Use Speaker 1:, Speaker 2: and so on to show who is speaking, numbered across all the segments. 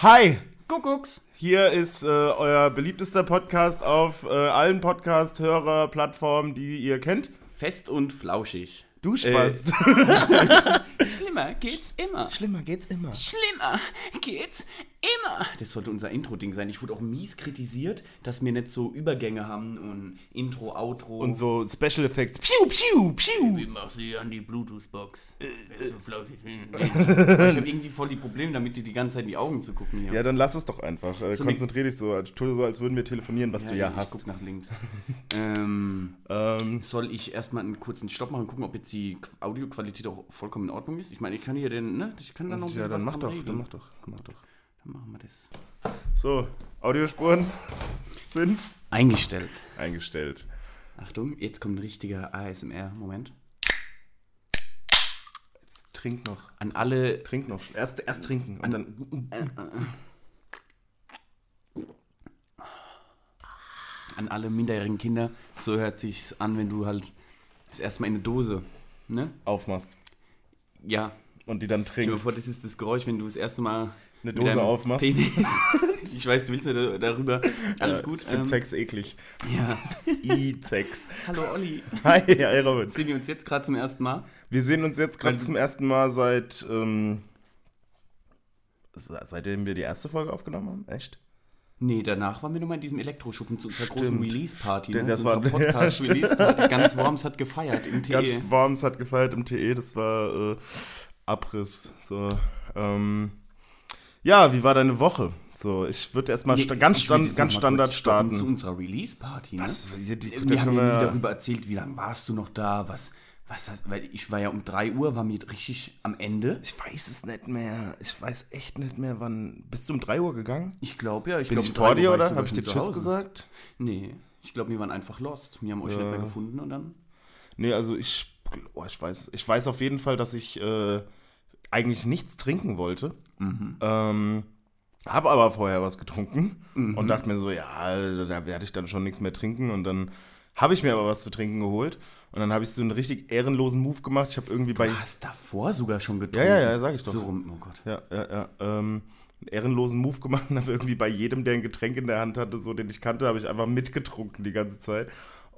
Speaker 1: Hi,
Speaker 2: Kuckucks.
Speaker 1: hier ist äh, euer beliebtester Podcast auf äh, allen Podcast-Hörer-Plattformen, die ihr kennt.
Speaker 2: Fest und flauschig.
Speaker 1: Du Spaß.
Speaker 2: Schlimmer geht's immer.
Speaker 1: Schlimmer geht's immer.
Speaker 2: Schlimmer geht's immer. Das sollte unser Intro-Ding sein. Ich wurde auch mies kritisiert, dass wir nicht so Übergänge haben und Intro, Outro.
Speaker 1: Und so Special Effects. Piu, piu, piu.
Speaker 2: Wie machst du hier an die Bluetooth-Box? Flauschig. ich habe irgendwie voll die Probleme damit, dir die ganze Zeit in die Augen zu gucken hier.
Speaker 1: Ja, dann lass es doch einfach. Äh,
Speaker 2: So
Speaker 1: konzentrier dich so. als- Tu so, als würden wir telefonieren, was du ja
Speaker 2: ich
Speaker 1: hast.
Speaker 2: guck nach links. ähm,
Speaker 1: Ähm,
Speaker 2: soll ich erstmal einen kurzen Stopp machen und gucken, ob jetzt die Qu- Audioqualität auch vollkommen in Ordnung ist? Ich meine, ich kann hier den, ne? Ich kann da noch ein
Speaker 1: ja,
Speaker 2: bisschen
Speaker 1: dann
Speaker 2: was
Speaker 1: mach doch,
Speaker 2: regeln.
Speaker 1: dann mach doch, mach doch.
Speaker 2: Machen wir das.
Speaker 1: So, Audiospuren sind
Speaker 2: Eingestellt.
Speaker 1: eingestellt.
Speaker 2: Achtung, jetzt kommt ein richtiger ASMR-Moment.
Speaker 1: Jetzt trink noch.
Speaker 2: An alle.
Speaker 1: Trink noch. Erst, erst trinken und dann.
Speaker 2: An alle minderjährigen Kinder, so hört sich's an, wenn du halt das erste Mal in eine Dose, ne?
Speaker 1: aufmachst
Speaker 2: Ja.
Speaker 1: und die dann trinkst.
Speaker 2: vor, das ist das Geräusch, wenn du das erste Mal
Speaker 1: Eine Dose aufmachst.
Speaker 2: Penis. ich weiß, du willst ja da- darüber. Alles
Speaker 1: Ja,
Speaker 2: gut.
Speaker 1: Ich finde
Speaker 2: ähm,
Speaker 1: Sex eklig.
Speaker 2: Ja.
Speaker 1: I-Sex.
Speaker 2: Hallo Olli.
Speaker 1: Hi, hi Robin.
Speaker 2: Sehen wir uns jetzt gerade zum ersten Mal?
Speaker 1: Wir sehen uns jetzt gerade zum ersten Mal seit, ähm, se- seitdem wir die erste Folge aufgenommen haben. Echt?
Speaker 2: Nee, danach waren wir nochmal in diesem Elektroschuppen zu unserer großen
Speaker 1: Stimmt.
Speaker 2: Release-Party.
Speaker 1: Der-
Speaker 2: Ne?
Speaker 1: das
Speaker 2: Zu
Speaker 1: war- ja,
Speaker 2: Podcast-Release-Party. Ganz Worms hat gefeiert im TE.
Speaker 1: Ganz Worms hat gefeiert im TE, das war äh, Abriss. So, ähm, ja, wie war deine Woche? So, ich würde erstmal
Speaker 2: Nee,
Speaker 1: sta ganz, stand, ganz standard
Speaker 2: stoppen Zu
Speaker 1: starten.
Speaker 2: unserer Release-Party. Ne?
Speaker 1: Was? Die, die,
Speaker 2: Wir haben ja nie darüber erzählt, wie lange warst du noch da, was, was hast, weil ich war ja um 3 Uhr, war mir richtig am Ende.
Speaker 1: Ich weiß es nicht mehr. Ich weiß echt nicht mehr, wann. Bist du um 3 Uhr gegangen?
Speaker 2: Ich glaube ja, ich
Speaker 1: Bin
Speaker 2: glaube
Speaker 1: ich vor dir oder? Habe
Speaker 2: Habe
Speaker 1: ich dir Tschüss gesagt?
Speaker 2: Nee, ich glaube, wir waren einfach lost. Wir haben euch
Speaker 1: Ja.
Speaker 2: nicht mehr gefunden und dann.
Speaker 1: Nee, also ich, oh, ich weiß, ich weiß auf jeden Fall, dass ich äh, eigentlich nichts trinken wollte. Ähm, habe aber vorher was getrunken und dachte mir so, ja, da werde ich dann schon nichts mehr trinken. Und dann habe ich mir aber was zu trinken geholt. Und dann habe ich so einen richtig ehrenlosen Move gemacht. Ich habe irgendwie bei.
Speaker 2: Du hast davor sogar schon
Speaker 1: Ja,
Speaker 2: getrunken.
Speaker 1: ja, ja, sag ich doch.
Speaker 2: So rum, oh Gott.
Speaker 1: Ja, ja, ja. Ähm, einen ehrenlosen Move gemacht und habe irgendwie bei jedem, der ein Getränk in der Hand hatte, so den ich kannte, habe ich einfach mitgetrunken die ganze Zeit.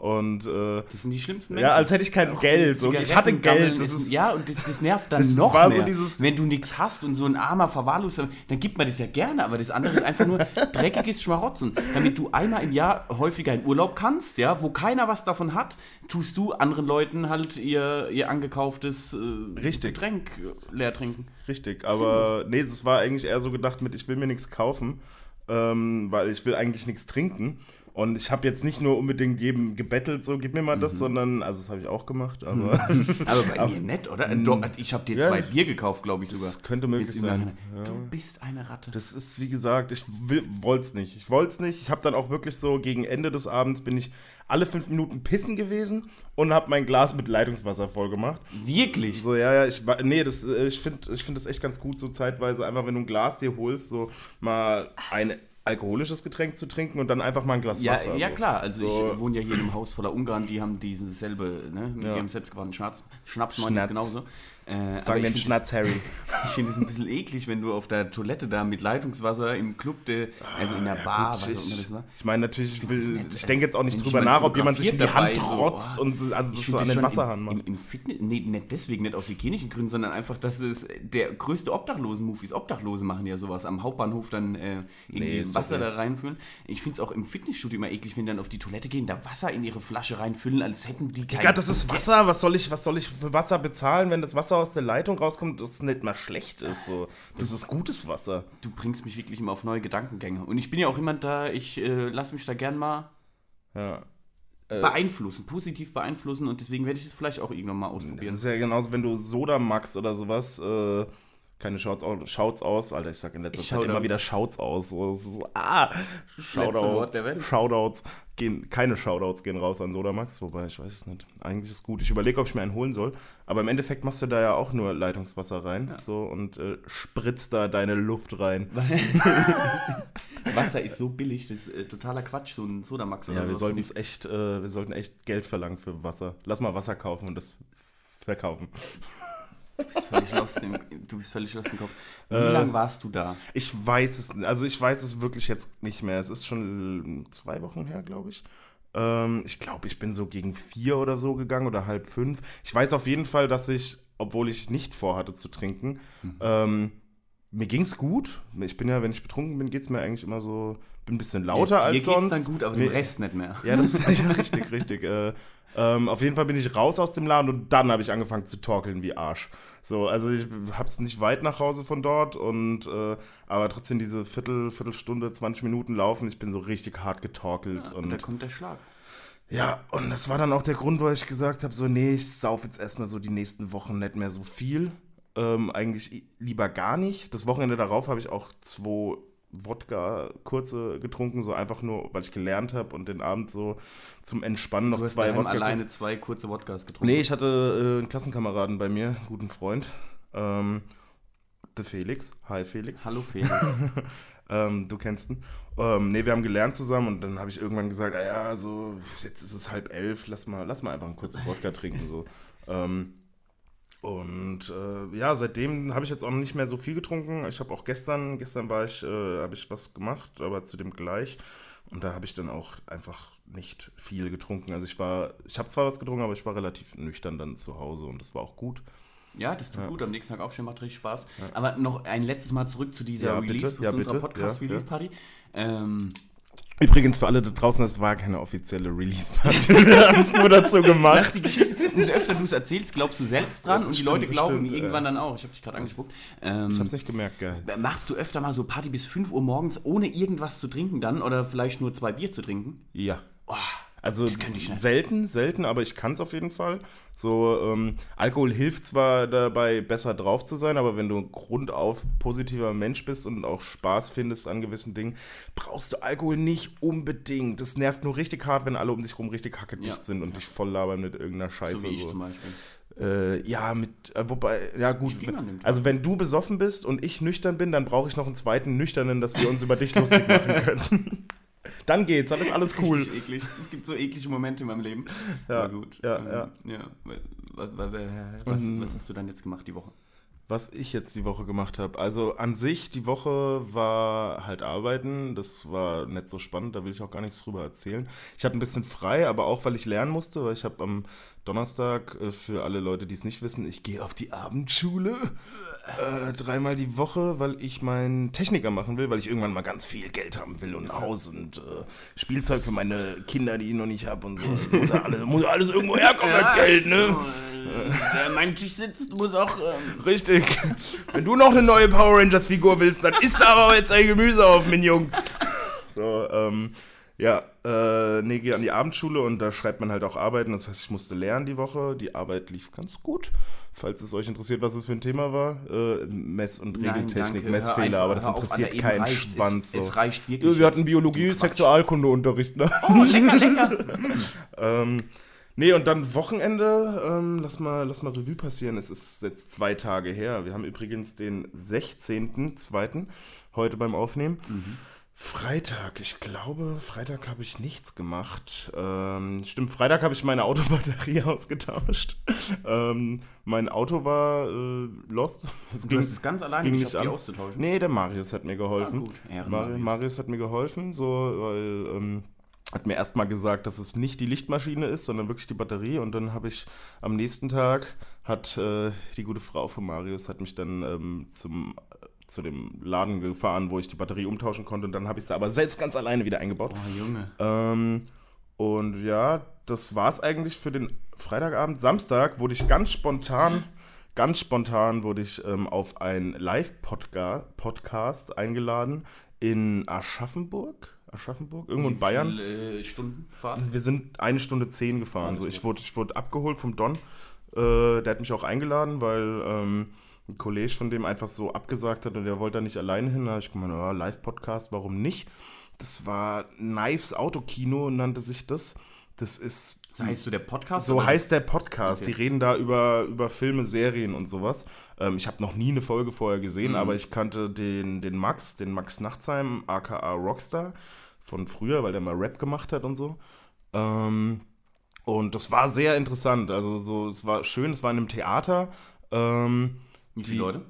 Speaker 1: Und äh,
Speaker 2: Das sind die schlimmsten
Speaker 1: ja, als hätte ich kein Geld. So. Ich hatte Geld. Das
Speaker 2: ist, ja, und das, das nervt dann
Speaker 1: Das
Speaker 2: noch
Speaker 1: war so
Speaker 2: mehr.
Speaker 1: dieses-
Speaker 2: Wenn du nichts hast und so ein armer Verwahrloser, dann gibt man das ja gerne, aber das andere ist einfach nur dreckiges Schmarotzen. Damit du einmal im Jahr häufiger in Urlaub kannst, ja, wo keiner was davon hat, tust du anderen Leuten halt ihr, ihr angekauftes äh,
Speaker 1: Richtig.
Speaker 2: Getränk äh, leer trinken.
Speaker 1: Richtig, aber nee, es war eigentlich eher so gedacht mit, ich will mir nichts kaufen, ähm, weil ich will eigentlich nichts trinken. Und ich habe jetzt nicht nur unbedingt jedem gebettelt, so gib mir mal
Speaker 2: Mhm.
Speaker 1: das, sondern, also das habe ich auch gemacht, aber
Speaker 2: Aber bei mir nett, oder? Doch, ich habe dir
Speaker 1: Ja.
Speaker 2: zwei Bier gekauft, glaube ich sogar.
Speaker 1: das könnte möglich sein.
Speaker 2: Nachhinein. Du bist eine Ratte.
Speaker 1: Das ist, wie gesagt, ich wollte es nicht. Ich wollte es nicht. Ich habe dann auch wirklich so, gegen Ende des Abends bin ich alle fünf Minuten pissen gewesen und habe mein Glas mit Leitungswasser voll gemacht.
Speaker 2: Wirklich?
Speaker 1: So, ja, ja, ich nee, das, äh, ich finde ich find das echt ganz gut, so zeitweise einfach, wenn du ein Glas dir holst, so mal ein alkoholisches Getränk zu trinken und dann einfach mal ein Glas
Speaker 2: Ja,
Speaker 1: Wasser.
Speaker 2: ja
Speaker 1: so.
Speaker 2: klar, also
Speaker 1: So.
Speaker 2: ich wohne ja hier in einem Haus voller Ungarn, die haben diesen selbe, ne? Die
Speaker 1: Ja.
Speaker 2: haben selbstgebrannten Schnaps, Schnaps
Speaker 1: Schnatz.
Speaker 2: genauso. Äh,
Speaker 1: Sagen
Speaker 2: ich
Speaker 1: den Schnatz, Harry.
Speaker 2: Ich finde es ein bisschen eklig, wenn du auf der Toilette da mit Leitungswasser im Club, de, also in der Bar, was auch immer das war.
Speaker 1: ich meine, natürlich, ich, will, ich denke jetzt auch nicht drüber nach, ob jemand sich in die Hand
Speaker 2: fotografiert dabei, so,
Speaker 1: trotzt
Speaker 2: oh.
Speaker 1: und so- also so an den Wasserhahn macht.
Speaker 2: im, im Fitness, nee, nicht deswegen, nicht aus hygienischen Gründen, sondern einfach, dass es der größte Obdachlosen-Move ist. Obdachlose machen ja sowas, am Hauptbahnhof dann äh, irgendwie
Speaker 1: Nee,
Speaker 2: Wasser
Speaker 1: okay.
Speaker 2: da reinfüllen. Ich finde es auch im Fitnessstudio immer eklig, wenn die dann auf die Toilette gehen, da Wasser in ihre Flasche reinfüllen, als hätten die kein
Speaker 1: Ja, das ist Wasser. Was soll, ich, was soll ich für Wasser bezahlen, wenn das Wasser aus der Leitung rauskommt, das nicht mal schlecht ist? So. Das ist gutes Wasser.
Speaker 2: Du bringst mich wirklich immer auf neue Gedankengänge. Und ich bin ja auch jemand da, ich äh, lasse mich da gern mal
Speaker 1: Ja.
Speaker 2: beeinflussen, positiv beeinflussen und deswegen werde ich es vielleicht auch irgendwann mal
Speaker 1: Das
Speaker 2: ausprobieren.
Speaker 1: ist ja genauso, wenn du Soda magst oder sowas. Äh, keine Shouts aus, Shouts aus. Alter, ich sag in letzter Zeit
Speaker 2: Shoutouts.
Speaker 1: immer wieder Shouts aus. So, so, ah, Shoutouts.
Speaker 2: Welt.
Speaker 1: Shoutouts gehen, keine Shoutouts gehen raus an Sodamax, wobei ich weiß es nicht. Eigentlich ist gut. Ich überlege, ob ich mir einen holen soll. Aber im Endeffekt machst du da ja auch nur Leitungswasser rein so und äh, spritzt da deine Luft rein.
Speaker 2: Wasser ist so billig, das ist äh, totaler Quatsch, so ein Sodamax oder
Speaker 1: Ja, wir sollten echt, äh, wir sollten echt Geld verlangen für Wasser. Lass mal Wasser kaufen und das verkaufen.
Speaker 2: Du bist völlig lost im, du bist völlig lost im Kopf. Wie
Speaker 1: Äh,
Speaker 2: lange warst du da?
Speaker 1: Ich weiß es, also ich weiß es wirklich jetzt nicht mehr. Es ist schon zwei Wochen her, glaube ich. Ähm, ich glaube, ich bin so gegen vier oder so gegangen oder halb fünf. Ich weiß auf jeden Fall, dass ich, obwohl ich nicht vorhatte zu trinken, ähm, mir ging's gut. Ich bin ja, wenn ich betrunken bin, geht's mir eigentlich immer so, bin ein bisschen lauter
Speaker 2: Dir
Speaker 1: als
Speaker 2: geht's
Speaker 1: sonst.
Speaker 2: dann gut, aber
Speaker 1: Mir-
Speaker 2: dem Rest nicht mehr.
Speaker 1: Ja, das ist ja, richtig, richtig. Äh, ähm, auf jeden Fall bin ich raus aus dem Laden und dann habe ich angefangen zu torkeln wie Arsch. So, also ich habe es nicht weit nach Hause von dort und äh, aber trotzdem diese Viertel, Viertelstunde, 20 Minuten laufen, ich bin so richtig hart getorkelt
Speaker 2: Und da
Speaker 1: und
Speaker 2: kommt der Schlag.
Speaker 1: ja, und das war dann auch der Grund, wo ich gesagt habe, so nee, ich sauf jetzt erstmal so die nächsten Wochen nicht mehr so viel. Ähm, eigentlich lieber gar nicht. Das Wochenende darauf habe ich auch zwei Wodka kurze getrunken, so einfach nur, weil ich gelernt habe und den Abend so zum Entspannen noch
Speaker 2: Du hast
Speaker 1: zwei Wodka
Speaker 2: alleine zwei kurze Wodkas getrunken.
Speaker 1: Nee, ich hatte äh, einen Klassenkameraden bei mir, einen guten Freund. Ähm, der Felix. Hi Felix.
Speaker 2: Hallo Felix.
Speaker 1: Ähm, du kennst ihn. Ähm, nee, wir haben gelernt zusammen und dann habe ich irgendwann gesagt, ah ja, so, jetzt ist es halb elf, lass mal, lass mal einfach einen kurzen Wodka trinken. So. Ähm, und äh, ja, seitdem habe ich jetzt auch nicht mehr so viel getrunken. Ich habe auch gestern, gestern war ich, äh, habe ich was gemacht, aber zu dem gleich. Und da habe ich dann auch einfach nicht viel getrunken. Also ich war, ich habe zwar was getrunken, aber ich war relativ nüchtern dann zu Hause und das war auch gut.
Speaker 2: Ja, das tut gut. Am nächsten Tag aufstehen macht richtig Spaß. Aber noch ein letztes Mal zurück zu dieser
Speaker 1: Ja, bitte.
Speaker 2: Release,
Speaker 1: Ja,
Speaker 2: zu unserer
Speaker 1: bitte.
Speaker 2: Podcast-Release-Party. Ähm,
Speaker 1: Übrigens für alle da draußen, das war keine offizielle Release-Party. Wir haben es nur dazu gemacht.
Speaker 2: die Geschichte, umso öfter du es erzählst, glaubst du selbst dran
Speaker 1: Ja,
Speaker 2: und die
Speaker 1: stimmt,
Speaker 2: Leute glauben
Speaker 1: stimmt,
Speaker 2: irgendwann
Speaker 1: ja.
Speaker 2: dann auch. Ich habe dich gerade angespuckt. Ähm,
Speaker 1: Ich hab's nicht gemerkt, geil.
Speaker 2: Machst du öfter mal so Party bis 5 Uhr morgens, ohne irgendwas zu trinken dann? Oder vielleicht nur zwei Bier zu trinken?
Speaker 1: Ja. Also
Speaker 2: das könnte ich nicht.
Speaker 1: selten, selten, aber ich kann es auf jeden Fall. So, ähm, Alkohol hilft zwar dabei, besser drauf zu sein, aber wenn du grundauf positiver Mensch bist und auch Spaß findest an gewissen Dingen, brauchst du Alkohol nicht unbedingt. Das nervt nur richtig hart, wenn alle um dich rum richtig hackedicht
Speaker 2: Ja.
Speaker 1: sind und dich voll labern mit irgendeiner Scheiße.
Speaker 2: so wie ich
Speaker 1: so.
Speaker 2: zum Beispiel.
Speaker 1: Äh, ja, mit, äh, wobei, ja gut. Also wenn du besoffen bist und ich nüchtern bin, dann brauche ich noch einen zweiten Nüchternen, dass wir uns über dich lustig machen können. Dann geht's, dann ist alles cool.
Speaker 2: Richtig eklig. Es gibt so eklige Momente in meinem Leben.
Speaker 1: Ja,
Speaker 2: Aber gut.
Speaker 1: ja,
Speaker 2: Ähm,
Speaker 1: ja.
Speaker 2: ja. Was, was, was,
Speaker 1: Und-
Speaker 2: was hast du dann jetzt gemacht die Woche?
Speaker 1: Was ich jetzt die Woche gemacht habe. Also an sich, die Woche war halt arbeiten. Das war nicht so spannend, da will ich auch gar nichts drüber erzählen. Ich habe ein bisschen frei, aber auch, weil ich lernen musste, weil ich habe am Donnerstag, äh, für alle Leute, die es nicht wissen, ich gehe auf die Abendschule. Äh, dreimal die Woche, weil ich meinen Techniker machen will, weil ich irgendwann mal ganz viel Geld haben will und ein Haus und äh, Spielzeug für meine Kinder, die ich noch nicht habe und so. Muss ja alles, muss ja alles irgendwo herkommen, das Geld, ne?
Speaker 2: Wer an meinem Tisch sitzt, muss auch. Ähm,
Speaker 1: Richtig. Wenn du noch eine neue Power Rangers Figur willst, dann isst aber jetzt ein Gemüse auf, mein Jung. So, ähm, ja, äh, nee, gehe an die Abendschule und da schreibt man halt auch Arbeiten. Das heißt, ich musste lernen die Woche. Die Arbeit lief ganz gut. Falls es euch interessiert, was es für ein Thema war. Äh, Mess- und
Speaker 2: Nein,
Speaker 1: Regeltechnik,
Speaker 2: danke.
Speaker 1: Messfehler,
Speaker 2: Hör
Speaker 1: aber
Speaker 2: einfach-
Speaker 1: das interessiert keinen
Speaker 2: reicht's.
Speaker 1: Schwanz.
Speaker 2: Es-
Speaker 1: so.
Speaker 2: es reicht wirklich
Speaker 1: wir hatten. Biologie. Sexualkundeunterricht, ne?
Speaker 2: oh, lecker, lecker.
Speaker 1: Ähm, nee, und dann Wochenende, ähm, lass, mal, lass mal Revue passieren. Es ist jetzt zwei Tage her. Wir haben übrigens den 16.02. heute beim Aufnehmen. Freitag, ich glaube, Freitag habe ich nichts gemacht. Ähm, stimmt, Freitag habe ich meine Autobatterie ausgetauscht. ähm, mein Auto war äh, lost. Es
Speaker 2: Du hast es ganz alleine
Speaker 1: ging
Speaker 2: geschafft,
Speaker 1: nicht
Speaker 2: die
Speaker 1: an.
Speaker 2: auszutauschen.
Speaker 1: Nee, der Marius hat mir geholfen.
Speaker 2: Ah, gut. Ehren, Marius.
Speaker 1: Marius hat mir geholfen, so, weil ähm, hat mir erstmal gesagt, dass es nicht die Lichtmaschine ist, sondern wirklich die Batterie. Und dann habe ich am nächsten Tag hat äh, die gute Frau von Marius hat mich dann ähm, zum zu dem Laden gefahren, wo ich die Batterie umtauschen konnte. Und dann habe ich sie aber selbst ganz alleine wieder eingebaut.
Speaker 2: Oh, Junge.
Speaker 1: Ähm, und ja, das war's eigentlich für den Freitagabend. Samstag wurde ich ganz spontan, ganz spontan wurde ich ähm, auf ein Live-Podcast eingeladen in Aschaffenburg. Aschaffenburg, irgendwo in Bayern.
Speaker 2: Viele, äh, Stunden Fahrt?
Speaker 1: Wir sind eine Stunde zehn gefahren. So,
Speaker 2: Also.
Speaker 1: ich, wurde, ich wurde abgeholt vom Don. Äh, der hat mich auch eingeladen, weil ähm, ein Kollege von dem einfach so abgesagt hat und der wollte da nicht alleine hin. Da habe ich gemeint, oh, Live-Podcast, warum nicht? Das war Knives Autokino, nannte sich das. Das ist
Speaker 2: So heißt du der Podcast?
Speaker 1: so heißt der Podcast.
Speaker 2: Okay.
Speaker 1: Die reden da über, über Filme, Serien und sowas. Ähm, ich habe noch nie eine Folge vorher
Speaker 2: Mhm.
Speaker 1: gesehen, aber ich kannte den, den Max, den Max Nachtsheim, aka Rockstar, von früher, weil der mal Rap gemacht hat und so. Ähm, und das war sehr interessant. Also so, es war schön, es war in einem Theater. Ähm,
Speaker 2: Wie viele
Speaker 1: die-
Speaker 2: Leute?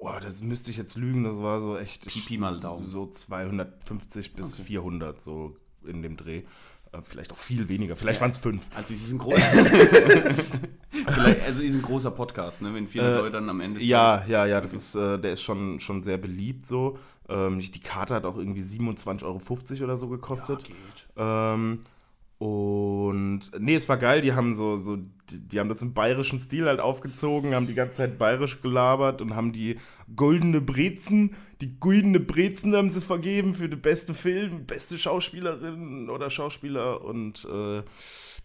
Speaker 1: Boah, das müsste ich jetzt lügen, das war so echt
Speaker 2: Pi, Pi mal Daumen.
Speaker 1: so 250 bis 400 so in dem Dreh. Äh, vielleicht auch viel weniger, vielleicht waren es fünf.
Speaker 2: Also es ist ein großer, also ist ein großer Podcast, ne? Wenn viele
Speaker 1: Äh,
Speaker 2: Leute dann am Ende
Speaker 1: Ja, ja, ja, das ist, äh, der ist schon, schon sehr beliebt so. Ähm, die Karte hat auch irgendwie 27,50 Euro oder so gekostet.
Speaker 2: geht.
Speaker 1: Ähm, und nee, es war geil, die haben so, so die, die haben das im bayerischen Stil halt aufgezogen, haben die ganze Zeit bayerisch gelabert und haben die goldene Brezen, die goldene Brezen haben sie vergeben für den beste Film, beste Schauspielerin oder Schauspieler und äh,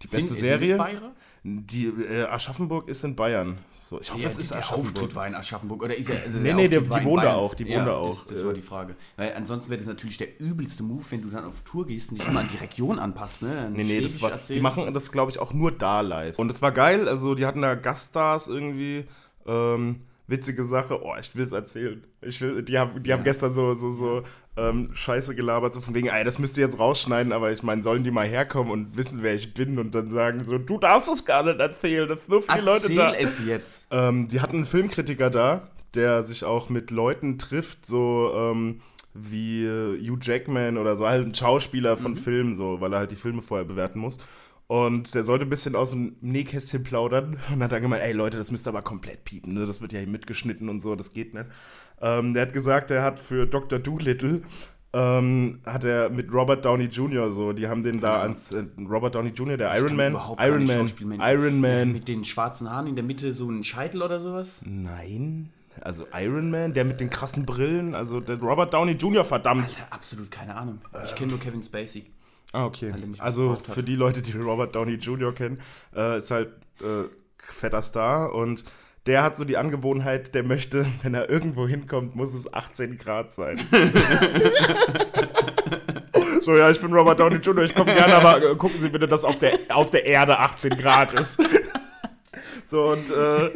Speaker 1: die beste
Speaker 2: Sind-
Speaker 1: Serie.
Speaker 2: Sind?
Speaker 1: Die äh, Aschaffenburg ist in Bayern. So, ich hoffe,
Speaker 2: Ja,
Speaker 1: es ist
Speaker 2: der
Speaker 1: Aschaffenburg.
Speaker 2: Auftritt war in Aschaffenburg. Oder ist er, also
Speaker 1: Nee, nee, der- die wohnt da auch, die
Speaker 2: ja,
Speaker 1: da
Speaker 2: Das,
Speaker 1: auch,
Speaker 2: das
Speaker 1: äh.
Speaker 2: war die Frage. Weil ansonsten wäre das natürlich der übelste Move, wenn du dann auf Tour gehst und dich immer an die Region anpasst. Ne? Dann
Speaker 1: Nee, nee, das war, die machen das, glaube ich, auch nur da live. Und es war geil, also die hatten da Gaststars irgendwie. Ähm, witzige Sache, oh, ich will es erzählen. Ich will, die haben, die haben gestern so, so, so ähm, Scheiße gelabert, so von wegen, ey, das müsst ihr jetzt rausschneiden, aber ich meine, sollen die mal herkommen und wissen, wer ich bin und dann sagen so, du darfst es gar nicht erzählen, das ist nur für die Leute
Speaker 2: Erzähl
Speaker 1: da.
Speaker 2: es jetzt.
Speaker 1: Ähm, die hatten einen Filmkritiker da, der sich auch mit Leuten trifft, so ähm, wie äh, Hugh Jackman oder so, halt ein Schauspieler von Filmen, so, weil er halt die Filme vorher bewerten muss. Und der sollte ein bisschen aus dem Nähkästchen plaudern und hat dann gemeint, ey Leute, das müsst ihr aber komplett piepen, ne? das wird ja hier mitgeschnitten und so, das geht nicht. Ähm, der hat gesagt, er hat für Dr. Doolittle ähm, hat er mit Robert Downey Jr. so, die haben den da ans, äh, Robert Downey Jr., der Iron Man, Iron Man. Iron Man,
Speaker 2: Mit den schwarzen Haaren in der Mitte so ein Scheitel oder sowas?
Speaker 1: Nein. Also Iron Man, der mit den krassen Brillen, also der Robert Downey Jr., verdammt.
Speaker 2: Alter, absolut keine Ahnung. Ich kenne nur Kevin Spacey.
Speaker 1: Ah, okay. Also für die Leute, die Robert Downey Jr. kennen, äh, ist halt äh, fetter Star und der hat so die Angewohnheit, der möchte, wenn er irgendwo hinkommt, muss es 18 Grad sein. so, ja, ich bin Robert Downey Jr., ich komme gerne, aber äh, gucken Sie bitte, dass auf der, auf der Erde 18 Grad ist. So, und, äh,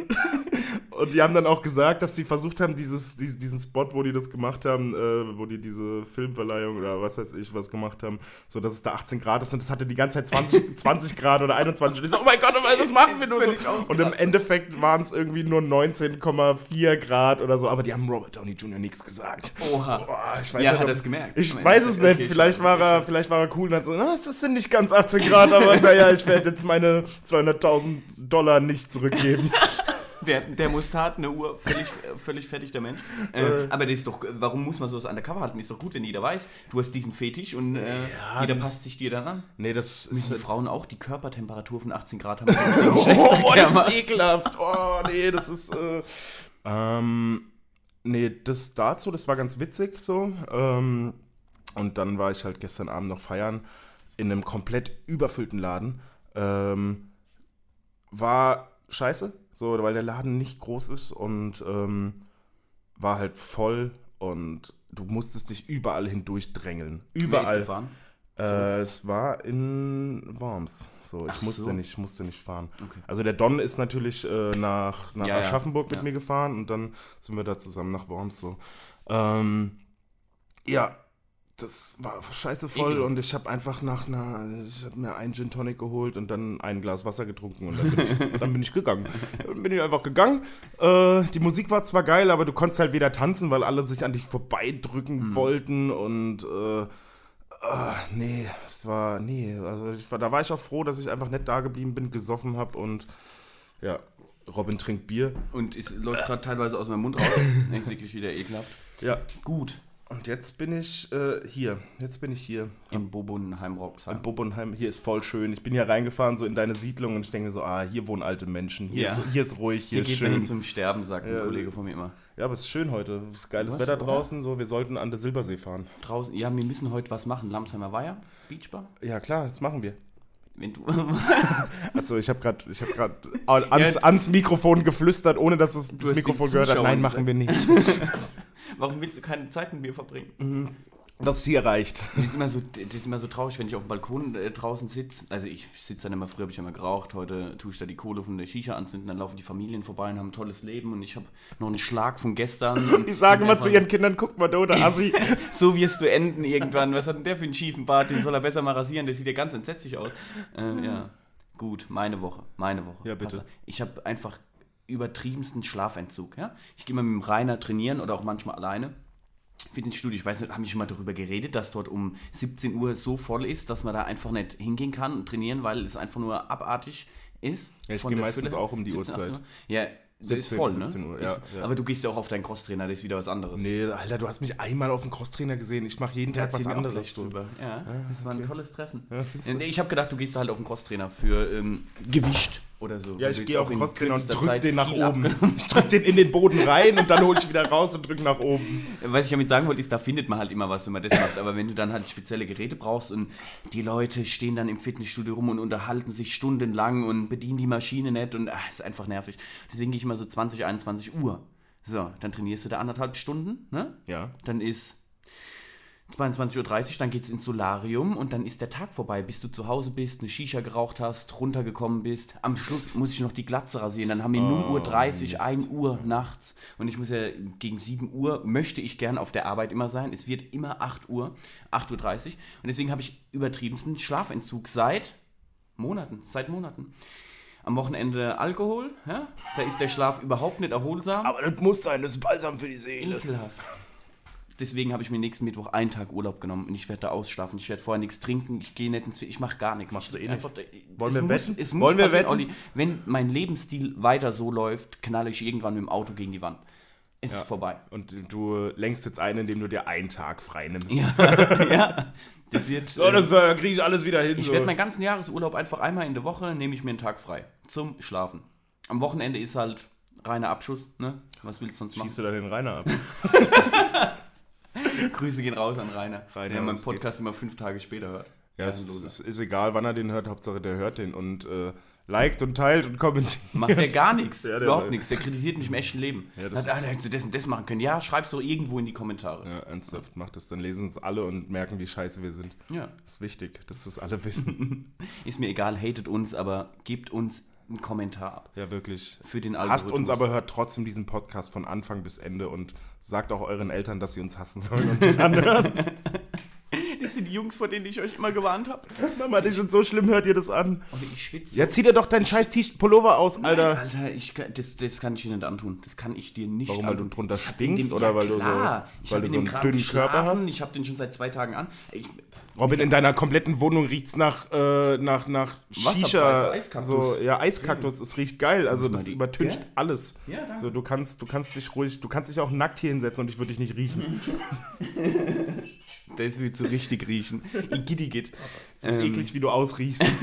Speaker 1: und die haben dann auch gesagt, dass sie versucht haben, dieses, dies- diesen Spot, wo die das gemacht haben, äh, wo die diese Filmverleihung oder was weiß ich was gemacht haben, so dass es da 18 Grad ist und das hatte die ganze Zeit 20, 20 Grad oder 21 und ich so, oh mein Gott, was machen wir nur so? Und im. Endeffekt waren es irgendwie nur 19,4 Grad oder so, aber die haben Robert Downey Jr. nichts gesagt.
Speaker 2: Oha.
Speaker 1: Boah, ich weiß
Speaker 2: Ja,
Speaker 1: nicht,
Speaker 2: hat
Speaker 1: ob-
Speaker 2: er's gemerkt?
Speaker 1: Ich weiß es nicht.
Speaker 2: Okay,
Speaker 1: vielleicht, war er, vielleicht war er cool und hat so, na, es sind nicht ganz 18 Grad, aber naja, ich werde jetzt meine 200.000 Dollar nicht zurückgeben.
Speaker 2: Der, der muss tat, eine Uhr, völlig, völlig fertig, der Mensch. Äh, aber das ist doch, warum muss man sowas undercover halten? Ist doch gut, wenn jeder weiß, du hast diesen Fetisch und äh, jeder passt sich dir dann an.
Speaker 1: Nee, das ist.
Speaker 2: Müssen die Frauen auch die Körpertemperatur von 18 Grad haben?
Speaker 1: Oh, oh, das ist ekelhaft. Oh, nee, das ist. Äh, ähm, nee, das dazu, das war ganz witzig so. Ähm, und dann war ich halt gestern Abend noch feiern in einem komplett überfüllten Laden. Ähm, war scheiße, so, weil der Laden nicht groß ist und ähm, war halt voll und du musstest dich überall hindurch drängeln.
Speaker 2: Wer ist
Speaker 1: Überall. Äh, es war in Worms. So, ich
Speaker 2: Ach
Speaker 1: musste
Speaker 2: so.
Speaker 1: nicht, musste nicht fahren.
Speaker 2: Okay.
Speaker 1: Also der Don ist natürlich äh, nach, nach
Speaker 2: Ja, ja.
Speaker 1: Aschaffenburg mit
Speaker 2: Ja.
Speaker 1: mir gefahren und dann sind wir da zusammen nach Worms so. Ähm, ja, das war scheiße voll
Speaker 2: Ekelhaft.
Speaker 1: und ich habe einfach nach einer, ich habe mir einen Gin Tonic geholt und dann ein Glas Wasser getrunken und dann bin ich, dann bin ich gegangen. Dann bin ich einfach gegangen. Äh, die Musik war zwar geil, aber du konntest halt weder tanzen, weil alle sich an dich vorbeidrücken
Speaker 2: Mhm.
Speaker 1: wollten und äh, Ah, nee, es war, nee, also ich war, da war ich auch froh, dass ich einfach nicht da geblieben bin, gesoffen habe und ja, Robin trinkt Bier.
Speaker 2: Und es läuft gerade teilweise aus meinem Mund raus. Ist wirklich wieder ekelhaft.
Speaker 1: Ja,
Speaker 2: Gut.
Speaker 1: Und jetzt bin ich äh, hier, jetzt bin ich hier
Speaker 2: Im Bobunheim Roxheim.
Speaker 1: Bobbenheim. Hier ist voll schön. Ich bin hier reingefahren, so in deine Siedlung und ich denke mir so, ah, hier wohnen alte Menschen, hier,
Speaker 2: Ja.
Speaker 1: ist, hier ist ruhig, hier,
Speaker 2: Hier
Speaker 1: ist
Speaker 2: geht man hin
Speaker 1: schön.
Speaker 2: zum Sterben, sagt
Speaker 1: Ja.
Speaker 2: ein Kollege von mir immer.
Speaker 1: Ja, aber es ist schön heute, es ist geiles
Speaker 2: Was,
Speaker 1: Wetter draußen, so, wir sollten an der Silbersee fahren.
Speaker 2: Draußen, ja, wir müssen heute was machen. Lamsheimer Weiher, Beachbar.
Speaker 1: Ja, klar, das machen wir.
Speaker 2: Wenn du.
Speaker 1: Also ich habe gerade ich habe gerade ans, ans Mikrofon geflüstert, ohne dass es das Mikrofon gehört hat. Nein, machen wir nicht.
Speaker 2: Warum willst du keine Zeit mit mir verbringen?
Speaker 1: Das hier reicht.
Speaker 2: Das ist, immer so, das ist immer so traurig, wenn ich auf dem Balkon äh, draußen sitze. Also ich sitze dann immer, früher habe ich immer geraucht, heute tue ich da die Kohle von der Shisha anzünden, dann laufen die Familien vorbei und haben ein tolles Leben und ich habe noch einen Schlag von gestern. Und
Speaker 1: Die sagen immer zu ihren Kindern, guck mal, da, der Assi.
Speaker 2: So wirst du enden irgendwann. Was hat denn der für einen schiefen Bart? Den soll er besser mal rasieren, der sieht ja ganz entsetzlich aus. Äh, ja, gut, meine Woche, meine Woche.
Speaker 1: Ja, bitte.
Speaker 2: Pass. Ich habe einfach übertriebensten Schlafentzug. Ja? Ich gehe mal mit dem Rainer trainieren oder auch manchmal alleine. Fitnessstudio, ich weiß nicht, haben die schon mal darüber geredet, dass dort um 17 Uhr so voll ist, dass man da einfach nicht hingehen kann und trainieren, weil es einfach nur abartig ist.
Speaker 1: Ja, ich gehe meistens
Speaker 2: Fülle.
Speaker 1: auch um die
Speaker 2: 17,
Speaker 1: Uhrzeit.
Speaker 2: 18 Uhr. Ja, der ist
Speaker 1: 17,
Speaker 2: voll,
Speaker 1: 17
Speaker 2: ne?
Speaker 1: Uhr, ja,
Speaker 2: ist,
Speaker 1: ja.
Speaker 2: Aber du gehst ja auch auf deinen Crosstrainer, das ist wieder was anderes.
Speaker 1: Nee, Alter, du hast mich einmal auf dem Crosstrainer gesehen. Ich mache jeden Tag was anderes. So.
Speaker 2: drüber. Ja, das war ein tolles Treffen.
Speaker 1: Ja?
Speaker 2: Nee, ich habe gedacht, du gehst halt auf den Crosstrainer für ähm, Gewicht oder so.
Speaker 1: Ja,
Speaker 2: Weil
Speaker 1: ich gehe auf Crosstrainer und drück
Speaker 2: Zeit
Speaker 1: den nach oben. Ich drück den in den Boden rein und dann hole ich wieder raus und drück nach oben.
Speaker 2: Was ich damit sagen wollte, ist, da findet man halt immer was, wenn man das macht. Aber wenn du dann halt spezielle Geräte brauchst und die Leute stehen dann im Fitnessstudio rum und unterhalten sich stundenlang und bedienen die Maschine nicht und ah, ist einfach nervig. Deswegen gehe ich mal so 20, 21 Uhr. So, dann trainierst du da anderthalb Stunden, ne?
Speaker 1: Ja.
Speaker 2: Dann ist 22.30 Uhr, dann geht's ins Solarium und dann ist der Tag vorbei, bis du zu Hause bist, eine Shisha geraucht hast, runtergekommen bist. Am Schluss muss ich noch die Glatze rasieren. Dann haben wir 0 Uhr 30, 1 Uhr nachts. Und ich muss ja gegen 7 Uhr, möchte ich gern auf der Arbeit immer sein. Es wird immer 8 Uhr, 8.30 Uhr. Und deswegen habe ich übertriebensten Schlafentzug seit Monaten, seit Monaten. Am Wochenende Alkohol, ja? da ist der Schlaf überhaupt nicht erholsam.
Speaker 1: Aber das muss sein, das ist balsam für die Seele.
Speaker 2: Ekelhaft. Deswegen habe ich mir nächsten Mittwoch einen Tag Urlaub genommen und ich werde da ausschlafen. Ich werde vorher nichts trinken, ich gehe nicht ins ich mache gar nichts.
Speaker 1: Machst du
Speaker 2: Ich-
Speaker 1: eh nicht?
Speaker 2: einfach-
Speaker 1: Wollen wir
Speaker 2: muss,
Speaker 1: wetten?
Speaker 2: Es muss
Speaker 1: Wollen wir
Speaker 2: passieren,
Speaker 1: wetten?
Speaker 2: Olli, wenn mein Lebensstil weiter so läuft, knalle ich irgendwann mit dem Auto gegen die Wand. Es ist vorbei.
Speaker 1: Und du lenkst jetzt ein, indem du dir einen Tag frei nimmst.
Speaker 2: Ja, ja. Das wird.
Speaker 1: So, das, äh, da kriege ich alles wieder hin.
Speaker 2: ich
Speaker 1: so.
Speaker 2: werde meinen ganzen Jahresurlaub einfach einmal in der Woche nehme ich mir einen Tag frei zum Schlafen. Am Wochenende ist halt reiner Abschuss, ne? Was willst du sonst machen?
Speaker 1: Schießt du da den Rainer ab?
Speaker 2: Grüße gehen raus an Rainer,
Speaker 1: Rainer,
Speaker 2: der meinen
Speaker 1: was geht?
Speaker 2: Podcast immer fünf Tage später hört.
Speaker 1: Ja, es,
Speaker 2: Herrenloser.
Speaker 1: es ist egal, wann er den hört, Hauptsache der hört den und äh, liked und teilt und kommentiert.
Speaker 2: Macht der gar nichts.
Speaker 1: Ja,
Speaker 2: überhaupt nichts. Der kritisiert mich im echten Leben.
Speaker 1: Ja, das
Speaker 2: Hat, ah,
Speaker 1: ist-
Speaker 2: da hättest du das und das machen können. Ja, schreib's doch irgendwo in die Kommentare.
Speaker 1: Ja, ernsthaft, macht das, dann lesen es alle und merken, wie scheiße wir sind.
Speaker 2: Ja.
Speaker 1: Das ist wichtig, dass das alle wissen.
Speaker 2: Ist mir egal, hatet uns, aber gebt uns einen Kommentar ab.
Speaker 1: ja, wirklich.
Speaker 2: Für den
Speaker 1: Hasst uns,
Speaker 2: Algorithmus.
Speaker 1: aber hört trotzdem diesen Podcast von Anfang bis Ende und sagt auch euren Eltern, dass sie uns hassen sollen und ihn anhören.
Speaker 2: Das sind die Jungs, vor denen ich euch immer gewarnt habe.
Speaker 1: Mama, die sind so schlimm, hört ihr das an.
Speaker 2: Oh, ich schwitze.
Speaker 1: Jetzt zieh dir doch deinen scheiß T- Pullover aus, Alter.
Speaker 2: Alter, ich, das, das kann ich dir nicht antun. Das kann ich dir nicht
Speaker 1: Warum, weil
Speaker 2: antun.
Speaker 1: du drunter stinkst
Speaker 2: dem-
Speaker 1: oder
Speaker 2: ja,
Speaker 1: weil du so- weil du so einen dünnen Körper hast?
Speaker 2: Ich habe den schon seit zwei Tagen an. Ich,
Speaker 1: Robin, in deiner kompletten Wohnung riecht's nach, äh, nach, nach Shisha.
Speaker 2: Eiskaktus.
Speaker 1: So, ja, Eiskaktus, es riecht geil. Also das übertüncht
Speaker 2: Gell?
Speaker 1: alles.
Speaker 2: Ja, danke.
Speaker 1: so, du kannst, du kannst dich ruhig, du kannst dich auch nackt hier hinsetzen und ich würde dich nicht riechen.
Speaker 2: das wird so richtig riechen. Igittigit.
Speaker 1: Es ist
Speaker 2: Ähm.
Speaker 1: eklig, wie du ausriechst.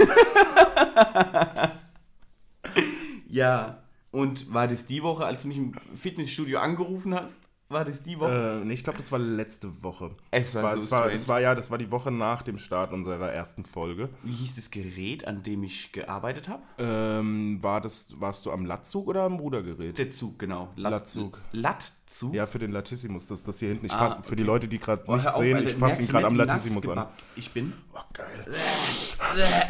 Speaker 2: Ja, und war das die Woche, als du mich im Fitnessstudio angerufen hast? War das die Woche?
Speaker 1: äh, nee, ich glaube, das war letzte Woche.
Speaker 2: Es
Speaker 1: das
Speaker 2: war
Speaker 1: war,
Speaker 2: so
Speaker 1: das war, das war ja, das war die Woche nach dem Start unserer ersten Folge.
Speaker 2: Wie hieß das Gerät, an dem ich gearbeitet habe?
Speaker 1: Ähm, war das, warst du am Latzug oder am Rudergerät?
Speaker 2: Der Zug, genau. Lat
Speaker 1: Lattzug.
Speaker 2: Lattzug?
Speaker 1: Ja, für den Latissimus, das das hier hinten. Ich
Speaker 2: Ah,
Speaker 1: fass, Für die Leute, die gerade
Speaker 2: Oh,
Speaker 1: nicht
Speaker 2: auf,
Speaker 1: sehen,
Speaker 2: Alter.
Speaker 1: ich fasse ihn gerade am Latissimus an.
Speaker 2: Ich bin.
Speaker 1: Oh, geil.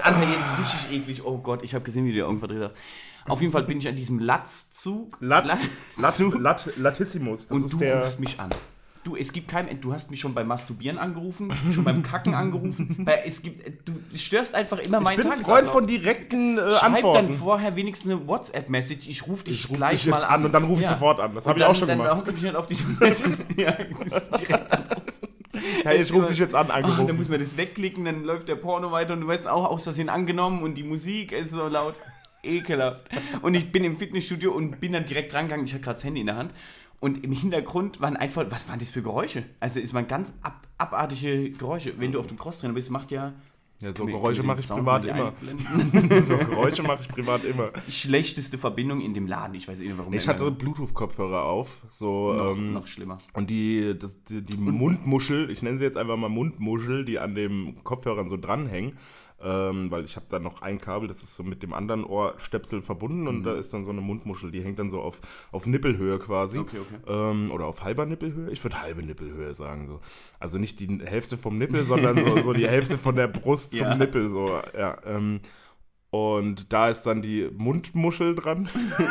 Speaker 2: Alter, jetzt richtig eklig. Oh Gott, ich habe gesehen, wie du dir irgendwas verdreht hast. Auf jeden Fall bin ich an diesem Latzzug.
Speaker 1: Lat, Lat,
Speaker 2: Latzzug.
Speaker 1: Lat, Latissimus, das
Speaker 2: und
Speaker 1: ist
Speaker 2: du
Speaker 1: der.
Speaker 2: rufst mich an. Du, es gibt kein, du hast mich schon beim Masturbieren angerufen, schon beim Kacken angerufen. Es gibt, du störst einfach immer
Speaker 1: Ich
Speaker 2: meinen
Speaker 1: bin ein
Speaker 2: Tagesablauf.
Speaker 1: Freund von direkten äh,
Speaker 2: Schreib
Speaker 1: Antworten.
Speaker 2: dann vorher wenigstens eine WhatsApp-Message. Ich rufe dich
Speaker 1: Ich ruf
Speaker 2: gleich
Speaker 1: dich jetzt
Speaker 2: mal
Speaker 1: an und dann ruf ich sofort an. Das
Speaker 2: Und
Speaker 1: hab ich
Speaker 2: dann-
Speaker 1: auch schon
Speaker 2: dann
Speaker 1: gemacht.
Speaker 2: hocke ich mich halt auf die Toilette. ja, direkt anrufen.
Speaker 1: Hey, ich rufe dich jetzt an,
Speaker 2: dann
Speaker 1: angerufen.
Speaker 2: muss man das wegklicken, dann läuft der Porno weiter und du wirst auch aus Versehen angenommen und die Musik ist so laut. Ekelhaft. Und ich bin im Fitnessstudio und bin dann direkt rangegangen. Ich hatte gerade das Handy in der Hand. Und im Hintergrund waren einfach, was waren das für Geräusche? Also es waren ganz ab, abartige Geräusche. Wenn du auf dem Crosstrainer bist, macht ja
Speaker 1: ja, so Geräusche mache ich
Speaker 2: Sound
Speaker 1: privat immer. so Geräusche mache ich privat immer.
Speaker 2: Schlechteste Verbindung in dem Laden. Ich weiß eh nicht, warum.
Speaker 1: Ich hatte Bluetooth-Kopfhörer auf, so
Speaker 2: noch,
Speaker 1: ähm,
Speaker 2: noch schlimmer.
Speaker 1: und die, das, die, die Mundmuschel, ich nenne sie jetzt einfach mal Mundmuschel, die an dem Kopfhörern so dranhängen, ähm, weil ich habe da noch ein Kabel, das ist so mit dem anderen Ohrstöpsel verbunden und
Speaker 2: Mhm.
Speaker 1: da ist dann so eine Mundmuschel, die hängt dann so auf, auf Nippelhöhe quasi.
Speaker 2: Okay, okay.
Speaker 1: Ähm, oder auf halber Nippelhöhe. Ich würde halbe Nippelhöhe sagen. So. Also nicht die Hälfte vom Nippel, sondern so, so die Hälfte von der Brust zum
Speaker 2: Ja.
Speaker 1: Nippel. So. Ja, ähm, Und da ist dann die Mundmuschel dran.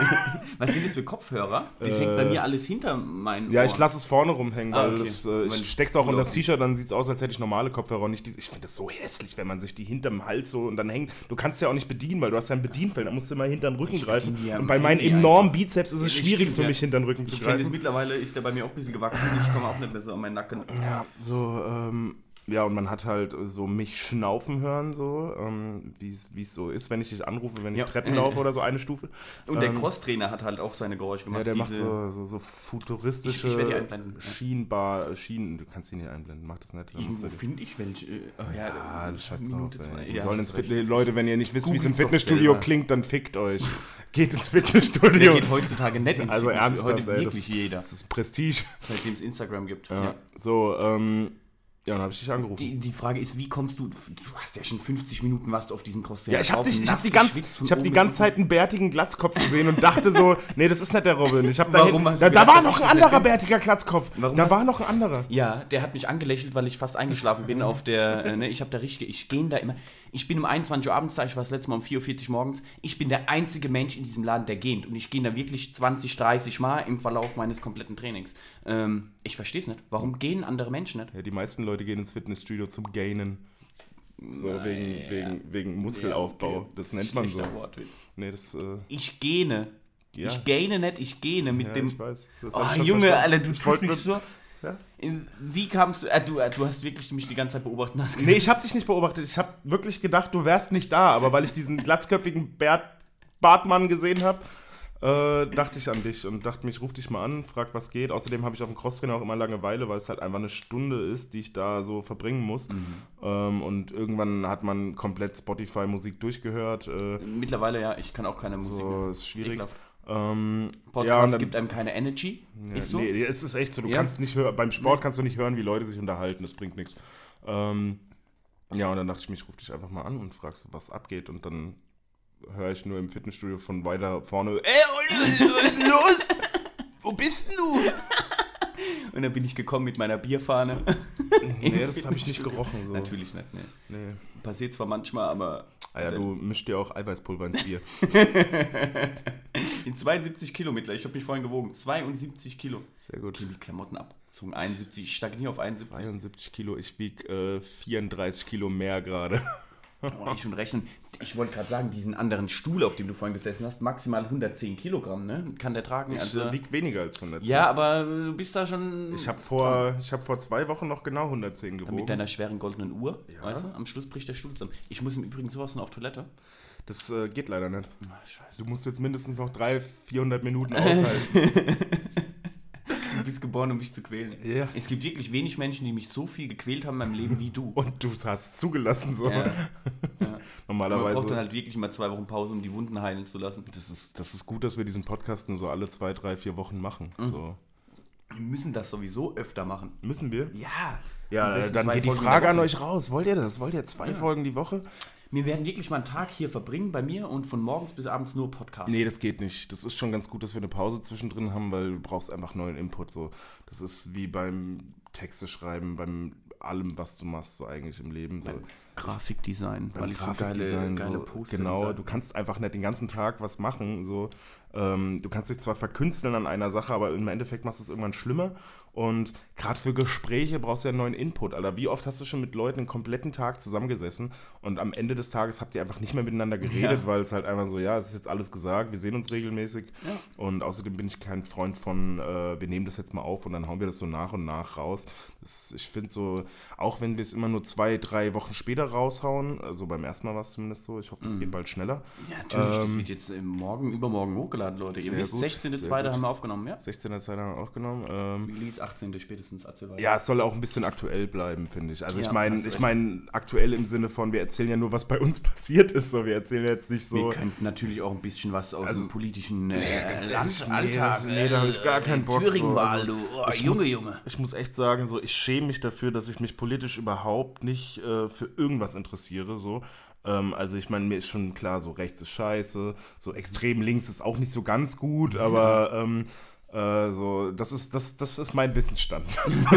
Speaker 2: Was sind das für Kopfhörer? Das hängt bei mir alles hinter meinen
Speaker 1: Äh, Ja, ich
Speaker 2: Ohren.
Speaker 1: lasse es vorne rumhängen,
Speaker 2: Ah,
Speaker 1: weil
Speaker 2: okay.
Speaker 1: das, äh, ich
Speaker 2: es
Speaker 1: steck's auch in das. T-Shirt, dann sieht's aus, als hätte ich normale Kopfhörer und nicht diese. Ich finde das so hässlich, wenn man sich die hinterm Hals so und dann hängt. Du kannst ja auch nicht bedienen, weil du hast ja ein Bedienfeld, da musst du immer hinterm Rücken greifen.
Speaker 2: bediene ja
Speaker 1: Und bei meinen enormen Bizeps ist es
Speaker 2: Das
Speaker 1: schwierig für mich, hinterm Rücken zu
Speaker 2: Ich das
Speaker 1: greifen.
Speaker 2: mittlerweile, ist der bei mir auch ein bisschen gewachsen. Ich komme auch nicht mehr so an meinen Nacken.
Speaker 1: Ja, so, ähm, ja, und man hat halt so mich schnaufen hören, so, ähm, wie es so ist, wenn ich dich anrufe, wenn ich
Speaker 2: Ja.
Speaker 1: Treppen laufe oder so, eine Stufe.
Speaker 2: Und der
Speaker 1: Ähm,
Speaker 2: Crosstrainer hat halt auch seine Geräusche gemacht.
Speaker 1: Ja, der macht so, so, so futuristische
Speaker 2: Ich- ja.
Speaker 1: Schienenbar, Schienen, du kannst ihn nicht einblenden, mach das nicht. du-
Speaker 2: finde ich welche. Oh, ja, äh,
Speaker 1: das scheiß drauf,
Speaker 2: Minute
Speaker 1: ey.
Speaker 2: zwei. Ja,
Speaker 1: sollen ins. Fitness, Leute, wenn ihr nicht wisst, wie es im Fitnessstudio klingt, dann fickt euch. Geht ins
Speaker 2: Der
Speaker 1: Fitnessstudio.
Speaker 2: geht heutzutage nicht ins
Speaker 1: Also
Speaker 2: Fitnessstudio.
Speaker 1: ernsthaft,
Speaker 2: Heute
Speaker 1: ey,
Speaker 2: wirklich
Speaker 1: das,
Speaker 2: jeder,
Speaker 1: das ist Prestige.
Speaker 2: seitdem es Instagram gibt.
Speaker 1: Ja.
Speaker 2: Ja.
Speaker 1: So, ähm, ja, dann habe ich dich angerufen.
Speaker 2: Die, die Frage ist, wie kommst du, du hast ja schon 50 Minuten warst du auf diesem Crosstrainer
Speaker 1: Ja, ich habe hab die, ganz, ich hab die ganze Zeit einen bärtigen Glatzkopf gesehen und dachte so, nee, das ist nicht der Robin. Ich hab da,
Speaker 2: Warum
Speaker 1: hin,
Speaker 2: hast du
Speaker 1: da, da war noch ein anderer bärtiger Glatzkopf.
Speaker 2: Warum
Speaker 1: da war noch ein anderer.
Speaker 2: Ja, der hat mich angelächelt, weil ich fast eingeschlafen bin auf der, äh, ne, ich habe da richtig, ich gehe da immer, ich bin um 21 Uhr abends da, ich war das letzte Mal um 4.40 Uhr morgens, ich bin der einzige Mensch in diesem Laden, der geht und ich gehe da wirklich 20, 30 Mal im Verlauf meines kompletten Trainings. Ähm, ich verstehe es nicht, warum gehen andere Menschen nicht?
Speaker 1: Ja, die meisten Leute gehen ins Fitnessstudio zum Gainen. So wegen, wegen, wegen Muskelaufbau.
Speaker 2: Ja, okay.
Speaker 1: Das nennt man so.
Speaker 2: Schlechter Wortwitz.
Speaker 1: Nee, das, äh,
Speaker 2: Ich gähne.
Speaker 1: Ja.
Speaker 2: Ich gähne nicht, ich gähne mit
Speaker 1: ja,
Speaker 2: dem...
Speaker 1: ich weiß. Das
Speaker 2: Oh, Junge,
Speaker 1: verstanden.
Speaker 2: Alter, du
Speaker 1: Ich
Speaker 2: tust mich so...
Speaker 1: Ja?
Speaker 2: Wie kamst du... Äh, du, äh, du hast wirklich mich die ganze Zeit beobachtet. Hast
Speaker 1: Nee, ich habe dich nicht beobachtet. Ich habe wirklich gedacht, du wärst nicht da. Aber weil ich diesen glatzköpfigen Bert Bartmann gesehen habe, äh, dachte ich an dich und dachte mir, ich ruf dich mal an, frag, was geht. Außerdem habe ich auf dem Crosstrainer auch immer Langeweile, weil es halt einfach eine Stunde ist, die ich da so verbringen muss.
Speaker 2: Mhm.
Speaker 1: Ähm, und irgendwann hat man komplett Spotify-Musik durchgehört. Äh,
Speaker 2: Mittlerweile, ja, ich kann auch keine Musik
Speaker 1: so
Speaker 2: mehr.
Speaker 1: ist schwierig.
Speaker 2: Ekelhaft.
Speaker 1: Ähm,
Speaker 2: Podcast
Speaker 1: ja, dann,
Speaker 2: gibt einem keine Energy.
Speaker 1: Ja,
Speaker 2: ist so.
Speaker 1: Nee, es ist echt so. Du
Speaker 2: Ja.
Speaker 1: kannst nicht hören, beim Sport kannst du nicht hören, wie Leute sich unterhalten. Das bringt nichts. Ähm, ja, und dann dachte ich mir, ich rufe dich einfach mal an und fragst, was abgeht. Und dann höre ich nur im Fitnessstudio von weiter vorne, ey, Oliver, was ist denn los? Wo bist du?
Speaker 2: Und dann bin ich gekommen mit meiner Bierfahne.
Speaker 1: Nee, das habe ich nicht gerochen. So.
Speaker 2: Natürlich nicht, ne.
Speaker 1: Nee.
Speaker 2: Passiert zwar manchmal, aber
Speaker 1: Ah ja, du mischst dir auch Eiweißpulver ins Bier.
Speaker 2: in 72 Kilo mittlerweile. Ich habe mich vorhin gewogen. 72 Kilo.
Speaker 1: Sehr gut.
Speaker 2: Die Klamotten ab. So 71. Ich stagniere auf 71.
Speaker 1: 72 Kilo, ich wiege äh, 34 Kilo mehr gerade.
Speaker 2: Oh, ich schon rechnen. Ich wollte gerade sagen, diesen anderen Stuhl, auf dem du vorhin gesessen hast, maximal 110 Kilogramm, ne? Kann der tragen.
Speaker 1: Ich
Speaker 2: Also,
Speaker 1: wiege weniger als 110.
Speaker 2: ja, aber du bist da schon.
Speaker 1: Ich habe vor, ich hab vor zwei Wochen noch genau 110 gewogen.
Speaker 2: Mit deiner schweren goldenen Uhr,
Speaker 1: Ja.
Speaker 2: weißt du? Am Schluss bricht der Stuhl zusammen. Ich muss im Übrigen sowas von auf Toilette.
Speaker 1: Das äh, geht leider nicht.
Speaker 2: Ah, scheiße.
Speaker 1: Du musst jetzt mindestens noch 300, 400 Minuten aushalten.
Speaker 2: Du bist geboren, um mich zu quälen.
Speaker 1: Ja.
Speaker 2: Es gibt wirklich wenig Menschen, die mich so viel gequält haben in meinem Leben wie du.
Speaker 1: Und du hast zugelassen so.
Speaker 2: Ja. Ja. Man
Speaker 1: Normalerweise.
Speaker 2: braucht dann halt wirklich mal zwei Wochen Pause, um die Wunden heilen zu lassen.
Speaker 1: das, ist, das ist gut, dass wir diesen Podcast nur so alle zwei, drei, vier Wochen machen.
Speaker 2: Mhm.
Speaker 1: So.
Speaker 2: Wir müssen das sowieso öfter machen.
Speaker 1: Müssen wir?
Speaker 2: Ja.
Speaker 1: Ja, dann geht die Frage an euch raus. Wollt ihr das? Wollt ihr zwei Folgen die Woche?
Speaker 2: Wir werden wirklich mal einen Tag hier verbringen bei mir und von morgens bis abends nur Podcast.
Speaker 1: Nee, das geht nicht. Das ist schon ganz gut, dass wir eine Pause zwischendrin haben, weil du brauchst einfach neuen Input. So. Das ist wie beim Texte schreiben, beim allem, was du machst, so eigentlich im Leben. So.
Speaker 2: Grafikdesign,
Speaker 1: beim
Speaker 2: weil ich so
Speaker 1: Grafikdesign,
Speaker 2: geile, geile Poster
Speaker 1: Genau, du kannst einfach nicht den ganzen Tag was machen. So. Ähm, du kannst dich zwar verkünsteln an einer Sache, aber im Endeffekt machst du es irgendwann schlimmer. Und gerade für Gespräche brauchst du ja einen neuen Input, Alter. Wie oft hast du schon mit Leuten einen kompletten Tag zusammengesessen und am Ende des Tages habt ihr einfach nicht mehr miteinander geredet,
Speaker 2: Ja.
Speaker 1: weil es halt einfach so, ja, es ist jetzt alles gesagt, wir sehen uns regelmäßig. Und außerdem bin ich kein Freund von, äh, wir nehmen das jetzt mal auf und dann hauen wir das so nach und nach raus. Das, ich finde so, auch wenn wir es immer nur zwei, drei Wochen später raushauen, also beim ersten Mal war es zumindest so, ich hoffe,
Speaker 2: Mhm.
Speaker 1: das geht bald schneller.
Speaker 2: Ja, natürlich, das
Speaker 1: Ähm,
Speaker 2: wird jetzt morgen, übermorgen hochgeladen, Leute. Ihr wisst,
Speaker 1: gut,
Speaker 2: 16.2.
Speaker 1: sehr
Speaker 2: haben wir aufgenommen, ja?
Speaker 1: 16er Zeit haben wir aufgenommen. Ähm,
Speaker 2: Release 18. spätestens, weiter.
Speaker 1: ja, es soll auch ein bisschen aktuell bleiben, finde ich. Also ich
Speaker 2: Ja,
Speaker 1: meine,
Speaker 2: hast du
Speaker 1: ich meine aktuell im Sinne von, wir erzählen ja nur, was bei uns passiert ist. So, wir erzählen jetzt nicht so.
Speaker 2: Wir könnten natürlich auch ein bisschen was aus
Speaker 1: Also-
Speaker 2: dem politischen äh,
Speaker 1: ganz
Speaker 2: Land,
Speaker 1: nee,
Speaker 2: Alltag.
Speaker 1: nee, da hab ich gar keinen Bock, so.
Speaker 2: Thüringen-Wahl,
Speaker 1: Also,
Speaker 2: du. Oh,
Speaker 1: ich
Speaker 2: Junge,
Speaker 1: muss-
Speaker 2: Junge.
Speaker 1: Ich muss echt sagen, so, ich schäme mich dafür, dass ich mich politisch überhaupt nicht äh, für irgendwas interessiere. So. Ähm, also ich meine, mir ist schon klar, so rechts ist scheiße, so extrem links ist auch nicht so ganz gut, aber ähm, äh, so, das ist, das, das ist mein Wissensstand.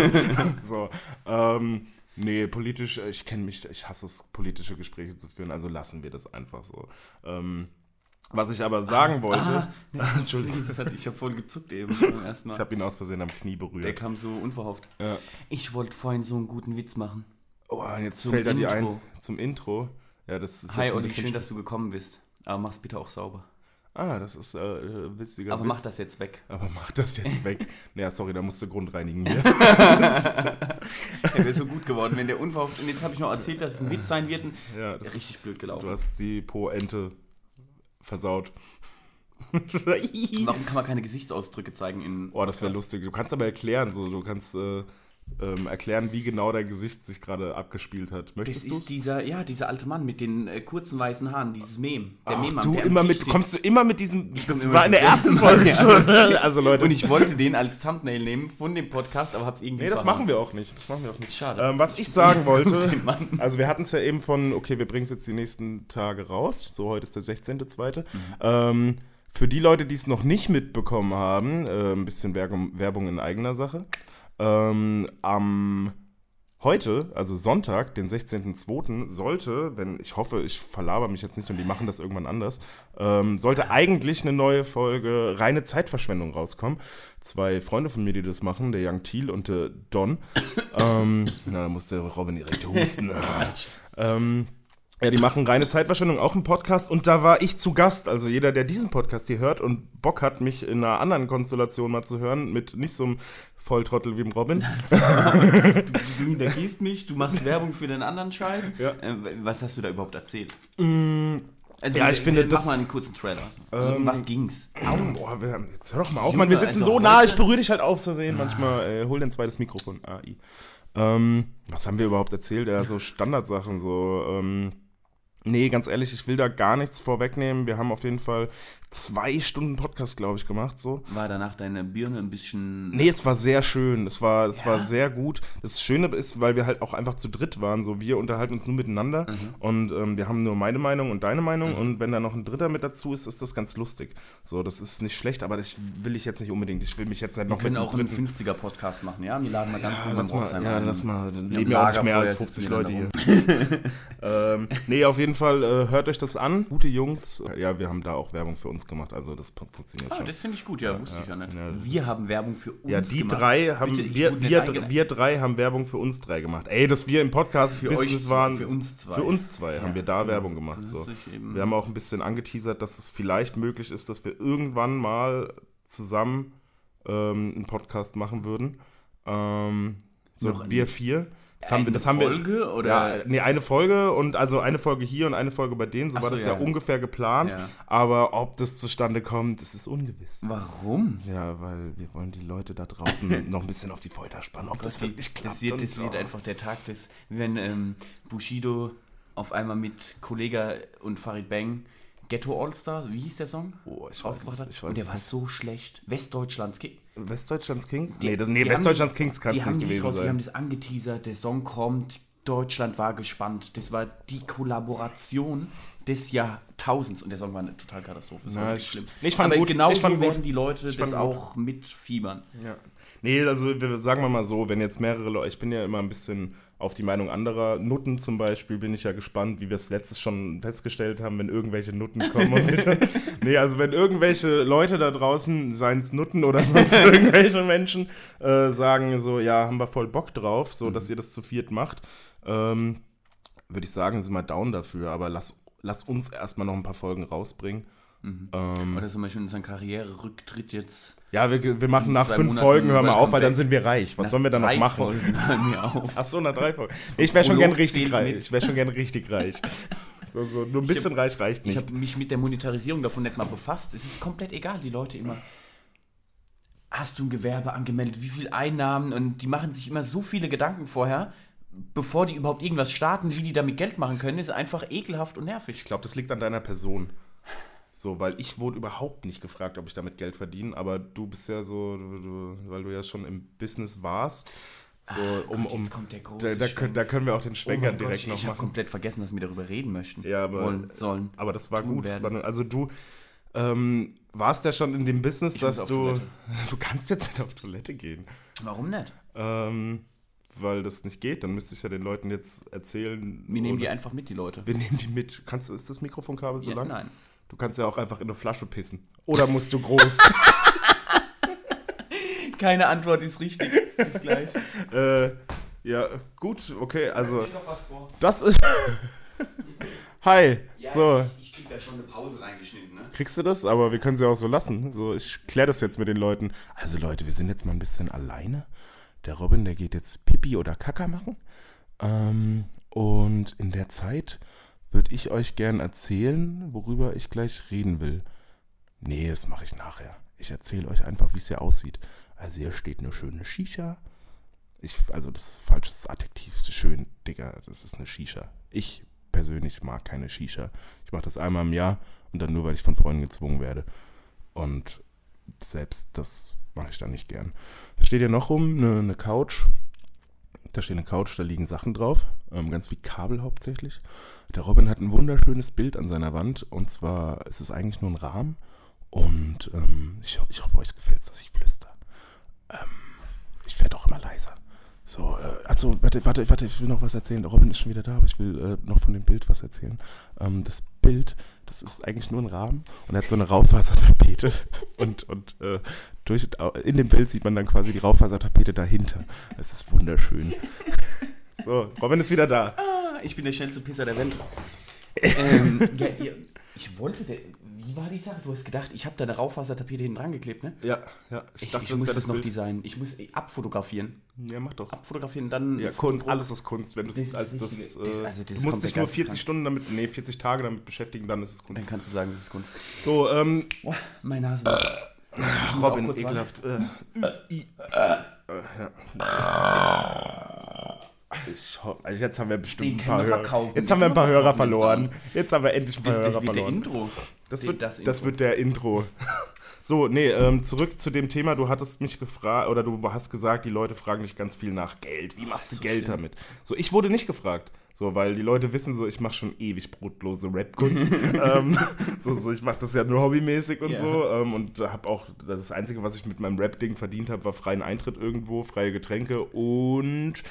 Speaker 1: so, ähm, Nee, politisch, ich kenne mich, ich hasse es, politische Gespräche zu führen, also lassen wir das einfach so. Ähm, was ich aber sagen wollte,
Speaker 2: Ah, nee, Entschuldigung, hat, ich habe voll gezuckt eben ersten
Speaker 1: ich habe ihn aus Versehen am Knie
Speaker 2: Der
Speaker 1: berührt.
Speaker 2: kam so unverhofft.
Speaker 1: Ja.
Speaker 2: Ich wollte vorhin so einen guten Witz machen.
Speaker 1: Oh, jetzt
Speaker 2: Zum
Speaker 1: fällt er dir ein zum Intro. Ja, das ist
Speaker 2: Hi Olli, schön, dass du gekommen bist. Aber mach's bitte auch sauber.
Speaker 1: Ah, das ist äh, äh, witziger
Speaker 2: Aber
Speaker 1: Witz.
Speaker 2: mach das jetzt weg.
Speaker 1: Aber mach das jetzt weg. naja, sorry, da musst du grundreinigen hier.
Speaker 2: Der wäre so gut geworden, wenn der unverhofft. Und jetzt habe ich noch erzählt, dass es ein Witz sein wird.
Speaker 1: ja, das
Speaker 2: Richtig
Speaker 1: ist,
Speaker 2: blöd gelaufen.
Speaker 1: du hast die Po-Ente versaut.
Speaker 2: Warum kann man keine Gesichtsausdrücke zeigen in.
Speaker 1: Oh, das wäre lustig. Du kannst aber erklären, so, du kannst äh, ähm, erklären, wie genau dein Gesicht sich gerade abgespielt hat.
Speaker 2: Das
Speaker 1: Möchtest du?
Speaker 2: ist dieser, ja, dieser alte Mann mit den äh, kurzen weißen Haaren, dieses Mem. Der
Speaker 1: Ach,
Speaker 2: Meme
Speaker 1: du immer mit,
Speaker 2: sitzt.
Speaker 1: kommst du immer mit diesem. Das
Speaker 2: immer
Speaker 1: war in der ersten Folge
Speaker 2: Ja,
Speaker 1: schon. Also Leute.
Speaker 2: Und ich wollte den als Thumbnail nehmen von dem Podcast, aber hab's irgendwie
Speaker 1: nee, das
Speaker 2: verhauen.
Speaker 1: machen wir auch nicht. Das machen wir auch nicht.
Speaker 2: Schade.
Speaker 1: Ähm, was ich sagen wollte, also wir hatten es ja eben von, okay, wir bringen es jetzt die nächsten Tage raus. So, heute ist der 16.2.
Speaker 2: Mhm.
Speaker 1: Ähm, für die Leute, die es noch nicht mitbekommen haben, äh, ein bisschen Werbung in eigener Sache. Ähm, am heute, also Sonntag, den 16.02., sollte, wenn, ich hoffe, ich verlaber mich jetzt nicht und die machen das irgendwann anders, ähm, sollte eigentlich eine neue Folge reine Zeitverschwendung rauskommen. Zwei Freunde von mir, die das machen, der Young Thiel und der Don. ähm, na, da musste Robin direkt husten. ähm, ja, die machen reine Zeitverschwendung, auch einen Podcast und da war ich zu Gast. Also jeder, der diesen Podcast hier hört und Bock hat, mich in einer anderen Konstellation mal zu hören, mit nicht so einem Volltrottel wie dem Robin.
Speaker 2: Du hintergehst mich, du machst Werbung für den anderen Scheiß.
Speaker 1: Ja.
Speaker 2: Äh, was hast du da überhaupt erzählt?
Speaker 1: Mm,
Speaker 2: Also,
Speaker 1: Ja, ich finde,
Speaker 2: mach
Speaker 1: das-
Speaker 2: mal einen kurzen Trailer.
Speaker 1: Ähm,
Speaker 2: Um was ging's?
Speaker 1: Boah, wir jetzt hör doch mal auf,
Speaker 2: Junge,
Speaker 1: Mann. Wir sitzen
Speaker 2: also
Speaker 1: so nah, ich berühre dich halt auf Versehen manchmal. Äh, hol dir ein zweites Mikrofon. AI. Ähm, was haben wir überhaupt erzählt? Ja, so Standardsachen, so. Ähm, nee, ganz ehrlich, ich will da gar nichts vorwegnehmen. Wir haben auf jeden Fall zwei Stunden Podcast, glaube ich, gemacht. So.
Speaker 2: War danach deine Birne ein bisschen.
Speaker 1: Nee, es war sehr schön. Es war, es
Speaker 2: Ja?
Speaker 1: war sehr gut. Das Schöne ist, weil wir halt auch einfach zu dritt waren. So, wir unterhalten uns nur miteinander und ähm, wir haben nur meine Meinung und deine Meinung. Und wenn da noch ein Dritter mit dazu ist, ist das ganz lustig. So, das ist nicht schlecht, aber das will ich jetzt nicht unbedingt. Ich will mich jetzt nicht
Speaker 2: Wir
Speaker 1: noch
Speaker 2: können
Speaker 1: mit
Speaker 2: auch einen
Speaker 1: dritten.
Speaker 2: 50er-Podcast machen, ja? Wir laden mal ganz
Speaker 1: Ja, lass mal, ja,
Speaker 2: ein.
Speaker 1: lass mal. Wir leben ja auch nicht mehr als
Speaker 2: sitzen
Speaker 1: 50
Speaker 2: wir
Speaker 1: Leute hier. ähm, nee, auf jeden Fall, äh, hört euch das an. Gute Jungs. Ja, wir haben da auch Werbung für uns gemacht. Also das funktioniert
Speaker 2: Ah,
Speaker 1: schon.
Speaker 2: das finde ich gut, ja, wusste
Speaker 1: ja,
Speaker 2: ich ja nicht.
Speaker 1: ja,
Speaker 2: wir haben Werbung für uns
Speaker 1: Ja, die
Speaker 2: gemacht.
Speaker 1: drei haben
Speaker 2: Bitte,
Speaker 1: wir, wir, wir drei haben Werbung für uns drei gemacht. Ey, dass wir im Podcast
Speaker 2: Für
Speaker 1: Business
Speaker 2: euch zwei,
Speaker 1: waren.
Speaker 2: für uns zwei.
Speaker 1: Für uns zwei
Speaker 2: Ja,
Speaker 1: haben wir da
Speaker 2: genau.
Speaker 1: Werbung gemacht. So. Wir haben auch ein bisschen angeteasert, dass es vielleicht möglich ist, dass wir irgendwann mal zusammen ähm, einen Podcast machen würden. Ähm, so
Speaker 2: Noch
Speaker 1: wir vier. Das
Speaker 2: Eine
Speaker 1: haben wir, das haben
Speaker 2: Folge
Speaker 1: wir,
Speaker 2: oder-
Speaker 1: Ja, nee, eine Folge und also eine Folge hier und eine Folge bei denen. So
Speaker 2: Ach
Speaker 1: war
Speaker 2: so,
Speaker 1: das ja.
Speaker 2: ja.
Speaker 1: ungefähr geplant.
Speaker 2: Ja.
Speaker 1: Aber ob das zustande kommt, das ist ungewiss.
Speaker 2: Warum?
Speaker 1: Ja, weil wir wollen die Leute da draußen noch ein bisschen auf die Folter spannen, ob das, wirklich klappt.
Speaker 2: Das wird, das wird einfach der Tag des, wenn ähm, Bushido auf einmal mit Kollega und Farid Bang Ghetto All-Star, wie hieß der Song?
Speaker 1: Oh, ich weiß es- ich weiß
Speaker 2: und der war
Speaker 1: nicht.
Speaker 2: so schlecht. Westdeutschlands
Speaker 1: Westdeutschlands Kings?
Speaker 2: Die-
Speaker 1: nee, das, nee Westdeutschlands
Speaker 2: haben-
Speaker 1: Kings kann es nicht gewesen
Speaker 2: draus, Die haben
Speaker 1: sein.
Speaker 2: das angeteasert, der Song kommt, Deutschland war gespannt. Das war die Kollaboration des Jahrtausends und der Song war eine total Katastrophe. Das war
Speaker 1: Na, ich-
Speaker 2: schlimm.
Speaker 1: nee, ich fand
Speaker 2: Aber
Speaker 1: gut,
Speaker 2: genauso
Speaker 1: ich fand
Speaker 2: werden die Leute das
Speaker 1: gut.
Speaker 2: auch mitfiebern.
Speaker 1: Ja. Nee, also wir, sagen wir mal so, wenn jetzt mehrere Leute, ich bin ja immer ein bisschen auf die Meinung anderer. Nutten zum Beispiel bin ich ja gespannt, wie wir es letztes schon festgestellt haben, wenn irgendwelche Nutten kommen. nee, also wenn irgendwelche Leute da draußen, seien es Nutten oder sonst irgendwelche Menschen, äh, sagen so, ja, haben wir voll Bock drauf, so dass ihr das zu viert macht, ähm, würde ich sagen, sind wir down dafür, aber lass, lass uns erstmal noch ein paar Folgen rausbringen. Ähm,
Speaker 2: Oder zum Beispiel unseren Karriererücktritt jetzt.
Speaker 1: ja, wir, wir machen nach fünf
Speaker 2: Monaten
Speaker 1: Folgen, hören wir auf, weil dann sind wir reich. Was sollen wir dann noch machen?
Speaker 2: Folgen hören wir auf.
Speaker 1: Ach so, nach drei Folgen. Ich wäre schon gern richtig reich.
Speaker 2: mit.
Speaker 1: Ich wäre schon gern richtig reich. So, so, nur ein bisschen reich reicht
Speaker 2: Ich
Speaker 1: nicht.
Speaker 2: habe mich mit der Monetarisierung davon nicht mal befasst. Es ist komplett egal, die Leute immer. Hast du ein Gewerbe angemeldet? Wie viel Einnahmen? Und die machen sich immer so viele Gedanken vorher, bevor die überhaupt irgendwas starten, wie die damit Geld machen können, ist einfach ekelhaft und nervig.
Speaker 1: Ich glaube, das liegt an deiner Person. So, weil ich wurde überhaupt nicht gefragt, ob ich damit Geld verdiene, aber du bist ja so, du, du, weil du ja schon im Business warst. So, um,
Speaker 2: Gott,
Speaker 1: um,
Speaker 2: kommt der große
Speaker 1: da, da, können, da können wir auch den
Speaker 2: Oh
Speaker 1: Schwenker
Speaker 2: mein Gott,
Speaker 1: direkt
Speaker 2: ich,
Speaker 1: noch
Speaker 2: ich habe
Speaker 1: machen.
Speaker 2: komplett vergessen, dass wir darüber reden möchten.
Speaker 1: Ja, aber-
Speaker 2: Wollen, sollen.
Speaker 1: Aber das war gut. Das war, also du ähm, warst ja schon in dem Business,
Speaker 2: Ich
Speaker 1: dass du.
Speaker 2: Toilette.
Speaker 1: Du kannst jetzt nicht auf Toilette gehen.
Speaker 2: Warum nicht?
Speaker 1: Ähm, weil das nicht geht. Dann müsste ich ja den Leuten jetzt erzählen.
Speaker 2: Wir nehmen die einfach mit, die Leute.
Speaker 1: Wir nehmen die mit. Kannst du, ist das Mikrofonkabel so
Speaker 2: Ja,
Speaker 1: lang?
Speaker 2: nein.
Speaker 1: Du kannst ja auch einfach in eine Flasche pissen. Oder musst du groß?
Speaker 2: Keine Antwort ist richtig. Ist gleich.
Speaker 1: äh, ja, gut, okay, also
Speaker 2: doch was vor.
Speaker 1: das ist. Hi, so.
Speaker 2: Ich, ich krieg da schon eine Pause reingeschnitten, ne?
Speaker 1: Kriegst du das? Aber wir können sie auch so lassen. So, ich kläre das jetzt mit den Leuten. Also Leute, wir sind jetzt mal ein bisschen alleine. Der Robin, der geht jetzt Pipi oder Kaka machen. Ähm, und in der Zeit würde ich euch gern erzählen, worüber ich gleich reden will. Nee, das mache ich nachher. Ich erzähle euch einfach, wie es hier aussieht. Also hier steht eine schöne Shisha. Ich, also das ist falsches Adjektiv. Schön, Digga, das ist eine Shisha. Ich persönlich mag keine Shisha. Ich mache das einmal im Jahr und dann nur, weil ich von Freunden gezwungen werde. Und selbst das mache ich dann nicht gern. Da steht ja noch rum eine, eine Couch. Da steht eine Couch, da liegen Sachen drauf, ähm, ganz wie Kabel hauptsächlich. Der Robin hat ein wunderschönes Bild an seiner Wand und zwar ist es eigentlich nur ein Rahmen und ähm, ich, ich hoffe, euch gefällt es, dass ich flüster. Ähm, ich werde auch immer leiser. So, äh, also, warte, warte, warte, ich will noch was erzählen. Der Robin ist schon wieder da, aber ich will äh, noch von dem Bild was erzählen. Ähm, das Bild, das ist eigentlich nur ein Rahmen und er hat so eine Raufasertapete und, und äh, durch, in dem Bild sieht man dann quasi die Raufasertapete dahinter. Es ist wunderschön. So, Robin ist wieder da.
Speaker 2: Ah, ich bin der schnellste Pisser der Welt. ähm, ja, ihr, ich wollte, der, wie war die Sache? Du hast gedacht, ich habe da eine Raufasertapete hinten dran geklebt, ne?
Speaker 1: Ja, ja,
Speaker 2: Ich, ich muss das noch designen. Ich muss abfotografieren.
Speaker 1: Ja, mach doch.
Speaker 2: Abfotografieren, dann.
Speaker 1: Ja, Kunst, alles ist Kunst. Wenn du
Speaker 2: Das ist
Speaker 1: als
Speaker 2: das
Speaker 1: das.
Speaker 2: Das-
Speaker 1: äh,
Speaker 2: also das
Speaker 1: du musst dich nur
Speaker 2: ganz
Speaker 1: 40
Speaker 2: krank.
Speaker 1: Stunden damit, nee, 40 Tage damit beschäftigen, dann ist es Kunst.
Speaker 2: Dann kannst du sagen, das ist Kunst.
Speaker 1: So, ähm,
Speaker 2: Boah, meine Nase.
Speaker 1: Robin, ekelhaft. Äh, I- äh, ja. Ich hoffe, also jetzt haben wir bestimmt
Speaker 2: Den
Speaker 1: ein paar Hörer. Jetzt haben wir ein paar Hörer verloren. Jetzt haben wir endlich ein paar
Speaker 2: Das,
Speaker 1: Hörer
Speaker 2: das wird der
Speaker 1: verloren.
Speaker 2: Intro.
Speaker 1: Das wird,
Speaker 2: das
Speaker 1: das,
Speaker 2: Intro.
Speaker 1: wird der Intro. So, nee, ähm, zurück zu dem Thema. Du hattest mich gefragt, oder du hast gesagt, die Leute fragen dich ganz viel nach Geld. Wie machst du
Speaker 2: so
Speaker 1: Geld
Speaker 2: schlimm.
Speaker 1: damit? So, ich wurde nicht gefragt. So, weil die Leute wissen so, ich mache schon ewig brotlose Rap-Kunst. ähm, so, so, ich mache das ja nur hobbymäßig und
Speaker 2: Ja.
Speaker 1: so. Ähm, und habe auch, das Einzige, was ich mit meinem Rap-Ding verdient habe, war freien Eintritt irgendwo, freie Getränke und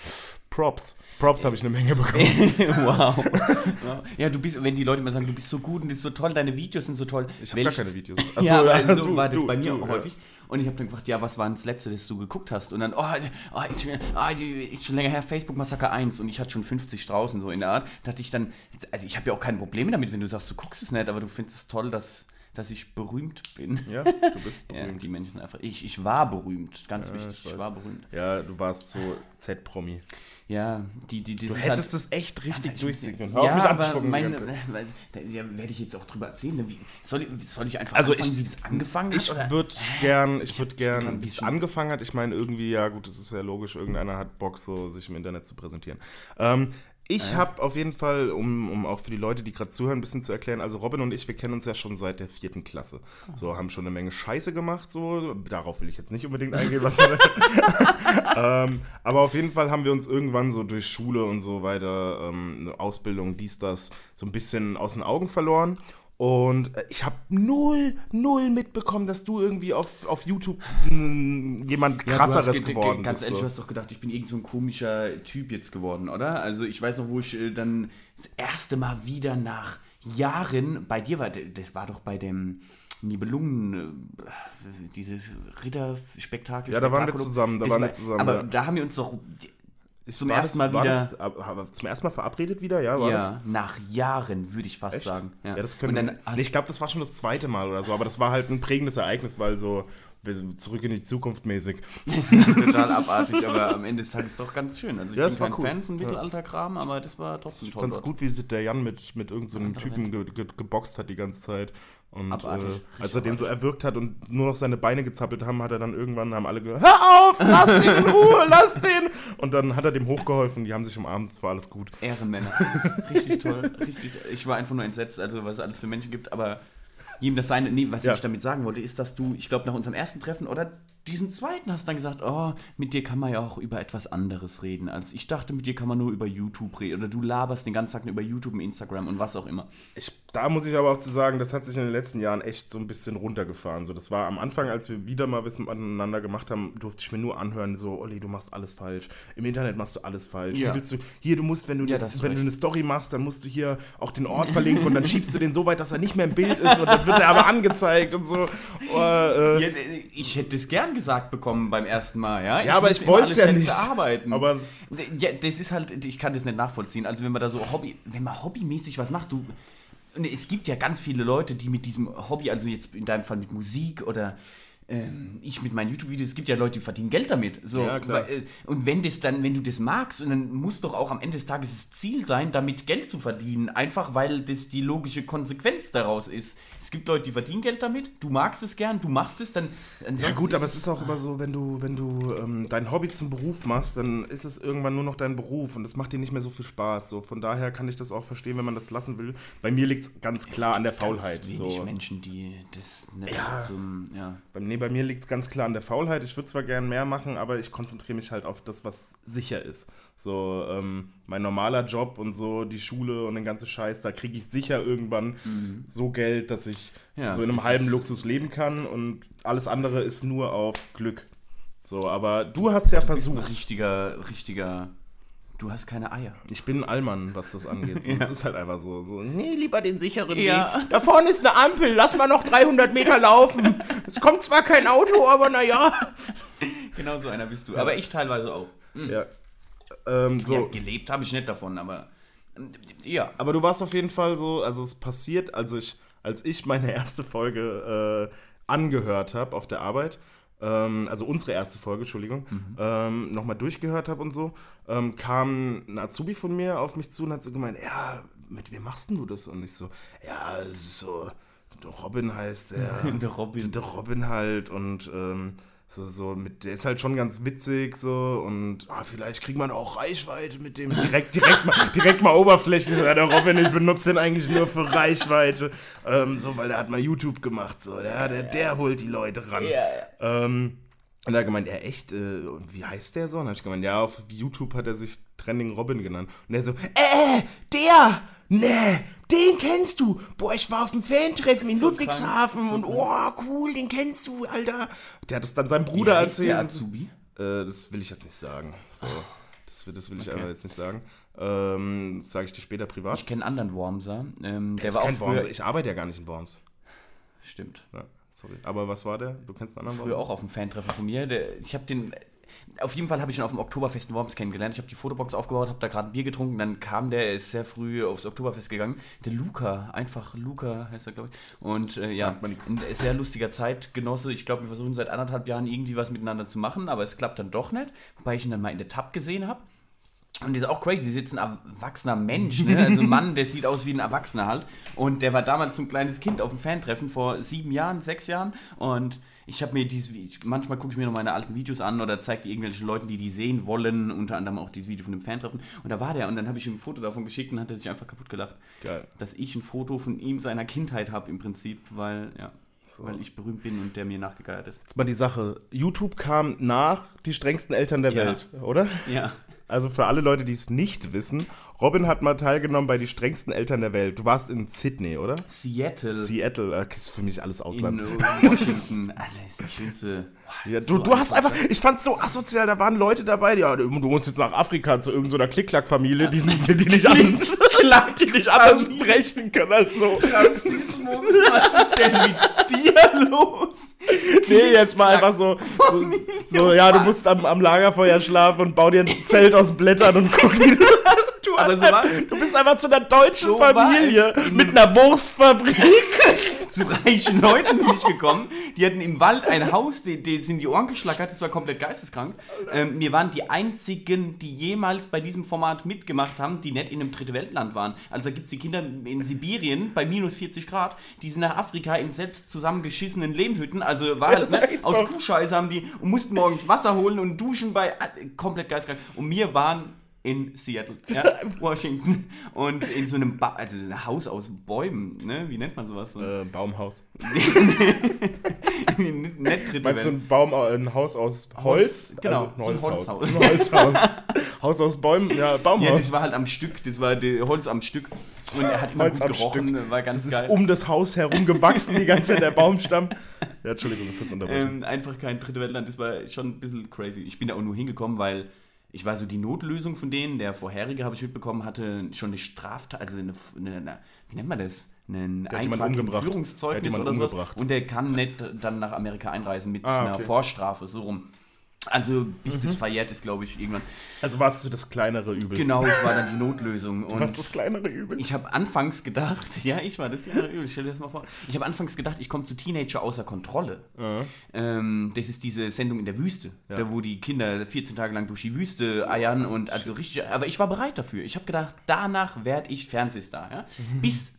Speaker 1: Props. Props habe ich eine Menge bekommen.
Speaker 2: wow. Ja, du bist, wenn die Leute mal sagen, du bist so gut und das ist so toll, deine Videos sind so toll.
Speaker 1: Ich habe gar keine Videos.
Speaker 2: Ach ja,
Speaker 1: Achso,
Speaker 2: aber so
Speaker 1: du,
Speaker 2: war das
Speaker 1: du,
Speaker 2: bei mir
Speaker 1: du,
Speaker 2: auch
Speaker 1: ja.
Speaker 2: Und ich habe dann gefragt, ja, was war das letzte, das du geguckt hast? Und dann, oh, oh ist, oh, ist schon länger her, Facebook Massaker 1 und ich hatte schon 50 draußen, so in der Art. Da dachte ich dann, also ich habe ja auch keine Probleme damit, wenn du sagst, du guckst es nicht, aber du findest es toll, dass, dass ich berühmt bin.
Speaker 1: Ja, du bist
Speaker 2: Ja,
Speaker 1: berühmt.
Speaker 2: die Menschen einfach. Ich, ich war berühmt, ganz wichtig,
Speaker 1: ich
Speaker 2: ich, war berühmt.
Speaker 1: Ja, du warst so Z-Promi.
Speaker 2: Ja, die, die, die
Speaker 1: Du hättest
Speaker 2: halt-
Speaker 1: das echt richtig
Speaker 2: Ich-
Speaker 1: durchziehen können.
Speaker 2: Ja,
Speaker 1: Hör auf, mich
Speaker 2: aber
Speaker 1: anzuspucken
Speaker 2: meine, weil- da ja, werde ich jetzt auch drüber erzählen. ne? Wie, soll, ich, soll ich einfach
Speaker 1: Also
Speaker 2: anfangen,
Speaker 1: ich-
Speaker 2: wie das angefangen hat?
Speaker 1: Ich
Speaker 2: oder?
Speaker 1: würde gern, ich würde gern,
Speaker 2: kein
Speaker 1: wie es angefangen hat. Ich meine, irgendwie, ja gut, das ist ja logisch, irgendeiner hat Bock, so sich im Internet zu präsentieren. Ähm, ich habe auf jeden Fall, um, um auch für die Leute, die gerade zuhören, ein bisschen zu erklären, also Robin und ich, wir kennen uns ja schon seit der vierten Klasse. So, haben schon eine Menge Scheiße gemacht, so. Darauf will ich jetzt nicht unbedingt eingehen, was ähm, aber auf jeden Fall haben wir uns irgendwann so durch Schule und so weiter, ähm, Ausbildung, dies, das, so ein bisschen aus den Augen verloren. Und äh, ich habe null, null mitbekommen, dass du irgendwie auf, auf YouTube mh, jemand
Speaker 2: Ja,
Speaker 1: krasseres
Speaker 2: hast ge- ge-
Speaker 1: geworden
Speaker 2: Ganz
Speaker 1: bist.
Speaker 2: ehrlich,
Speaker 1: So.
Speaker 2: du hast doch gedacht, ich bin irgend so ein komischer Typ jetzt geworden, oder? Also ich weiß noch, wo ich äh, dann das erste Mal wieder nach Jahren bei dir war. Das war doch bei dem Nibelungen, äh, dieses Ritterspektakel.
Speaker 1: Ja, da waren wir zusammen, da waren wir zusammen,
Speaker 2: Aber
Speaker 1: ja.
Speaker 2: da haben wir uns doch
Speaker 1: Ich-
Speaker 2: zum ersten
Speaker 1: das,
Speaker 2: Mal wieder-
Speaker 1: Das, zum ersten Mal verabredet wieder, ja? War das?
Speaker 2: ja, nach Jahren, würde ich fast
Speaker 1: Echt?
Speaker 2: sagen.
Speaker 1: Ja, das können
Speaker 2: dann
Speaker 1: nee, Ich glaube, das war schon das zweite Mal oder so, aber das war halt ein prägendes Ereignis, weil so zurück in die Zukunft mäßig.
Speaker 2: Das ist total abartig, aber am Ende des Tages doch ganz schön. Also ich
Speaker 1: Ja,
Speaker 2: bin kein
Speaker 1: cool.
Speaker 2: Fan von. Mittelalterkram, aber das war trotzdem
Speaker 1: Ich
Speaker 2: toll.
Speaker 1: fand's
Speaker 2: dort.
Speaker 1: gut, wie sich der Jan mit, mit irgendeinem so Typen ge, ge, geboxt hat die ganze Zeit. Und
Speaker 2: Abartig.
Speaker 1: äh, als er den so erwürgt hat und nur noch seine Beine gezappelt haben, hat er dann irgendwann, haben alle gesagt, hör auf, lass den in Ruhe, lass den. Und dann hat er dem hochgeholfen, die haben sich umarmt, es war alles gut.
Speaker 2: Ehrenmänner. Richtig toll. Richtig, ich war einfach nur entsetzt, also was es alles für Menschen gibt, aber jedem das seine. Nee, was
Speaker 1: Ja.
Speaker 2: ich damit sagen wollte, ist, dass du, ich glaube, nach unserem ersten Treffen, oder diesem zweiten hast du dann gesagt, oh, mit dir kann man ja auch über etwas anderes reden. Als ich dachte, mit dir kann man nur über YouTube reden. Oder du laberst den ganzen Tag nur über YouTube und Instagram und was auch immer.
Speaker 1: Ich, da muss ich aber auch zu sagen, das hat sich in den letzten Jahren echt so ein bisschen runtergefahren. So, das war am Anfang, als wir wieder mal was miteinander gemacht haben, durfte ich mir nur anhören, so, Olli, du machst alles falsch. Im Internet machst du alles falsch.
Speaker 2: Ja.
Speaker 1: Wie willst du, hier, du musst, wenn du,
Speaker 2: Ja,
Speaker 1: ne, wenn du eine Story machst, dann musst du hier auch den Ort verlinken und dann schiebst du den so weit, dass er nicht mehr im Bild ist und dann wird er aber angezeigt und so. Oh, äh,
Speaker 2: Ja, ich hätte es gern gesagt bekommen beim ersten Mal, ja?
Speaker 1: Ja, aber ich wollt's
Speaker 2: alles
Speaker 1: ja nicht.
Speaker 2: Bearbeiten.
Speaker 1: Aber das-
Speaker 2: ja, das ist halt, ich kann das nicht nachvollziehen. Also wenn man da so Hobby, wenn man hobbymäßig was macht, du, und es gibt ja ganz viele Leute, die mit diesem Hobby, also jetzt in deinem Fall mit Musik oder ähm, ich mit meinen YouTube-Videos, es gibt ja Leute, die verdienen Geld damit. So,
Speaker 1: Ja, klar.
Speaker 2: weil, äh, und wenn das dann, wenn du das magst, und dann muss doch auch am Ende des Tages das Ziel sein, damit Geld zu verdienen. Einfach weil das die logische Konsequenz daraus ist. Es gibt Leute, die verdienen Geld damit, du magst es gern, du machst es, dann.
Speaker 1: Ja gut, aber es ist auch immer so, wenn du, wenn du ähm, dein Hobby zum Beruf machst, dann ist es irgendwann nur noch dein Beruf und es macht dir nicht mehr so viel Spaß. So, von daher kann ich das auch verstehen, wenn man das lassen will. Bei mir liegt es ganz klar an der Faulheit.
Speaker 2: Ganz wenig
Speaker 1: So.
Speaker 2: Menschen, die das nicht
Speaker 1: Ja.
Speaker 2: zum, ja.
Speaker 1: Bei, nee, bei mir liegt es ganz klar an der Faulheit. Ich würde zwar gern mehr machen, aber ich konzentriere mich halt auf das, was sicher ist. So, ähm, mein normaler Job und so, die Schule und den ganzen Scheiß, da kriege ich sicher irgendwann so Geld, dass ich
Speaker 2: Ja,
Speaker 1: so in einem halben Luxus leben kann und alles andere ist nur auf Glück. So, aber du hast ja
Speaker 2: Ein
Speaker 1: versucht.
Speaker 2: richtiger, richtiger. Du hast keine Eier.
Speaker 1: Ich bin ein Allmann, was das angeht. So, Es ist halt einfach so, so. Nee, lieber den sicheren
Speaker 2: Ja.
Speaker 1: Weg. Da vorne ist eine Ampel, lass mal noch 300 Meter laufen. Es kommt zwar kein Auto, aber naja.
Speaker 2: Genau so einer bist du. Aber ich teilweise auch.
Speaker 1: Ja. Ähm, so.
Speaker 2: Ja, gelebt habe ich nicht davon, aber. Ja.
Speaker 1: Aber du warst auf jeden Fall so, also es passiert, als ich, als ich meine erste Folge äh, angehört habe auf der Arbeit, ähm, also unsere erste Folge, Entschuldigung, ähm, nochmal durchgehört habe und so, ähm, kam ein Azubi von mir auf mich zu und hat so gemeint, ja, mit wem machst denn du das? Und ich so, ja, so, der Robin heißt der.
Speaker 2: Der Robin.
Speaker 1: Der Robin halt und ähm, so, so mit, der ist halt schon ganz witzig so und ah, vielleicht kriegt man auch Reichweite mit dem direkt, direkt mal, direkt mal oberflächlich. Ja, der Robin, ich benutze den eigentlich nur für Reichweite. Ähm, so, weil der hat mal YouTube gemacht, so, der, der, der holt die Leute ran. Ähm, und er hat gemeint, ja echt, äh, wie heißt der so? Und dann hab ich gemeint, ja, auf YouTube hat er sich Trending Robin genannt. Und er so, äh, der, ne, den kennst du. Boah, ich war auf dem Fan-Treffen in Ludwigshafen und oh, cool, den kennst du, Alter. Der hat es dann seinem Bruder
Speaker 2: Wie heißt der
Speaker 1: erzählt.
Speaker 2: Azubi?
Speaker 1: Äh, das will ich jetzt nicht sagen. So, das, will- das will ich
Speaker 2: Okay.
Speaker 1: aber jetzt nicht sagen. Ähm, das sage ich dir später privat.
Speaker 2: Ich kenne einen anderen Wormser. Ähm, der
Speaker 1: ist
Speaker 2: war auch
Speaker 1: kein
Speaker 2: früher,
Speaker 1: Worms. Ich arbeite ja gar nicht in Worms.
Speaker 2: Stimmt.
Speaker 1: Ja, sorry. Aber was war der? Du kennst einen anderen
Speaker 2: Früher auch auf dem Fantreffen von mir. Der, ich habe den. Auf jeden Fall habe ich ihn auf dem Oktoberfest in Worms kennengelernt. Ich habe die Fotobox aufgebaut, habe da gerade ein Bier getrunken. Dann kam der, er ist sehr früh aufs Oktoberfest gegangen. Der Luca, einfach Luca heißt er, glaube ich. Und äh, ja, ein sehr lustiger Zeitgenosse. Ich glaube, wir versuchen seit anderthalb Jahren irgendwie was miteinander zu machen, aber es klappt dann doch nicht. Wobei ich ihn dann mal in der Tab gesehen habe. Und die ist auch crazy, die ist jetzt ein erwachsener Mensch, ne? also ein Mann, der sieht aus wie ein Erwachsener halt. Und der war damals so ein kleines Kind auf dem Fantreffen vor sieben Jahren, sechs Jahren. Und ich habe mir dieses, manchmal gucke ich mir noch meine alten Videos an oder zeige die irgendwelchen Leuten, die die sehen wollen, unter anderem auch dieses Video von dem Fantreffen. Und da war der und dann habe ich ihm ein Foto davon geschickt und hat er sich einfach kaputt gelacht.
Speaker 1: Geil.
Speaker 2: Dass ich ein Foto von ihm seiner Kindheit habe im Prinzip, weil, ja,
Speaker 1: So.
Speaker 2: weil ich berühmt bin und der mir nachgegeiert ist.
Speaker 1: Jetzt mal die Sache. YouTube kam nach die strengsten Eltern der
Speaker 2: Ja.
Speaker 1: Welt, oder?
Speaker 2: Ja.
Speaker 1: Also für alle Leute, die es nicht wissen, Robin hat mal teilgenommen bei die strengsten Eltern der Welt. Du warst in Sydney, oder?
Speaker 2: Seattle.
Speaker 1: Seattle, äh, ist für mich alles
Speaker 2: in
Speaker 1: Ausland.
Speaker 2: äh, Washington. Alter, ist die schönste.
Speaker 1: Ja, du,
Speaker 2: So
Speaker 1: du hast
Speaker 2: einfach,
Speaker 1: ich fand's so asozial, da waren Leute dabei, die, ja, du musst jetzt nach Afrika zu irgendeiner Klick-Klack-Familie, die, sind- die nicht an, die nicht anders sprechen können als so.
Speaker 2: Rassismus, was ist denn mit dir los?
Speaker 1: Nee, jetzt mal einfach so, so, so ja, du musst am, am Lagerfeuer schlafen und bau dir ein Zelt aus Blättern und guck, wie du, hast
Speaker 2: so
Speaker 1: einfach, du bist einfach zu einer deutschen
Speaker 2: So
Speaker 1: Familie mit einer Wurstfabrik.
Speaker 2: Zu reichen Leuten bin ich gekommen. Die hatten im Wald ein Haus, die, sind die Ohren geschlackert, das war komplett geisteskrank. Ähm, wir waren die einzigen, die jemals bei diesem Format mitgemacht haben, die nicht in einem dritte Weltland waren. Also da gibt es die Kinder in Sibirien bei minus 40 Grad, die sind nach Afrika in selbst zusammengeschissenen Lehmhütten. Also war halt, ne, aus. Kuhscheiße haben die und mussten morgens Wasser holen und duschen bei äh, komplett geisteskrank. Und wir waren in Seattle, ja, Washington. Und in so einem, ba also ein Haus aus Bäumen, ne? Wie nennt man sowas? So
Speaker 1: Äh, Baumhaus.
Speaker 2: Nicht
Speaker 1: Meinst du ein Baum, äh, ein Haus aus Holz?
Speaker 2: Holz, genau,
Speaker 1: Also ein
Speaker 2: so ein
Speaker 1: Holzhaus.
Speaker 2: Holzhaus.
Speaker 1: Ein Holzhaus. Haus aus Bäumen, ja,
Speaker 2: Ja,
Speaker 1: Baumhaus.
Speaker 2: das war halt am Stück, das war die Holz am Stück. Und er hat immer
Speaker 1: Holz
Speaker 2: gut
Speaker 1: am
Speaker 2: gerochen,
Speaker 1: Stück.
Speaker 2: war ganz
Speaker 1: das
Speaker 2: geil.
Speaker 1: ist um das Haus herum gewachsen, die ganze Zeit der Baumstamm. Ja, Entschuldigung fürs Unterbrechen.
Speaker 2: Ähm, einfach kein dritte Weltland, das war schon ein bisschen crazy. Ich bin da auch nur hingekommen, weil ich war so die Notlösung von denen. Der vorherige, habe ich mitbekommen, hatte schon eine Straftat, also eine, eine, eine wie nennt man das? Einen Eintrag
Speaker 1: hat
Speaker 2: Führungszeugnis oder sowas. Und der kann nicht dann nach Amerika einreisen mit
Speaker 1: Ah,
Speaker 2: einer
Speaker 1: okay.
Speaker 2: Vorstrafe, so rum. Also bis
Speaker 1: Mhm.
Speaker 2: das verjährt ist, glaube ich, irgendwann.
Speaker 1: Also warst du das kleinere Übel.
Speaker 2: Genau, das war dann die Notlösung.
Speaker 1: Du
Speaker 2: Und
Speaker 1: warst das kleinere Übel.
Speaker 2: ich habe anfangs gedacht, ja, ich war das kleine Übel, stell dir das mal vor. Ich habe anfangs gedacht, ich komme zu Teenager außer Kontrolle. Ähm, das ist diese Sendung in der Wüste,
Speaker 1: Ja.
Speaker 2: da wo die Kinder 14 Tage lang durch die Wüste eiern und also richtig, aber ich war bereit dafür. Ich habe gedacht, danach werde ich Fernsehstar. Ja? Bis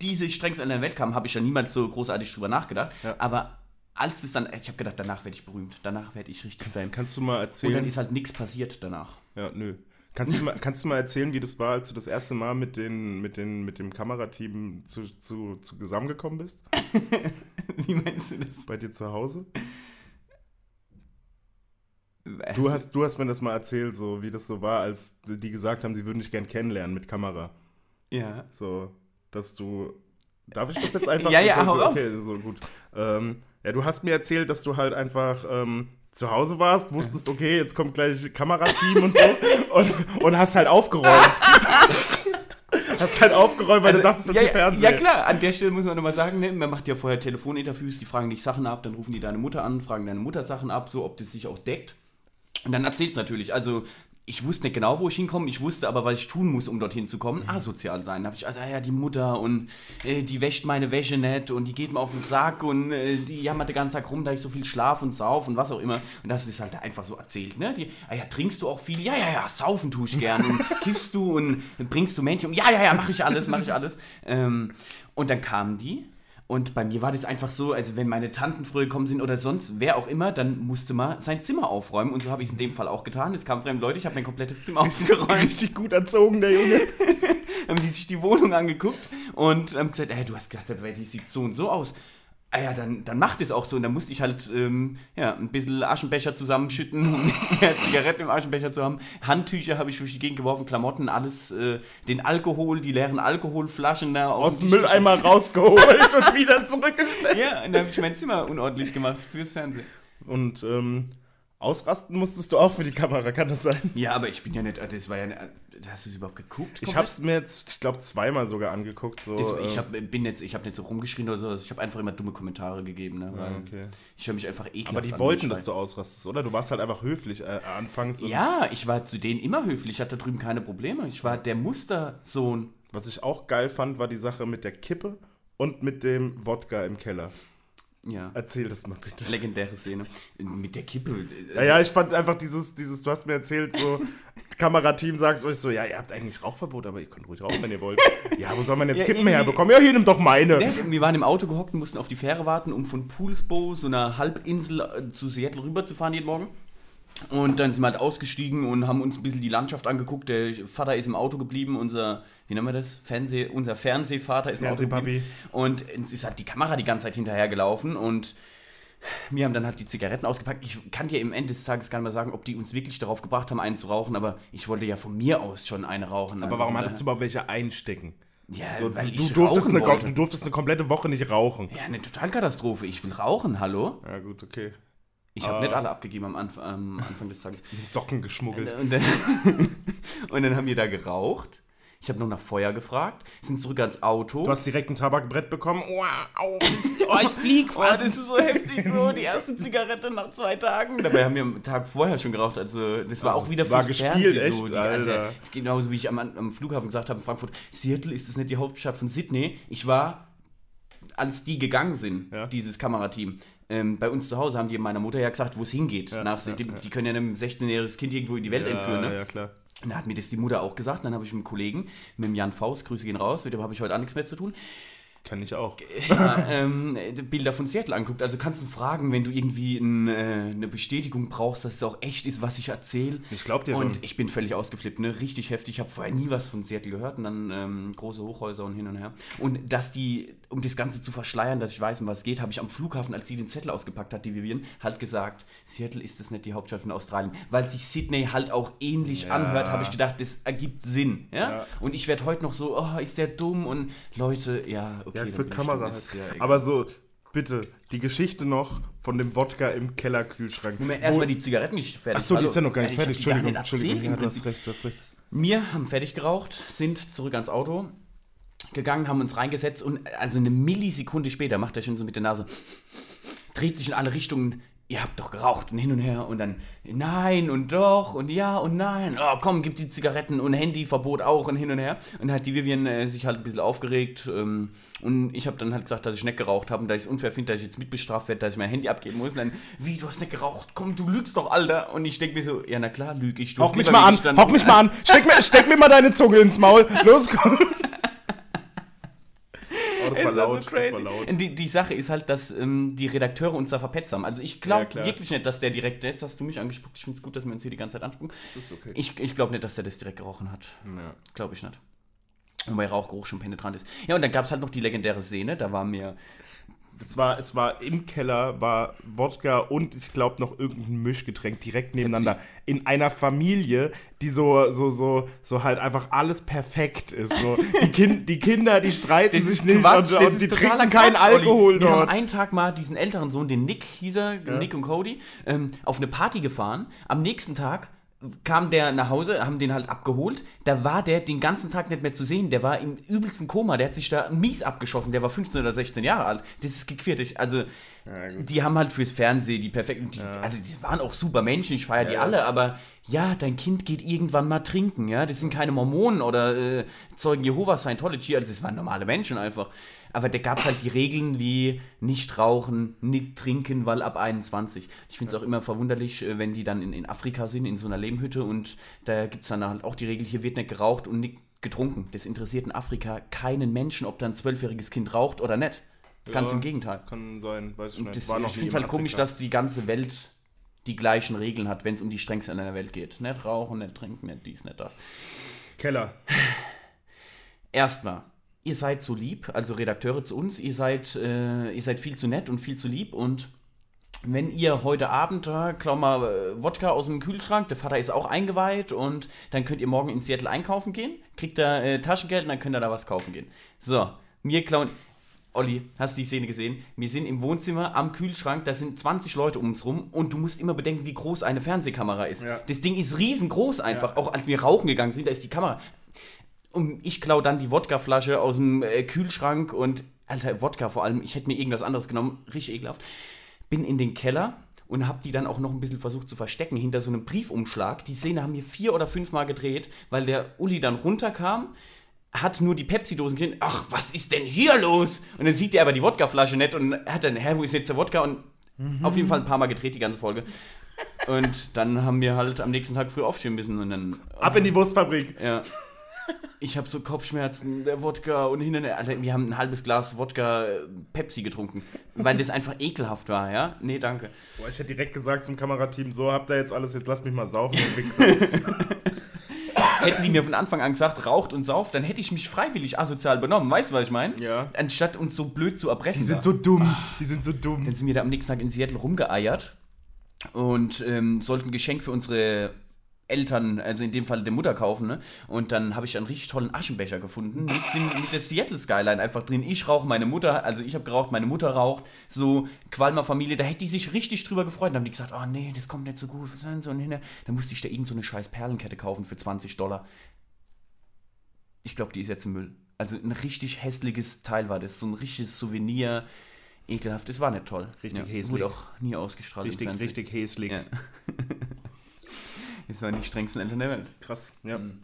Speaker 2: diese strengste an der Welt kam, habe ich ja niemals so großartig drüber nachgedacht.
Speaker 1: Ja.
Speaker 2: Aber als es dann, ich habe gedacht, danach werde ich berühmt, danach werde ich richtig Fan.
Speaker 1: Kannst du mal
Speaker 2: Und dann
Speaker 1: erzählen?
Speaker 2: ist halt nichts passiert danach.
Speaker 1: Ja, nö. Kannst du, mal, kannst du mal erzählen, wie das war, als du das erste Mal mit, den, mit, den, mit dem Kamerateam zu, zu, zu zusammengekommen bist?
Speaker 2: Wie meinst du das?
Speaker 1: Bei dir zu Hause?
Speaker 2: Was?
Speaker 1: Du hast, du hast mir das mal erzählt, so wie das so war, als die gesagt haben, sie würden dich gern kennenlernen mit Kamera.
Speaker 2: ja.
Speaker 1: So, dass du. Darf ich das jetzt einfach?
Speaker 2: Ja, ja,
Speaker 1: okay,
Speaker 2: hau
Speaker 1: okay, so gut. Ähm, ja, du hast mir erzählt, dass du halt einfach ähm, zu Hause warst, wusstest, okay, jetzt kommt gleich Kamerateam und so und, und hast halt aufgeräumt. hast halt aufgeräumt, weil du dachtest, okay,
Speaker 2: Also, ja,
Speaker 1: Fernsehen.
Speaker 2: ja, klar, an der Stelle muss man nochmal sagen, ne, man macht ja vorher Telefoninterviews, die fragen dich Sachen ab, dann rufen die deine Mutter an, fragen deine Mutter Sachen ab, so ob das sich auch deckt. Und dann erzählt's natürlich. Also, ich wusste nicht genau, wo ich hinkomme, ich wusste aber, was ich tun muss, um dorthin zu kommen. Asozial sein. Da habe ich, also, ah ja, die Mutter und äh, die wäscht meine Wäsche nicht und die geht mir auf den Sack und äh, die jammert den ganzen Tag rum, da ich so viel schlaf und sauf und was auch immer. Und das ist halt einfach so erzählt, ne? Die, ah ja, trinkst du auch viel? Ja, ja, ja, saufen tue ich gern. Und kiffst du und bringst du Menschen um? Ja, ja, ja, mache ich alles, mache ich alles. Ähm, und dann kamen die und bei mir war das einfach so, also wenn meine Tanten früher gekommen sind oder sonst wer auch immer, dann musste man sein Zimmer aufräumen. Und so habe ich es in dem Fall auch getan. Es kamen fremde Leute, ich habe mein komplettes Zimmer aufgeräumt.
Speaker 1: Richtig gut erzogen, der Junge.
Speaker 2: haben die sich die Wohnung angeguckt und haben gesagt, ey, du hast gedacht, die sieht so und so aus. Ah ja, dann, dann macht es auch so. Und dann musste ich halt ähm, ja, ein bisschen Aschenbecher zusammenschütten, um Zigaretten im Aschenbecher zu haben. Handtücher habe ich durch die Gegend geworfen, Klamotten, alles, äh, den Alkohol, die leeren Alkoholflaschen da
Speaker 1: Aus dem
Speaker 2: Tisch
Speaker 1: Mülleimer rausgeholt und wieder zurückgestellt.
Speaker 2: Ja, und dann habe ich mein Zimmer unordentlich gemacht fürs Fernsehen.
Speaker 1: Und ähm, ausrasten musstest du auch für die Kamera, kann das sein?
Speaker 2: Ja, aber ich bin ja nicht, das war ja, nicht, hast du es überhaupt geguckt?
Speaker 1: Ich hab's mir jetzt, ich glaube, zweimal sogar angeguckt. So,
Speaker 2: Das,
Speaker 1: äh,
Speaker 2: ich hab, bin jetzt, ich habe nicht so rumgeschrien oder so, ich habe einfach immer dumme Kommentare gegeben, ne, weil
Speaker 1: okay.
Speaker 2: ich höre mich einfach ekelhaft
Speaker 1: Aber die wollten, dass du ausrastest, oder? Du warst halt einfach höflich äh, anfangs.
Speaker 2: Ja, ich war zu denen immer höflich, ich hatte da drüben keine Probleme. Ich war der Mustersohn.
Speaker 1: Was ich auch geil fand, war die Sache mit der Kippe und mit dem Wodka im Keller.
Speaker 2: Ja.
Speaker 1: Erzähl das mal bitte.
Speaker 2: Legendäre Szene. Mit der Kippe.
Speaker 1: Ja, ja, ich fand einfach dieses, dieses, du hast mir erzählt, so, Kamerateam sagt euch so, ja, ihr habt eigentlich Rauchverbot, aber ihr könnt ruhig rauchen, wenn ihr wollt. Ja, wo soll man jetzt
Speaker 2: Ja,
Speaker 1: Kippen herbekommen? Ja, hier, nimm doch meine.
Speaker 2: Ja, wir waren im Auto gehockt und mussten auf die Fähre warten, um von Poolsbo, so einer Halbinsel, äh, zu Seattle rüberzufahren jeden Morgen. Und dann sind wir halt ausgestiegen und haben uns ein bisschen die Landschaft angeguckt. Der Vater ist im Auto geblieben, unser, wie nennen wir das? Fernseh, unser Fernsehvater ist im Auto geblieben. Und es ist halt die Kamera die ganze Zeit hinterhergelaufen und wir haben dann halt die Zigaretten ausgepackt. Ich kann dir im Ende des Tages gar nicht mehr sagen, ob die uns wirklich darauf gebracht haben, einen zu rauchen, aber ich wollte ja von mir aus schon eine rauchen.
Speaker 1: Aber warum hattest du überhaupt welche einstecken?
Speaker 2: Ja,
Speaker 1: So,
Speaker 2: weil
Speaker 1: du,
Speaker 2: ich
Speaker 1: durftest eine,
Speaker 2: wollte.
Speaker 1: du durftest eine komplette Woche nicht rauchen.
Speaker 2: Ja, eine Totalkatastrophe. Ich will rauchen, hallo?
Speaker 1: Ja, gut, okay.
Speaker 2: Ich habe
Speaker 1: Ah.
Speaker 2: nicht alle abgegeben am, Anf am Anfang des Tages.
Speaker 1: Socken geschmuggelt.
Speaker 2: Und dann, und dann haben wir da geraucht. Ich habe noch nach Feuer gefragt, sind zurück ans Auto.
Speaker 1: Du hast direkt ein Tabakbrett bekommen. Oh, au, oh, ich flieg
Speaker 2: Oh, das ist so heftig, so die erste Zigarette nach zwei Tagen. Dabei haben wir am Tag vorher schon geraucht, also das war
Speaker 1: Das
Speaker 2: auch wieder
Speaker 1: war gespielt,
Speaker 2: Fernsehen so.
Speaker 1: echt,
Speaker 2: Die,
Speaker 1: Alter.
Speaker 2: genauso wie ich am, am Flughafen gesagt habe in Frankfurt, Seattle ist das nicht die Hauptstadt von Sydney. Ich war, als die gegangen sind,
Speaker 1: Ja.
Speaker 2: dieses Kamerateam, ähm, bei uns zu Hause haben die meiner Mutter ja gesagt, wo es hingeht.
Speaker 1: Ja,
Speaker 2: nach,
Speaker 1: ja,
Speaker 2: die,
Speaker 1: ja.
Speaker 2: die können ja einem 16-jähriges Kind irgendwo in die Welt entführen.
Speaker 1: ja,
Speaker 2: Ne?
Speaker 1: ja, klar.
Speaker 2: Und da hat mir das die Mutter auch gesagt. Dann habe ich mit einem Kollegen, mit dem Jan Faust, Grüße gehen raus, mit dem habe ich heute auch nichts mehr zu tun.
Speaker 1: Kann ich auch.
Speaker 2: ja, ähm, Bilder von Seattle anguckt. Also kannst du fragen, wenn du irgendwie ein, äh, eine Bestätigung brauchst, dass es auch echt ist, was ich erzähle.
Speaker 1: Ich glaub dir
Speaker 2: Und
Speaker 1: schon.
Speaker 2: ich bin völlig ausgeflippt, ne? Richtig heftig. Ich habe vorher nie was von Seattle gehört und dann ähm, große Hochhäuser und hin und her. Und dass die, um das Ganze zu verschleiern, dass ich weiß, um was es geht, habe ich am Flughafen, als sie den Zettel ausgepackt hat, die Vivian, halt gesagt, Seattle ist das nicht die Hauptstadt von Australien. Weil sich Sydney halt auch ähnlich
Speaker 1: Ja.
Speaker 2: anhört, habe ich gedacht, das ergibt Sinn. Ja?
Speaker 1: Ja.
Speaker 2: Und ich werde heute noch so, oh, ist der dumm? Und Leute, ja, okay.
Speaker 1: Ja, für
Speaker 2: bin ich
Speaker 1: Kamera
Speaker 2: dumm, ist ja.
Speaker 1: Aber so, bitte, die Geschichte noch von dem Wodka im Kellerkühlschrank.
Speaker 2: Moment, erstmal die Zigaretten nicht fertig.
Speaker 1: Achso, die ist ja noch gar nicht fertig. Entschuldigung, Entschuldigung. Ja, du hast recht, du hast recht.
Speaker 2: Wir haben fertig geraucht, sind zurück ans Auto gegangen, haben uns reingesetzt und also eine Millisekunde später macht er schon so mit der Nase, dreht sich in alle Richtungen. Ihr habt doch geraucht und hin und her und dann nein und doch und ja und nein. Oh, komm, gib die Zigaretten und Handyverbot auch und hin und her. Und dann hat die Vivian äh, sich halt ein bisschen aufgeregt ähm, und ich habe dann halt gesagt, dass ich nicht geraucht habe und dass ich es unfair finde, dass ich jetzt mitbestraft werde, dass ich mein Handy abgeben muss. Und dann, wie, du hast nicht geraucht? Komm, du lügst doch, Alter. Und ich denke mir so, ja, na klar, lüge ich. Du
Speaker 1: Hauch mich mal an, hauch mich mal an. Steck mir, steck mir mal deine Zunge ins Maul. Los, komm. Oh, das war laut,
Speaker 2: so
Speaker 1: das war laut.
Speaker 2: Die, die Sache ist halt, dass ähm, die Redakteure uns da verpetzt haben. Also ich
Speaker 1: Ja,
Speaker 2: glaube
Speaker 1: klar.
Speaker 2: wirklich nicht, dass der direkt, jetzt hast du mich angespuckt, ich finde es gut, dass wir uns hier die ganze Zeit anspucken.
Speaker 1: Das ist okay.
Speaker 2: Ich, ich glaube nicht, dass der das direkt gerochen hat.
Speaker 1: Ja.
Speaker 2: Glaube ich nicht. Wobei Rauchgeruch schon penetrant ist. Ja, und dann gab es halt noch die legendäre Szene, da war mir,
Speaker 1: Es war, es war im Keller, war Wodka und ich glaube noch irgendein Mischgetränk direkt nebeneinander. In einer Familie, die so, so, so, so halt einfach alles perfekt ist. So, die, kind, die Kinder, die streiten sich nicht
Speaker 2: Quatsch,
Speaker 1: und,
Speaker 2: das
Speaker 1: und die trinken keinen
Speaker 2: Quatsch, Olli.
Speaker 1: Alkohol
Speaker 2: Wir haben einen Tag mal diesen älteren Sohn, den Nick hieß er, Nick und Cody, ähm, auf eine Party gefahren. Am nächsten Tag kam der nach Hause, haben den halt abgeholt. Da war der den ganzen Tag nicht mehr zu sehen. Der war im übelsten Koma. Der hat sich da mies abgeschossen. Der war 15 oder 16 Jahre alt. Das ist gequirtig. Also,
Speaker 1: gut.
Speaker 2: die haben halt fürs Fernsehen die perfekten. Die, Also, die waren auch super Menschen. Ich feiere die
Speaker 1: Ja.
Speaker 2: alle. Aber ja, dein Kind geht irgendwann mal trinken. Ja, das sind keine Mormonen oder äh, Zeugen Jehovas, Scientology. Also, das waren normale Menschen einfach. Aber da gab es halt die Regeln wie nicht rauchen, nicht trinken, weil ab 21. Ich finde es auch immer verwunderlich, äh, wenn die dann in, in Afrika sind, in so einer Lehmhütte und da gibt es dann halt auch die Regel, hier wird nicht geraucht und nicht getrunken. Das interessiert in Afrika keinen Menschen, ob da ein zwölfjähriges Kind raucht oder nicht. Ganz
Speaker 1: Ja,
Speaker 2: im Gegenteil.
Speaker 1: Kann sein, weiß ich
Speaker 2: Und
Speaker 1: nicht.
Speaker 2: das, ich finde es halt komisch, dass die ganze Welt die gleichen Regeln hat, wenn es um die strengsten in der Welt geht. Nicht rauchen, nicht trinken, nicht dies, nicht das.
Speaker 1: Keller.
Speaker 2: Erstmal, ihr seid so lieb, also Redakteure zu uns, ihr seid, äh, ihr seid viel zu nett und viel zu lieb und wenn ihr heute Abend, äh, klau mal äh, Wodka aus dem Kühlschrank, der Vater ist auch eingeweiht und dann könnt ihr morgen in Seattle einkaufen gehen, kriegt da äh, Taschengeld und dann könnt ihr da was kaufen gehen. So, mir klauen. Olli, hast du die Szene gesehen? Wir sind im Wohnzimmer am Kühlschrank, da sind 20 Leute um uns rum und du musst immer bedenken, wie groß eine Fernsehkamera ist.
Speaker 1: Ja.
Speaker 2: Das Ding ist riesengroß einfach.
Speaker 1: Ja.
Speaker 2: Auch als wir rauchen gegangen sind, da ist die Kamera. Und ich klaue dann die Wodkaflasche aus dem äh, Kühlschrank und, Alter, Wodka vor allem, ich hätte mir irgendwas anderes genommen, richtig ekelhaft. Bin in den Keller und habe die dann auch noch ein bisschen versucht zu verstecken hinter so einem Briefumschlag. Die Szene haben wir vier oder fünfmal gedreht, weil der Uli dann runterkam, hat nur die Pepsi-Dosen gesehen. Ach, was ist denn hier los? Und dann sieht er aber die Wodkaflasche nicht und hat dann, hä, wo ist jetzt der Wodka? Und auf jeden Fall ein paar Mal gedreht, die ganze Folge. Und dann haben wir halt am nächsten Tag früh aufstehen müssen und dann
Speaker 1: Ab in die Wurstfabrik.
Speaker 2: ja. Ich habe so Kopfschmerzen, der Wodka und hin und her. Alter, wir haben ein halbes Glas Wodka äh, Pepsi getrunken, weil das einfach ekelhaft war, ja? Nee, danke.
Speaker 1: Boah, ich hätte direkt gesagt zum Kamerateam, so habt ihr jetzt alles, jetzt lasst mich mal saufen, ihr Wichser.
Speaker 2: Hätten die mir von Anfang an gesagt, raucht und sauft, dann hätte ich mich freiwillig asozial benommen. Weißt du, was ich meine?
Speaker 1: Ja.
Speaker 2: Anstatt uns so blöd zu erpressen.
Speaker 1: Die sind
Speaker 2: da.
Speaker 1: so dumm, die sind so dumm.
Speaker 2: Dann sind wir da am nächsten Tag in Seattle rumgeeiert und ähm, sollten ein Geschenk für unsere Eltern, also in dem Fall der Mutter kaufen, ne? Und dann habe ich einen richtig tollen Aschenbecher gefunden mit, dem, mit der Seattle Skyline einfach drin. Ich rauche, meine Mutter, also ich habe geraucht, meine Mutter raucht. So Qualmer Familie, da hätte die sich richtig drüber gefreut. Dann haben die gesagt, oh nee, das kommt nicht so gut. Denn so? Und hinter, dann musste ich da irgend so eine scheiß Perlenkette kaufen für 20 Dollar. Ich glaube, die ist jetzt im Müll. Also ein richtig hässliches Teil war das. So ein richtiges Souvenir. Ekelhaft. Das war nicht toll.
Speaker 1: Richtig
Speaker 2: ja,
Speaker 1: hässlich.
Speaker 2: Wurde auch nie ausgestrahlt
Speaker 1: Richtig, richtig hässlich.
Speaker 2: Ja. das waren die strengsten Eltern der Welt.
Speaker 1: Krass, ja.
Speaker 2: Mhm.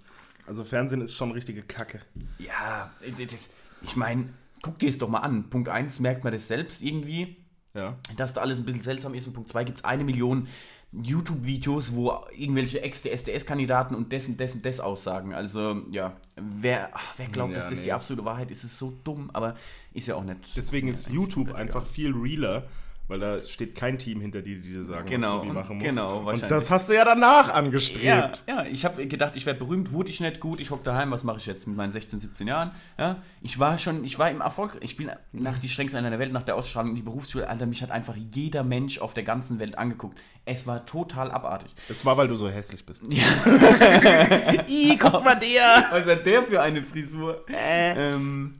Speaker 1: Also Fernsehen ist schon richtige Kacke.
Speaker 2: Ja, das, ich meine, guck dir es doch mal an. Punkt 1 merkt man das selbst irgendwie,
Speaker 1: Ja.
Speaker 2: dass da alles ein bisschen seltsam ist. Und Punkt 2 gibt es eine Million YouTube-Videos, wo irgendwelche Ex-SDS-Kandidaten und dessen, dessen, des aussagen. Also, ja, wer, ach, wer glaubt,
Speaker 1: Ja,
Speaker 2: dass das
Speaker 1: nee.
Speaker 2: die absolute Wahrheit ist, ist so dumm, aber ist ja auch nicht.
Speaker 1: Deswegen ist YouTube einfach viel realer, weil da steht kein Team hinter dir, die dir sagen,
Speaker 2: Genau,
Speaker 1: was du wie machen musst.
Speaker 2: genau,
Speaker 1: Und
Speaker 2: wahrscheinlich.
Speaker 1: das hast du ja danach
Speaker 2: Ja,
Speaker 1: angestrebt.
Speaker 2: ja, ich habe gedacht, ich werde berühmt, wurde ich nicht gut, ich hock daheim, was mache ich jetzt mit meinen 16, 17 Jahren? Ja, ich war schon, ich war im Erfolg, ich bin nach die strengsten einer der Welt, nach der Ausstrahlung in die Berufsschule, Alter, mich hat einfach jeder Mensch auf der ganzen Welt angeguckt. Es war total abartig.
Speaker 1: Das war, weil du so hässlich bist.
Speaker 2: I, guck mal der! Was hat der für eine Frisur? Ähm,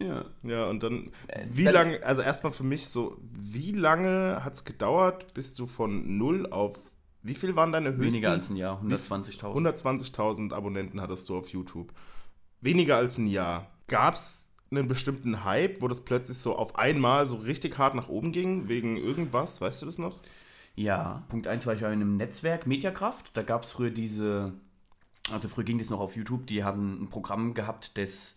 Speaker 2: ja.
Speaker 1: Ja, und dann, wie
Speaker 2: dann-
Speaker 1: lange, also erstmal für mich so, wie lange hat es gedauert, bis du von null auf, wie viel waren deine höchsten?
Speaker 2: Weniger als ein Jahr, 120.000.
Speaker 1: 120.000 Abonnenten hattest du auf YouTube. Weniger als ein Jahr. Gab es einen bestimmten Hype, wo das plötzlich so auf einmal so richtig hart nach oben ging, wegen irgendwas? Weißt du das noch?
Speaker 2: Ja, Punkt 1 war ich ja in einem Netzwerk, Mediakraft. Da gab es früher diese, also früher ging das noch auf YouTube, die haben ein Programm gehabt, das,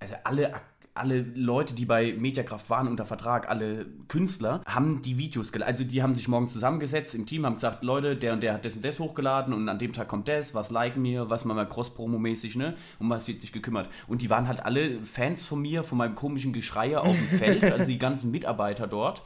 Speaker 2: also alle, alle Leute, die bei Mediakraft waren unter Vertrag, alle Künstler, haben die Videos geladen. Also die haben sich morgen zusammengesetzt im Team, haben gesagt, Leute, der und der hat das und das hochgeladen und an dem Tag kommt das, was liken wir, was machen wir cross-promo-mäßig, ne? Um was wird sich gekümmert. Und die waren halt alle Fans von mir, von meinem komischen Geschreier auf dem Feld, also die ganzen Mitarbeiter dort.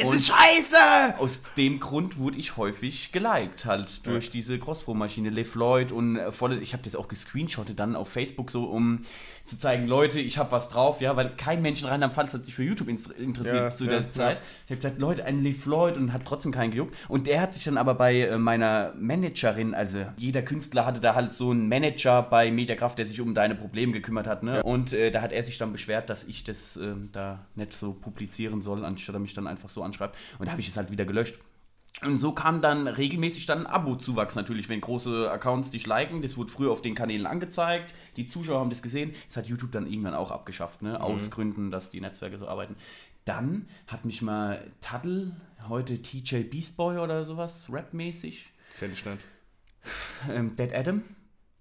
Speaker 1: Es
Speaker 2: Und-
Speaker 1: ist scheiße!
Speaker 2: aus dem Grund wurde ich häufig geliked, halt durch diese Crossbow-Maschine, Le Floyd und äh, volle, ich habe das auch gescreenshottet dann auf Facebook so, um zu zeigen, Leute, ich habe was drauf, ja, weil kein Mensch in Rheinland-Pfalz hat sich für YouTube interessiert
Speaker 1: Ja,
Speaker 2: zu
Speaker 1: ja,
Speaker 2: der
Speaker 1: ja.
Speaker 2: Zeit. Ich habe gesagt, Leute, ein Le Floyd und hat trotzdem keinen gejuckt. Und der hat sich dann aber bei äh, meiner Managerin, also jeder Künstler hatte da halt so einen Manager bei Mediakraft, der sich um deine Probleme gekümmert hat, ne? Und äh, da hat er sich dann beschwert, dass ich das ähm, da nicht so publizieren soll, anstatt er mich dann einfach so anschreibt. Und da habe ich es halt wieder gelöscht. Und so kam dann regelmäßig dann ein Abo-Zuwachs natürlich, wenn große Accounts dich liken. Das wurde früher auf den Kanälen angezeigt. Die Zuschauer haben das gesehen. Das hat YouTube dann irgendwann auch abgeschafft, ne? aus Gründen, dass die Netzwerke so arbeiten. Dann hat mich mal Taddle, heute TJ Beastboy oder sowas, rapmäßig,
Speaker 1: Kenn ich nicht.
Speaker 2: ähm, Dead Adam,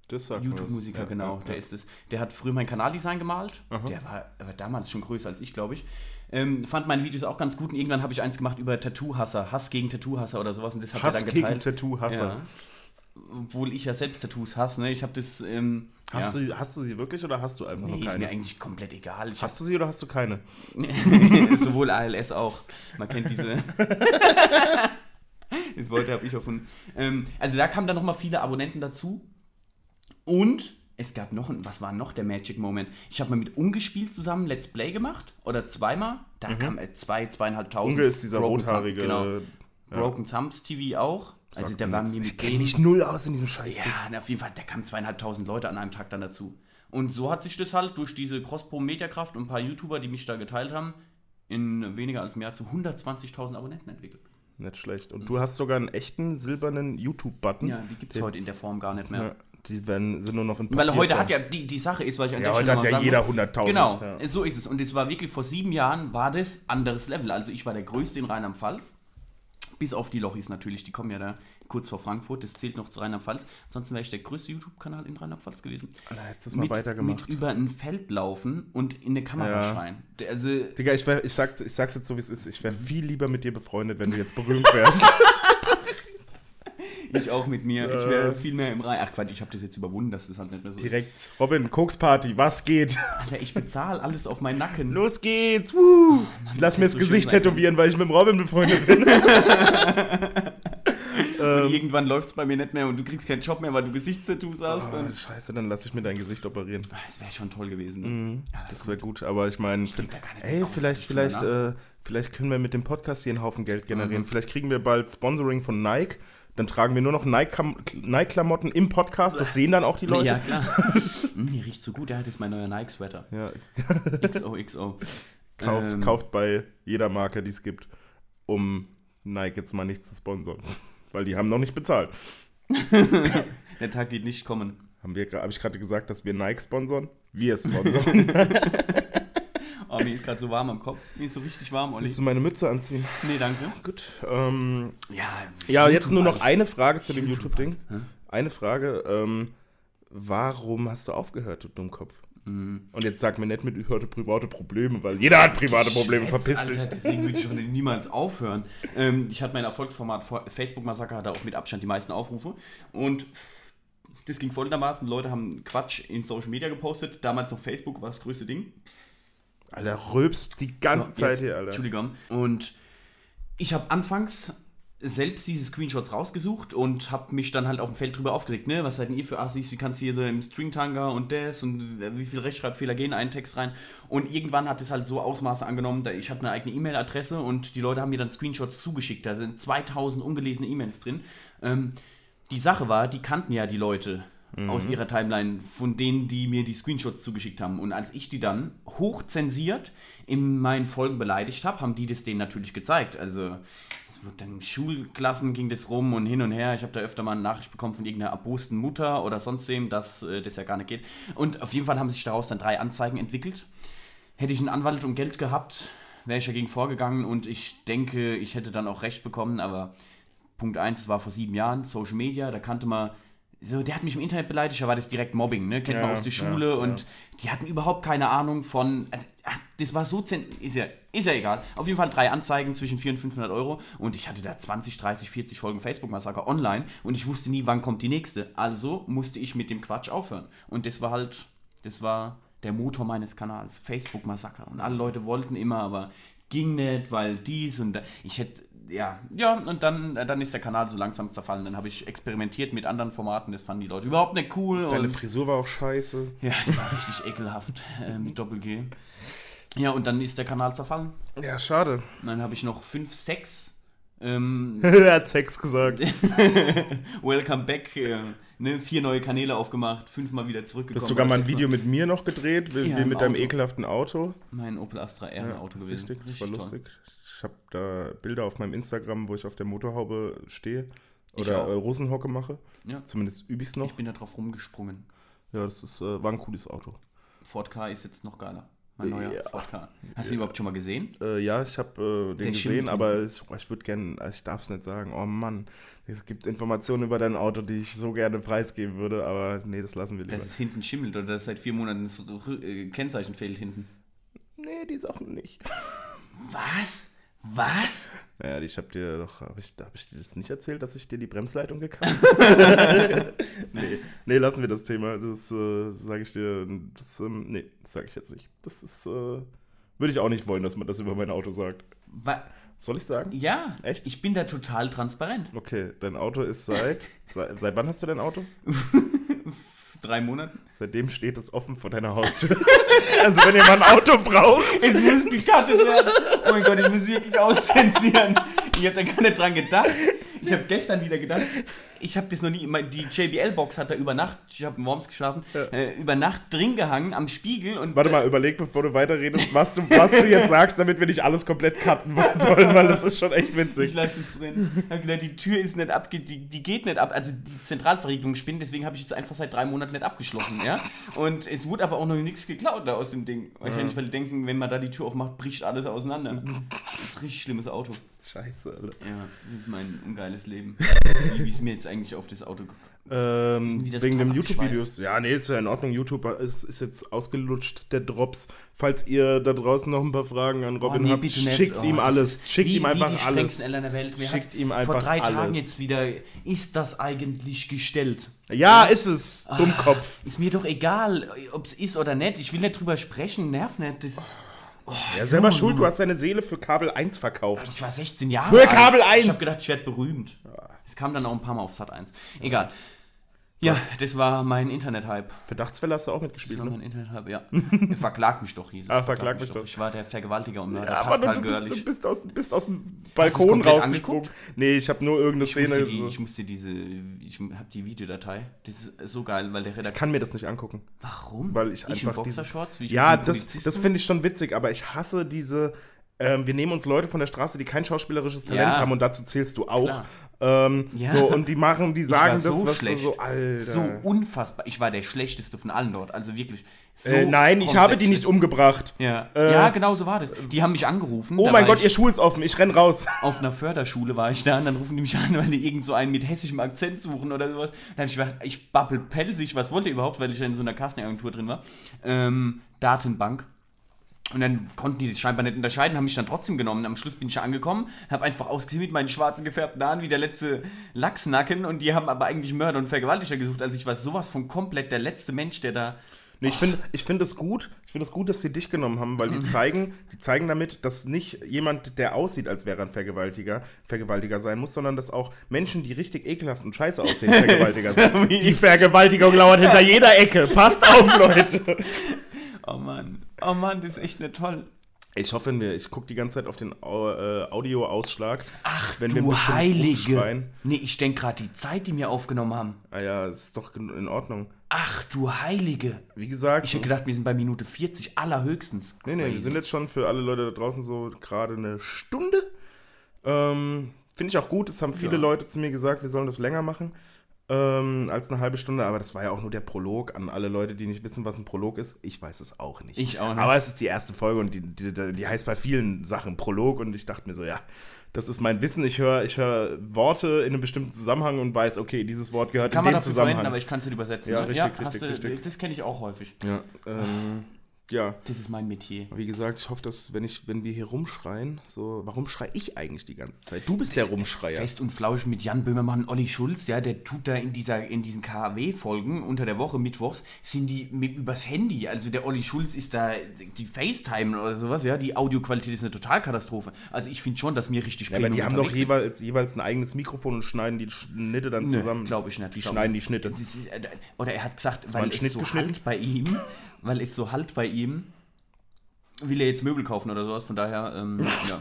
Speaker 1: Das sagt.
Speaker 2: YouTube-Musiker,
Speaker 1: Ja,
Speaker 2: genau,
Speaker 1: ja,
Speaker 2: der
Speaker 1: ja.
Speaker 2: ist es. Der hat früher mein Kanaldesign gemalt. Der war, war damals schon größer als ich, glaube ich. Ähm, fand meine Videos auch ganz gut und irgendwann habe ich eins gemacht über Tattoo-Hasser, Hass gegen Tattoo-Hasser oder sowas und das hat
Speaker 1: Hass
Speaker 2: er dann
Speaker 1: gegen
Speaker 2: geteilt.
Speaker 1: Tattoo-Hasser.
Speaker 2: Obwohl ich ja selbst Tattoos hasse, ne? Ich habe das. Ähm,
Speaker 1: Hast,
Speaker 2: ja.
Speaker 1: du, hast du sie wirklich oder hast du einfach
Speaker 2: Nee, ist
Speaker 1: keine?
Speaker 2: mir eigentlich komplett egal. Ich
Speaker 1: Hast du sie oder hast du keine?
Speaker 2: sowohl ALS auch. Man kennt diese. das Wort habe ich erfunden. Ähm, also da kamen dann nochmal viele Abonnenten dazu. Und es gab noch, ein, was war noch der Magic Moment? Ich habe mal mit Ungespielt zusammen Let's Play gemacht. Oder zweimal. Da kam äh, zwei, zweieinhalbtausend.
Speaker 1: Mhm. Unge ist dieser
Speaker 2: Broken Thumb-
Speaker 1: rothaarige.
Speaker 2: Genau.
Speaker 1: ja,
Speaker 2: Broken Thumbs TV auch. Also
Speaker 1: sagt
Speaker 2: der
Speaker 1: mir
Speaker 2: war
Speaker 1: nix.
Speaker 2: mir
Speaker 1: ich kenne mich null aus in diesem Scheiß.
Speaker 2: ja, na, auf jeden Fall, da kamen zweieinhalbtausend Leute an einem Tag dann dazu. Und so hat sich das halt durch diese Cross-Pro-Mediakraft und ein paar YouTuber, die mich da geteilt haben, in weniger als einem Jahr zu 120.000 Abonnenten entwickelt.
Speaker 1: Nicht schlecht. Und du hast sogar einen echten silbernen YouTube-Button.
Speaker 2: Ja, die gibt es heute in der Form gar nicht mehr.
Speaker 1: Ja, die werden, sind nur noch in
Speaker 2: Weil heute hat ja, die, die Sache ist, weil ich an
Speaker 1: Ja,
Speaker 2: der
Speaker 1: heute
Speaker 2: Stelle
Speaker 1: hat
Speaker 2: mal
Speaker 1: ja jeder
Speaker 2: muss-
Speaker 1: 100.000.
Speaker 2: Genau,
Speaker 1: Ja.
Speaker 2: so ist es. Und es war wirklich vor sieben Jahren, war das anderes Level. Also ich war der Größte in Rheinland-Pfalz. Bis auf die Lochis natürlich, die kommen ja da kurz vor Frankfurt. Das zählt noch zu Rheinland-Pfalz. Ansonsten wäre ich der größte YouTube-Kanal in Rheinland-Pfalz gewesen.
Speaker 1: Alter, hättest du es mal
Speaker 2: mit,
Speaker 1: weitergemacht.
Speaker 2: mit über ein Feld laufen und in eine Kamera
Speaker 1: Ja.
Speaker 2: schreien. Der- Also,
Speaker 1: Digga, ich, wär, ich, sag, ich sag's jetzt so, wie es ist. Ich wäre viel lieber mit dir befreundet, wenn du jetzt berühmt wärst.
Speaker 2: ich auch mit mir. Ich wäre viel mehr im Rhein. Ach Quatsch, ich habe das jetzt überwunden, dass das halt nicht mehr so ist.
Speaker 1: Direkt. Robin, Koksparty, was geht?
Speaker 2: Alter, ich bezahle alles auf meinen Nacken.
Speaker 1: Los geht's! Woo. ich lass mir das
Speaker 2: so
Speaker 1: Gesicht tätowieren, weil ich mit dem Robin befreundet bin.
Speaker 2: Und irgendwann läuft es bei mir nicht mehr und du kriegst keinen Job mehr, weil du Gesichtstattoos hast.
Speaker 1: Oh, scheiße, dann lass ich mir dein Gesicht operieren.
Speaker 2: das wäre schon toll gewesen. Ne?
Speaker 1: Mhm.
Speaker 2: Ja,
Speaker 1: Das wäre gut, aber ich meine, ey, vielleicht, vielleicht, äh, vielleicht können wir mit dem Podcast hier einen Haufen Geld generieren.
Speaker 2: Mhm.
Speaker 1: Vielleicht kriegen wir bald Sponsoring von Nike. Dann tragen wir nur noch Nike-Klamotten im Podcast. Das sehen dann auch die Leute.
Speaker 2: Ja, klar. mm, hier riecht so gut. Ja, das ist mein neuer Nike-Sweater.
Speaker 1: Ja.
Speaker 2: XOXO.
Speaker 1: Kauft,
Speaker 2: Ähm,
Speaker 1: kauft bei jeder Marke, die es gibt, um Nike jetzt mal nicht zu sponsern. Weil die haben noch nicht bezahlt.
Speaker 2: Der Tag wird nicht kommen.
Speaker 1: Haben wir, habe ich gerade gesagt, dass wir Nike sponsern? Wir sponsern.
Speaker 2: Oh, mir ist gerade so warm am Kopf. Mir ist so richtig warm, Olli.
Speaker 1: Willst du meine Mütze anziehen?
Speaker 2: Nee, danke.
Speaker 1: Gut. Ähm,
Speaker 2: Ja,
Speaker 1: ja, jetzt nur noch
Speaker 2: YouTube
Speaker 1: eine Frage zu dem
Speaker 2: YouTube
Speaker 1: YouTube-Ding. Eine Frage. Ähm, warum hast du aufgehört, du Dummkopf? Und jetzt sag mir nicht mit, ich hatte private Probleme, weil jeder hat private Probleme, verpiss dich.
Speaker 2: Deswegen würde ich schon niemals aufhören. Ähm, ich hatte mein Erfolgsformat vor- Facebook Massaker hatte auch mit Abstand die meisten Aufrufe und das ging folgendermaßen: Leute haben Quatsch in Social Media gepostet. Damals noch Facebook war das größte Ding.
Speaker 1: Alter, rülpst die ganze
Speaker 2: So,
Speaker 1: Zeit
Speaker 2: jetzt-
Speaker 1: hier, Alter.
Speaker 2: Entschuldigung. Und ich habe anfangs selbst diese Screenshots rausgesucht und habe mich dann halt auf dem Feld drüber aufgeregt, ne? Was seid denn ihr für Assis? Wie kannst du hier so im Stringtanga und das und wie viele Rechtschreibfehler gehen in einen Text rein? Und irgendwann hat es halt so Ausmaße angenommen, ich habe eine eigene E-Mail-Adresse und die Leute haben mir dann Screenshots zugeschickt. Da sind 2000 ungelesene E-Mails drin. Ähm, die Sache war, die kannten ja die Leute aus ihrer Timeline, von denen, die mir die Screenshots zugeschickt haben. Und als ich die dann hochzensiert in meinen Folgen beleidigt habe, haben die das denen natürlich gezeigt. Also es wird dann in Schulklassen ging das rum und hin und her. Ich habe da öfter mal eine Nachricht bekommen von irgendeiner erbosten Mutter oder sonst wem, dass äh, das ja gar nicht geht. Und auf jeden Fall haben sich daraus dann drei Anzeigen entwickelt. Hätte ich einen Anwalt und Geld gehabt, wäre ich dagegen vorgegangen und ich denke, ich hätte dann auch recht bekommen, aber Punkt 1, es war vor sieben Jahren, Social Media, da kannte man, so, der hat mich im Internet beleidigt, da war das direkt Mobbing, ne? Kennt man
Speaker 1: Ja,
Speaker 2: aus der Schule
Speaker 1: ja.
Speaker 2: und die hatten überhaupt keine Ahnung von, also, ah, das war so, ist ja, ist ja egal. Auf jeden Fall drei Anzeigen zwischen 400 und 500 Euro und ich hatte da 20, 30, 40 Folgen Facebook-Massaker online und ich wusste nie, wann kommt die nächste. Also musste ich mit dem Quatsch aufhören. Und das war halt, das war der Motor meines Kanals, Facebook-Massaker. Und alle Leute wollten immer, aber ging nicht, weil dies und da. Ich hätte, ja, ja, und dann, dann ist der Kanal so langsam zerfallen. Dann habe ich experimentiert mit anderen Formaten, das fanden die Leute überhaupt nicht cool.
Speaker 1: Deine Frisur war auch scheiße.
Speaker 2: ja, die war richtig ekelhaft äh, mit Doppel-G. Ja, und dann ist der Kanal zerfallen.
Speaker 1: Ja, schade.
Speaker 2: Und dann habe ich noch fünf, sechs. Ähm,
Speaker 1: er hat Sex gesagt.
Speaker 2: Welcome back. Äh, ne, vier neue Kanäle aufgemacht, fünfmal wieder zurückgekommen.
Speaker 1: Du hast sogar mal ein Video mit mir noch gedreht, wie,
Speaker 2: Ja,
Speaker 1: wie mit deinem
Speaker 2: Auto.
Speaker 1: ekelhaften Auto.
Speaker 2: Mein Opel Astra R im Auto gewesen.
Speaker 1: Richtig, das war
Speaker 2: toll.
Speaker 1: lustig. Ich habe da Bilder auf meinem Instagram, wo ich auf der Motorhaube stehe oder äh, Rosenhocke mache.
Speaker 2: Ja.
Speaker 1: Zumindest übe ich es noch.
Speaker 2: Ich bin da drauf rumgesprungen.
Speaker 1: Ja, das ist, äh, war ein cooles Auto.
Speaker 2: Ford K ist jetzt noch geiler. Mein neuer
Speaker 1: Ja.
Speaker 2: K. Hast du ihn überhaupt schon mal gesehen?
Speaker 1: Äh, ja, ich habe äh, den
Speaker 2: Der
Speaker 1: gesehen, aber ich, ich würde gerne, ich darf es nicht sagen. Oh Mann, es gibt Informationen über dein Auto, die ich so gerne preisgeben würde, aber nee, das lassen wir lieber.
Speaker 2: Dass es hinten schimmelt oder dass seit vier Monaten das äh, Kennzeichen fehlt hinten.
Speaker 1: nee, die Sachen nicht.
Speaker 2: Was? Was?
Speaker 1: Naja, ich habe dir doch, habe ich, hab ich dir das nicht erzählt, dass ich dir die Bremsleitung gekauft habe? nee, nee, lassen wir das Thema. Das äh, sage ich dir, das, ähm, nee, das sage ich jetzt nicht. Das ist, äh, würde ich auch nicht wollen, dass man das über mein Auto sagt.
Speaker 2: Wa
Speaker 1: Soll ich sagen?
Speaker 2: ja,
Speaker 1: Echt?
Speaker 2: ich bin da total transparent.
Speaker 1: Okay, dein Auto ist seit, seit, seit wann hast du dein Auto?
Speaker 2: Drei Monaten.
Speaker 1: Seitdem steht es offen vor deiner Haustür. also wenn ihr mal ein Auto braucht.
Speaker 2: Es muss gecuttet werden. Oh mein Gott, ich muss wirklich auszensieren. Ich habe da gar nicht dran gedacht. Ich habe gestern wieder gedacht, ich habe das noch nie, die JBL-Box hat da über Nacht, ich habe in Worms geschlafen, äh, über Nacht drin gehangen am Spiegel und
Speaker 1: Warte mal, überleg, bevor du weiterredest, was du, was du jetzt sagst, damit wir nicht alles komplett cutten sollen, weil das ist schon echt
Speaker 2: Ich
Speaker 1: witzig.
Speaker 2: lasse es drin. Ich habe gedacht, die Tür ist nicht abge... Die, die geht nicht ab. Also die Zentralverriegelung spinnt, deswegen habe ich jetzt einfach seit drei Monaten nicht abgeschlossen, ja. Und es wurde aber auch noch nichts geklaut da aus dem Ding. Wahrscheinlich, weil die denken, wenn man da die Tür aufmacht, bricht alles auseinander. Das ist ein richtig schlimmes Auto.
Speaker 1: Scheiße, Alter.
Speaker 2: Ja, das ist mein ungeiles Leben. Wie, ist mir jetzt eigentlich auf das Auto gekommen?
Speaker 1: Ähm, wegen dem YouTube-Videos. Ja, nee, ist ja in Ordnung. YouTube ist, ist jetzt ausgelutscht, der Drops. Falls ihr da draußen noch ein paar Fragen an Robin
Speaker 2: Oh, nee,
Speaker 1: habt, schickt
Speaker 2: Oh,
Speaker 1: ihm alles. Schickt
Speaker 2: wie,
Speaker 1: ihm einfach
Speaker 2: wie die
Speaker 1: alles.
Speaker 2: der Welt. Mir
Speaker 1: Schickt ihm
Speaker 2: Vor
Speaker 1: einfach
Speaker 2: drei Tagen
Speaker 1: alles.
Speaker 2: jetzt wieder, ist das eigentlich gestellt?
Speaker 1: Ja, ist es.
Speaker 2: Ah.
Speaker 1: Dummkopf.
Speaker 2: Ist mir doch egal, ob es ist oder nicht. Ich will nicht drüber sprechen, nerv nicht. Das ist,
Speaker 1: Ja, selber schuld, du hast deine Seele für Kabel 1 verkauft.
Speaker 2: ich war 16 Jahre
Speaker 1: Für
Speaker 2: alt.
Speaker 1: Kabel 1.
Speaker 2: Ich habe gedacht, ich werde berühmt. Es kam dann auch ein paar Mal auf Sat 1. Egal. Ja, das war mein Internet-Hype.
Speaker 1: Verdachtsfälle hast du auch
Speaker 2: Das
Speaker 1: mitgespielt,
Speaker 2: war
Speaker 1: ne?
Speaker 2: mein Internet-Hype, ja. Verklag mich doch, hieß es.
Speaker 1: Ah, verklag mich doch.
Speaker 2: Ich war der Vergewaltiger und Mörder
Speaker 1: Ja, aber
Speaker 2: Pascal
Speaker 1: du, du, bist,
Speaker 2: Görlich.
Speaker 1: du bist, aus, bist aus dem Balkon rausgesprungen. Nee, ich habe nur irgendeine
Speaker 2: Ich
Speaker 1: Szene.
Speaker 2: die,
Speaker 1: so.
Speaker 2: ich musste diese, ich habe die Videodatei. Das ist so geil, weil der
Speaker 1: Ich
Speaker 2: Redakteur.
Speaker 1: kann mir das nicht angucken.
Speaker 2: Warum?
Speaker 1: Weil ich,
Speaker 2: in
Speaker 1: einfach dieses.
Speaker 2: Ich
Speaker 1: Ja,
Speaker 2: mit dem
Speaker 1: das, das finde ich schon witzig, aber ich hasse diese. Ähm, wir nehmen uns Leute von der Straße, die kein schauspielerisches Talent
Speaker 2: Ja.
Speaker 1: haben und dazu zählst du auch.
Speaker 2: Klar.
Speaker 1: Ähm,
Speaker 2: Ja.
Speaker 1: So, und die machen, die sagen
Speaker 2: war
Speaker 1: das,
Speaker 2: so
Speaker 1: was
Speaker 2: schlecht.
Speaker 1: so, Alter.
Speaker 2: So unfassbar. Ich war der schlechteste von allen dort. Also wirklich. So
Speaker 1: äh, nein, ich habe die nicht umgebracht.
Speaker 2: Ja.
Speaker 1: Äh,
Speaker 2: ja, genau so war das. Die haben mich angerufen.
Speaker 1: Oh mein Gott, ihr Schuh ist offen, ich renn raus.
Speaker 2: Auf einer Förderschule war ich da und dann rufen die mich an, weil die irgend so einen mit hessischem Akzent suchen oder sowas. Dann habe ich gesagt, ich babbel pelsig, was wollt ihr überhaupt, weil ich ja in so einer Casting-Agentur drin war. Ähm, Datenbank. Und dann konnten die das scheinbar nicht unterscheiden, haben mich dann trotzdem genommen. Am Schluss bin ich angekommen, habe einfach ausgesehen mit meinen schwarzen gefärbten Haaren wie der letzte Lachsnacken und die haben aber eigentlich Mörder und Vergewaltiger gesucht. Also ich war sowas von komplett der letzte Mensch, der da.
Speaker 1: Nee, ich finde ich find es gut, ich finde es gut, dass sie dich genommen haben, weil die zeigen, die zeigen damit, dass nicht jemand, der aussieht, als wäre ein Vergewaltiger, Vergewaltiger sein muss, sondern dass auch Menschen, die richtig ekelhaft und scheiße aussehen, Vergewaltiger sind. Die Vergewaltigung lauert hinter jeder Ecke. Passt auf, Leute.
Speaker 2: Oh Mann, oh Mann, das ist echt nicht toll.
Speaker 1: Ich hoffe, wir, ich gucke die ganze Zeit auf den äh, Audioausschlag. Ach, wenn wir ein
Speaker 2: Du
Speaker 1: bisschen
Speaker 2: Heilige.
Speaker 1: rumschreien.
Speaker 2: Nee, ich denke gerade die Zeit, die wir aufgenommen haben.
Speaker 1: Ah ja, ist doch in Ordnung.
Speaker 2: Ach du Heilige.
Speaker 1: Wie gesagt,
Speaker 2: Ich hätte gedacht, wir sind bei Minute 40 allerhöchstens.
Speaker 1: Nee, nee, wir sind jetzt schon für alle Leute da draußen so gerade eine Stunde. Ähm, Finde ich auch gut. Es haben viele
Speaker 2: Ja.
Speaker 1: Leute zu mir gesagt, wir sollen das länger machen ähm, als eine halbe Stunde. Aber das war ja auch nur der Prolog an alle Leute, die nicht wissen, was ein Prolog ist. Ich weiß es auch nicht.
Speaker 2: Ich auch nicht.
Speaker 1: Aber es ist die erste Folge und die, die, die, heißt bei vielen Sachen Prolog. Und ich dachte mir so, ja, das ist mein Wissen. Ich höre ich hör Worte in einem bestimmten Zusammenhang und weiß, okay, dieses Wort gehört
Speaker 2: Kann
Speaker 1: in
Speaker 2: man
Speaker 1: dem Zusammenhang.
Speaker 2: verwenden, aber ich kann es nicht übersetzen.
Speaker 1: Ja,
Speaker 2: ne?
Speaker 1: richtig,
Speaker 2: hast
Speaker 1: richtig,
Speaker 2: du,
Speaker 1: richtig.
Speaker 2: Das kenne ich auch häufig.
Speaker 1: ja, ähm, ja.
Speaker 2: Das ist mein Metier.
Speaker 1: Wie gesagt, ich hoffe, dass wenn ich, wenn wir hier rumschreien, so, warum schrei ich eigentlich die ganze Zeit? Du bist der Rumschreier.
Speaker 2: Fest und Flausch mit Jan Böhmermann, Olli Schulz, ja, der tut da in, dieser, in diesen KW-Folgen unter der Woche, mittwochs, sind die mit, übers Handy. Also der Olli Schulz ist da, die FaceTime oder sowas, ja, die Audioqualität ist eine Totalkatastrophe. Also ich finde schon, dass mir richtig
Speaker 1: Ja, aber die haben doch jeweils, jeweils ein eigenes Mikrofon und schneiden die Schnitte dann zusammen.
Speaker 2: glaube ich nicht.
Speaker 1: Die schneiden die
Speaker 2: nicht.
Speaker 1: Schnitte.
Speaker 2: Das ist, äh, Oder er hat gesagt, weil es
Speaker 1: Schnitt
Speaker 2: so halt bei ihm, weil es so halt bei ihm, will er jetzt Möbel kaufen oder sowas, von daher, ähm, ja.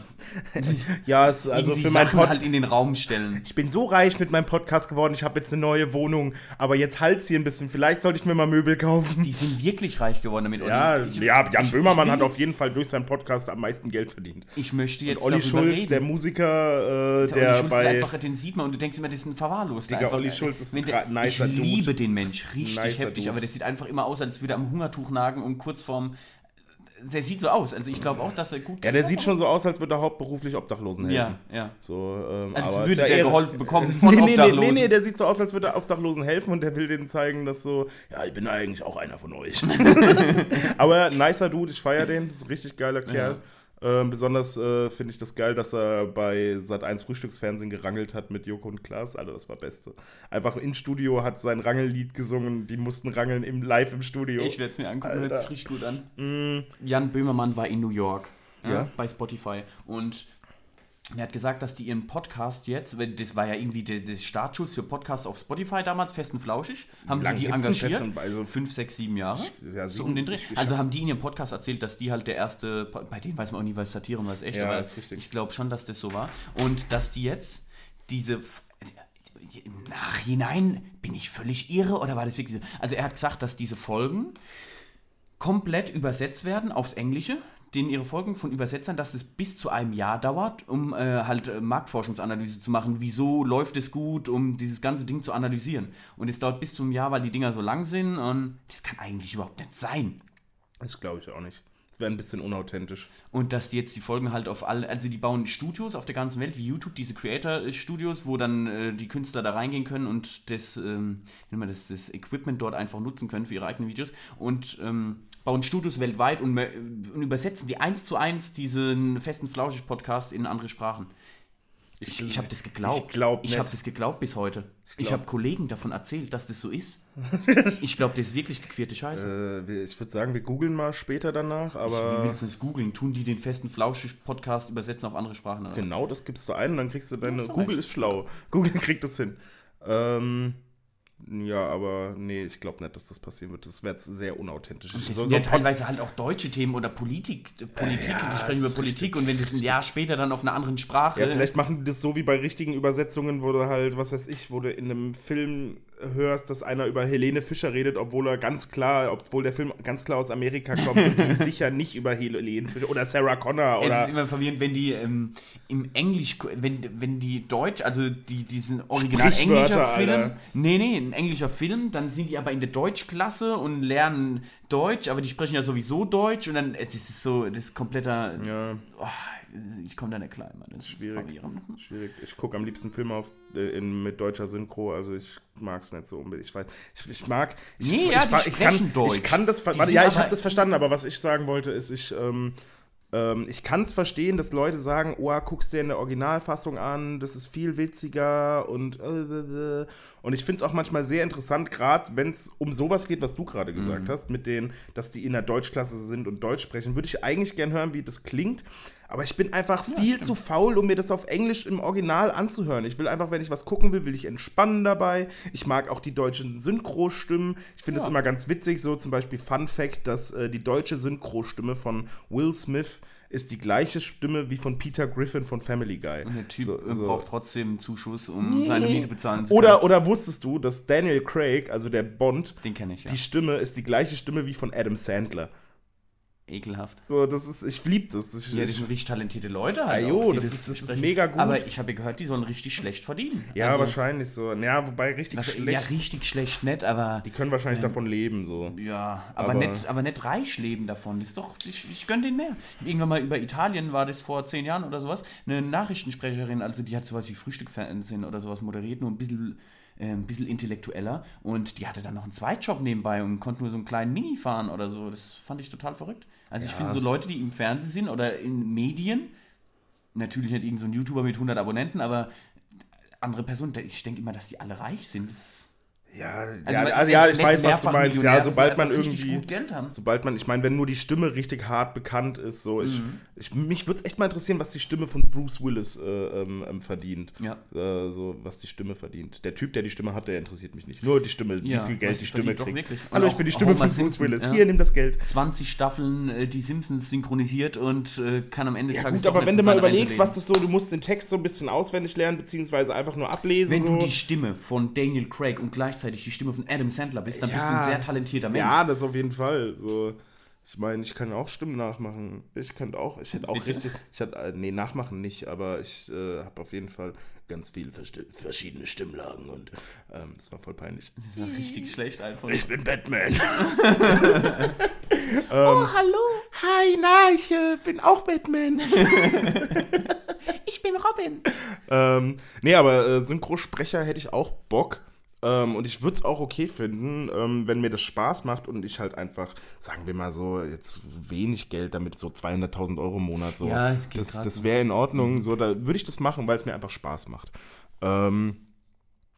Speaker 1: Ja, es, also
Speaker 2: Irgendwie
Speaker 1: für meinen
Speaker 2: Sachen
Speaker 1: Pod
Speaker 2: halt in den Raum stellen.
Speaker 1: Ich bin so reich mit meinem Podcast geworden, ich habe jetzt eine neue Wohnung, aber jetzt halt's hier ein bisschen. Vielleicht sollte ich mir mal Möbel kaufen.
Speaker 2: Die sind wirklich reich geworden damit. Olli.
Speaker 1: Ja,
Speaker 2: Ich-
Speaker 1: ja Jan
Speaker 2: ich-
Speaker 1: Böhmermann
Speaker 2: ich
Speaker 1: hat auf jeden Fall durch seinen Podcast am meisten Geld verdient.
Speaker 2: Ich möchte jetzt
Speaker 1: Olli
Speaker 2: darüber
Speaker 1: Schulz,
Speaker 2: reden.
Speaker 1: der Musiker, äh,
Speaker 2: Der
Speaker 1: der,
Speaker 2: Olli Schulz
Speaker 1: bei.
Speaker 2: ist einfach, den sieht man und du denkst immer, das ist ein Verwahrloster.
Speaker 1: Digga,
Speaker 2: einfach,
Speaker 1: Olli Schulz ist ein
Speaker 2: der,
Speaker 1: nicer
Speaker 2: Ich
Speaker 1: Dude.
Speaker 2: liebe den Mensch, richtig
Speaker 1: Nicer
Speaker 2: heftig,
Speaker 1: Dude.
Speaker 2: aber das sieht einfach immer aus, als würde er am Hungertuch nagen und kurz vorm... Der sieht so aus, also ich glaube auch, dass er gut...
Speaker 1: ja, der sieht schon so aus, als würde er hauptberuflich Obdachlosen helfen.
Speaker 2: Ja, ja.
Speaker 1: So, ähm,
Speaker 2: Als würde
Speaker 1: ja
Speaker 2: der
Speaker 1: Ehre.
Speaker 2: geholfen bekommen von
Speaker 1: nee, nee, nee,
Speaker 2: Obdachlosen.
Speaker 1: nee, nee, der sieht so aus, als würde er Obdachlosen helfen und der will denen zeigen, dass so, ja, ich bin eigentlich auch einer von euch. Aber nicer Dude, ich feiere den, das ist ein richtig geiler Kerl. Ähm, besonders äh, finde ich das geil, dass er bei Sat1 Frühstücksfernsehen gerangelt hat mit Joko und Klaas. Alter, das war Beste. Einfach im Studio hat sein Rangellied gesungen, die mussten rangeln im, live im Studio.
Speaker 2: Ich werde es mir angucken, hört sich richtig gut an. Jan Böhmermann war in New York
Speaker 1: Ja.
Speaker 2: bei Spotify und er hat gesagt, dass die ihren Podcast jetzt, das war ja irgendwie der, der Startschuss für Podcasts auf Spotify damals, fest und flauschig, haben
Speaker 1: lang
Speaker 2: die die engagiert.
Speaker 1: Also-
Speaker 2: fünf, sechs, sieben Jahre.
Speaker 1: Ja,
Speaker 2: so um den Dreh.
Speaker 1: 77
Speaker 2: Also haben die in ihrem Podcast erzählt, dass die halt der erste, bei denen weiß man auch nie, was Satire und was echt,
Speaker 1: Ja,
Speaker 2: aber
Speaker 1: ist richtig.
Speaker 2: ich glaube schon, dass das so war. Und dass die jetzt diese im Nachhinein bin ich völlig irre oder war das wirklich so? Also er hat gesagt, dass diese Folgen komplett übersetzt werden aufs Englische, denen ihre Folgen von Übersetzern, dass es bis zu einem Jahr dauert, um äh, halt äh, Marktforschungsanalyse zu machen. Wieso läuft es gut, um dieses ganze Ding zu analysieren? Und es dauert bis zu einem Jahr, weil die Dinger so lang sind und das kann eigentlich überhaupt nicht sein.
Speaker 1: Das glaube ich auch nicht. Das wäre ein bisschen unauthentisch.
Speaker 2: Und dass die jetzt die Folgen halt auf alle, also die bauen Studios auf der ganzen Welt, wie YouTube, diese Creator-Studios, wo dann äh, die Künstler da reingehen können und das, ähm, wie nennt man das, das Equipment dort einfach nutzen können für ihre eigenen Videos und ähm, bauen Studios weltweit und, und übersetzen die eins zu eins diesen festen Flauschig-Podcast in andere Sprachen. Ich, ich habe das geglaubt.
Speaker 1: Ich glaub
Speaker 2: Ich habe das geglaubt bis heute. Ich,
Speaker 1: glaub-
Speaker 2: habe Kollegen davon erzählt, dass das so ist. ich glaube, das ist wirklich gequirlte Scheiße.
Speaker 1: Äh, ich würde sagen, wir googeln mal später danach,
Speaker 2: Wie
Speaker 1: aber
Speaker 2: willst du das googeln? Tun die den festen Flauschig-Podcast übersetzen auf andere Sprachen? Oder?
Speaker 1: genau das gibst du ein und dann kriegst du deine. Google
Speaker 2: recht.
Speaker 1: ist schlau. Google kriegt das hin. Ähm, ja, aber nee, ich glaube nicht, dass das passieren wird. Das wäre jetzt sehr unauthentisch.
Speaker 2: Das
Speaker 1: So-
Speaker 2: sind
Speaker 1: so
Speaker 2: ja teilweise halt auch deutsche Themen oder Politik. Politik,
Speaker 1: Ja,
Speaker 2: die sprechen über Politik und wenn das ein Jahr später dann auf einer anderen Sprache.
Speaker 1: Ja, vielleicht machen die das so wie bei richtigen Übersetzungen, wo du halt, was weiß ich, wo du in einem Film hörst, dass einer über Helene Fischer redet, obwohl er ganz klar, obwohl der Film ganz klar aus Amerika kommt und die sicher nicht über Helene Fischer oder Sarah Connor
Speaker 2: Es
Speaker 1: oder
Speaker 2: ist immer verwirrend, wenn die ähm, im Englisch, wenn, wenn die Deutsch, also die, diesen original englischer Film,
Speaker 1: Alter.
Speaker 2: nee, nee, ein englischer Film, dann sind die aber in der Deutschklasse und lernen Deutsch, aber die sprechen ja sowieso Deutsch und dann, es ist so, das ist kompletter,
Speaker 1: ja,
Speaker 2: oh, ich komme da nicht klar, Mann. Das ist
Speaker 1: Schwierig.
Speaker 2: verwirrend.
Speaker 1: schwierig. Ich gucke am liebsten Filme auf, äh, in, mit deutscher Synchro, also ich mag es nicht so unbedingt. Ich weiß, ich, ich mag. Ich,
Speaker 2: Nee,
Speaker 1: ich,
Speaker 2: ja, die
Speaker 1: ich, kann,
Speaker 2: Deutsch.
Speaker 1: ich kann das. Warte, ja, ich habe das verstanden, aber was ich sagen wollte, ist, ich. Ähm, ähm, ich kann es verstehen, dass Leute sagen, oh, guckst dir in der Originalfassung an, das ist viel witziger und äh, äh, und ich finde es auch manchmal sehr interessant, gerade wenn es um sowas geht, was du gerade gesagt
Speaker 2: Mhm.
Speaker 1: hast, mit denen, dass die in der Deutschklasse sind und Deutsch sprechen, würde ich eigentlich gern hören, wie das klingt. Aber ich bin einfach viel zu faul, um mir das auf Englisch im Original anzuhören. Ich will einfach, wenn ich was gucken will, will ich entspannen dabei. Ich mag auch die deutschen Synchrostimmen. Ich finde es
Speaker 2: Ja.
Speaker 1: immer ganz witzig, so zum Beispiel Fun Fact, dass äh, die deutsche Synchrostimme von Will Smith ist die gleiche Stimme wie von Peter Griffin von Family Guy.
Speaker 2: Und der Typ
Speaker 1: So-
Speaker 2: äh,
Speaker 1: so.
Speaker 2: braucht trotzdem einen Zuschuss, um seine Miete bezahlen zu können.
Speaker 1: Oder, oder wusstest du, dass Daniel Craig, also der Bond,
Speaker 2: Den kenne ich, ja.
Speaker 1: die Stimme ist die gleiche Stimme wie von Adam Sandler.
Speaker 2: Ekelhaft.
Speaker 1: So, das ist, ich lieb das. Ich,
Speaker 2: Ja, die sind richtig talentierte Leute halt
Speaker 1: Ah, jo, das ist- das ist mega gut.
Speaker 2: Aber ich habe ja gehört, die sollen richtig schlecht verdienen.
Speaker 1: ja,
Speaker 2: Also,
Speaker 1: wahrscheinlich so. Ja, wobei richtig
Speaker 2: was-
Speaker 1: schlecht.
Speaker 2: Ja, richtig schlecht nicht, aber
Speaker 1: die können wahrscheinlich davon leben, so.
Speaker 2: ja, aber,
Speaker 1: Aber-
Speaker 2: nicht, aber nicht reich leben davon. Das ist doch, ich, ich gönne denen mehr. Irgendwann mal über Italien war das vor zehn Jahren oder sowas. Eine Nachrichtensprecherin, also die hat sowas wie Frühstückfernsehen oder sowas moderiert, nur ein bisschen, äh, ein bisschen intellektueller. Und die hatte dann noch einen Zweitjob nebenbei und konnte nur so einen kleinen Mini fahren oder so. Das fand ich total verrückt. Also ich finde so Leute, die im Fernsehen sind oder in Medien, natürlich nicht irgendein so ein YouTuber mit 100 Abonnenten, aber andere Personen, ich denke immer, dass die alle reich sind. Das
Speaker 1: Ja,
Speaker 2: Also
Speaker 1: ja,
Speaker 2: man-
Speaker 1: also, ja ich weiß, was du meinst.
Speaker 2: Millionär,
Speaker 1: Ja, sobald man irgendwie. Sobald man, ich meine, wenn nur die Stimme richtig hart bekannt ist, so, ich,
Speaker 2: Mhm.
Speaker 1: ich, mich würde es echt mal interessieren, was die Stimme von Bruce Willis äh, ähm, ähm, verdient.
Speaker 2: Ja.
Speaker 1: Äh, so, was die Stimme verdient. Der Typ, der die Stimme hat, der interessiert mich nicht. Nur die Stimme,
Speaker 2: Ja,
Speaker 1: wie viel Geld die Stimme kriegt. Hallo, ich bin die Stimme von Bruce
Speaker 2: Simpson,
Speaker 1: Willis.
Speaker 2: ja.
Speaker 1: Hier, nimm das Geld.
Speaker 2: 20 Staffeln äh, die Simpsons synchronisiert und äh, kann am Ende
Speaker 1: Ja,
Speaker 2: Tages
Speaker 1: gut, aber wenn du mal überlegst, was das so, du musst den Text so ein bisschen auswendig lernen, beziehungsweise einfach nur ablesen.
Speaker 2: Wenn
Speaker 1: so.
Speaker 2: du die Stimme von Daniel Craig und gleichzeitig die Stimme von Adam Sandler bist, dann bist du ein sehr talentierter Mensch.
Speaker 1: Ja, das auf jeden Fall. So, ich meine, ich kann auch Stimmen nachmachen. Ich könnte auch, ich hätte auch
Speaker 2: Bitte?
Speaker 1: richtig, ich hätte, äh, nee, nachmachen nicht, aber ich äh, habe auf jeden Fall ganz viele verschiedene Stimmlagen und ähm, das war voll peinlich.
Speaker 2: Das ja richtig schlecht einfach.
Speaker 1: Ich bin Batman.
Speaker 2: oh, hallo,
Speaker 1: Hi, na, ich äh, bin auch Batman.
Speaker 2: ich bin Robin.
Speaker 1: ähm, nee, aber äh, Synchrosprecher hätte ich auch Bock. Ähm, und ich würde es auch okay finden, ähm, wenn mir das Spaß macht und ich halt einfach, sagen wir mal so, jetzt wenig Geld damit, so 200.000 Euro im Monat, so.
Speaker 2: Ja, geht
Speaker 1: das das
Speaker 2: so.
Speaker 1: wäre in Ordnung, so, da würde ich das machen, weil es mir einfach Spaß macht. Ähm,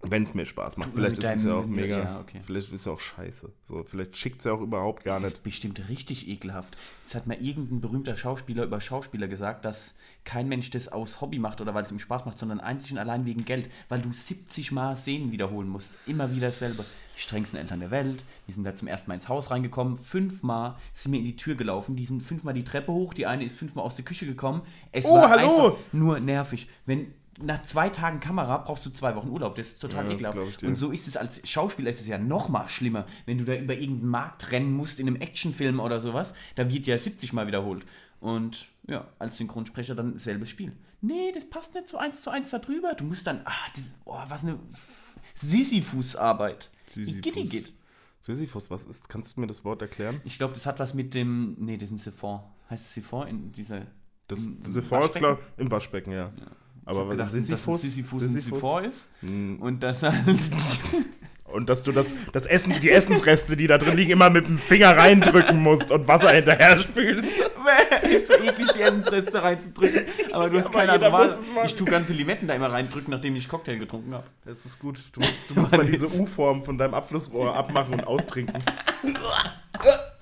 Speaker 1: wenn es mir Spaß macht. Vielleicht ist es ja auch mega,
Speaker 2: ja, okay.
Speaker 1: vielleicht ist es ja auch scheiße. So, vielleicht schickt es ja auch überhaupt gar
Speaker 2: Das
Speaker 1: nicht.
Speaker 2: ist bestimmt richtig ekelhaft. Es hat mal irgendein berühmter Schauspieler über Schauspieler gesagt, dass kein Mensch das aus Hobby macht oder weil es ihm Spaß macht, sondern einzig und allein wegen Geld, weil du 70 Mal Szenen wiederholen musst. Immer wieder dasselbe. Die strengsten Eltern der Welt, die sind da zum ersten Mal ins Haus reingekommen, fünfmal sind mir in die Tür gelaufen, die sind fünfmal die Treppe hoch, die eine ist fünfmal aus der Küche gekommen. Es
Speaker 1: Oh,
Speaker 2: war
Speaker 1: hallo!
Speaker 2: einfach nur nervig. Wenn nach zwei Tagen Kamera brauchst du zwei Wochen Urlaub. Das ist total
Speaker 1: Ja,
Speaker 2: ekelhaft.
Speaker 1: ich.
Speaker 2: Und so ist es als Schauspieler ist es ja noch mal schlimmer, wenn du da über irgendeinen Markt rennen musst in einem Actionfilm oder sowas. Da wird ja 70 Mal wiederholt. Und ja, als Synchronsprecher dann selbes Spiel. Nee, das passt nicht so eins zu eins da drüber. Du musst dann, ah, das, oh, was eine Sisyphus-Arbeit.
Speaker 1: Sisyphus. Sisyphus, was ist? Kannst du mir das Wort erklären?
Speaker 2: Ich glaube, das hat was mit dem, nee, das ist ein Siphon. Heißt es Siphon in dieser...
Speaker 1: Das,
Speaker 2: im-
Speaker 1: diese
Speaker 2: im
Speaker 1: Force,
Speaker 2: Waschbecken?
Speaker 1: glaub, im Waschbecken, ja. Aber was
Speaker 2: gedacht,
Speaker 1: Sisyphus,
Speaker 2: dass Sisyphus, ein
Speaker 1: Sisyphus?
Speaker 2: Siphon ist.
Speaker 1: Hm.
Speaker 2: Und das halt...
Speaker 1: Und dass du das, das Essen, die Essensreste, die da drin liegen, immer mit dem Finger reindrücken musst und Wasser hinterher spülen.
Speaker 2: ist so eklig, die Essensreste reinzudrücken. Aber du hast
Speaker 1: aber
Speaker 2: keine
Speaker 1: es machen.
Speaker 2: Ich tue ganze Limetten da immer reindrücken, nachdem ich Cocktail getrunken habe.
Speaker 1: Das ist gut. Du musst, du musst mal diese U-Form von deinem Abflussrohr abmachen und austrinken.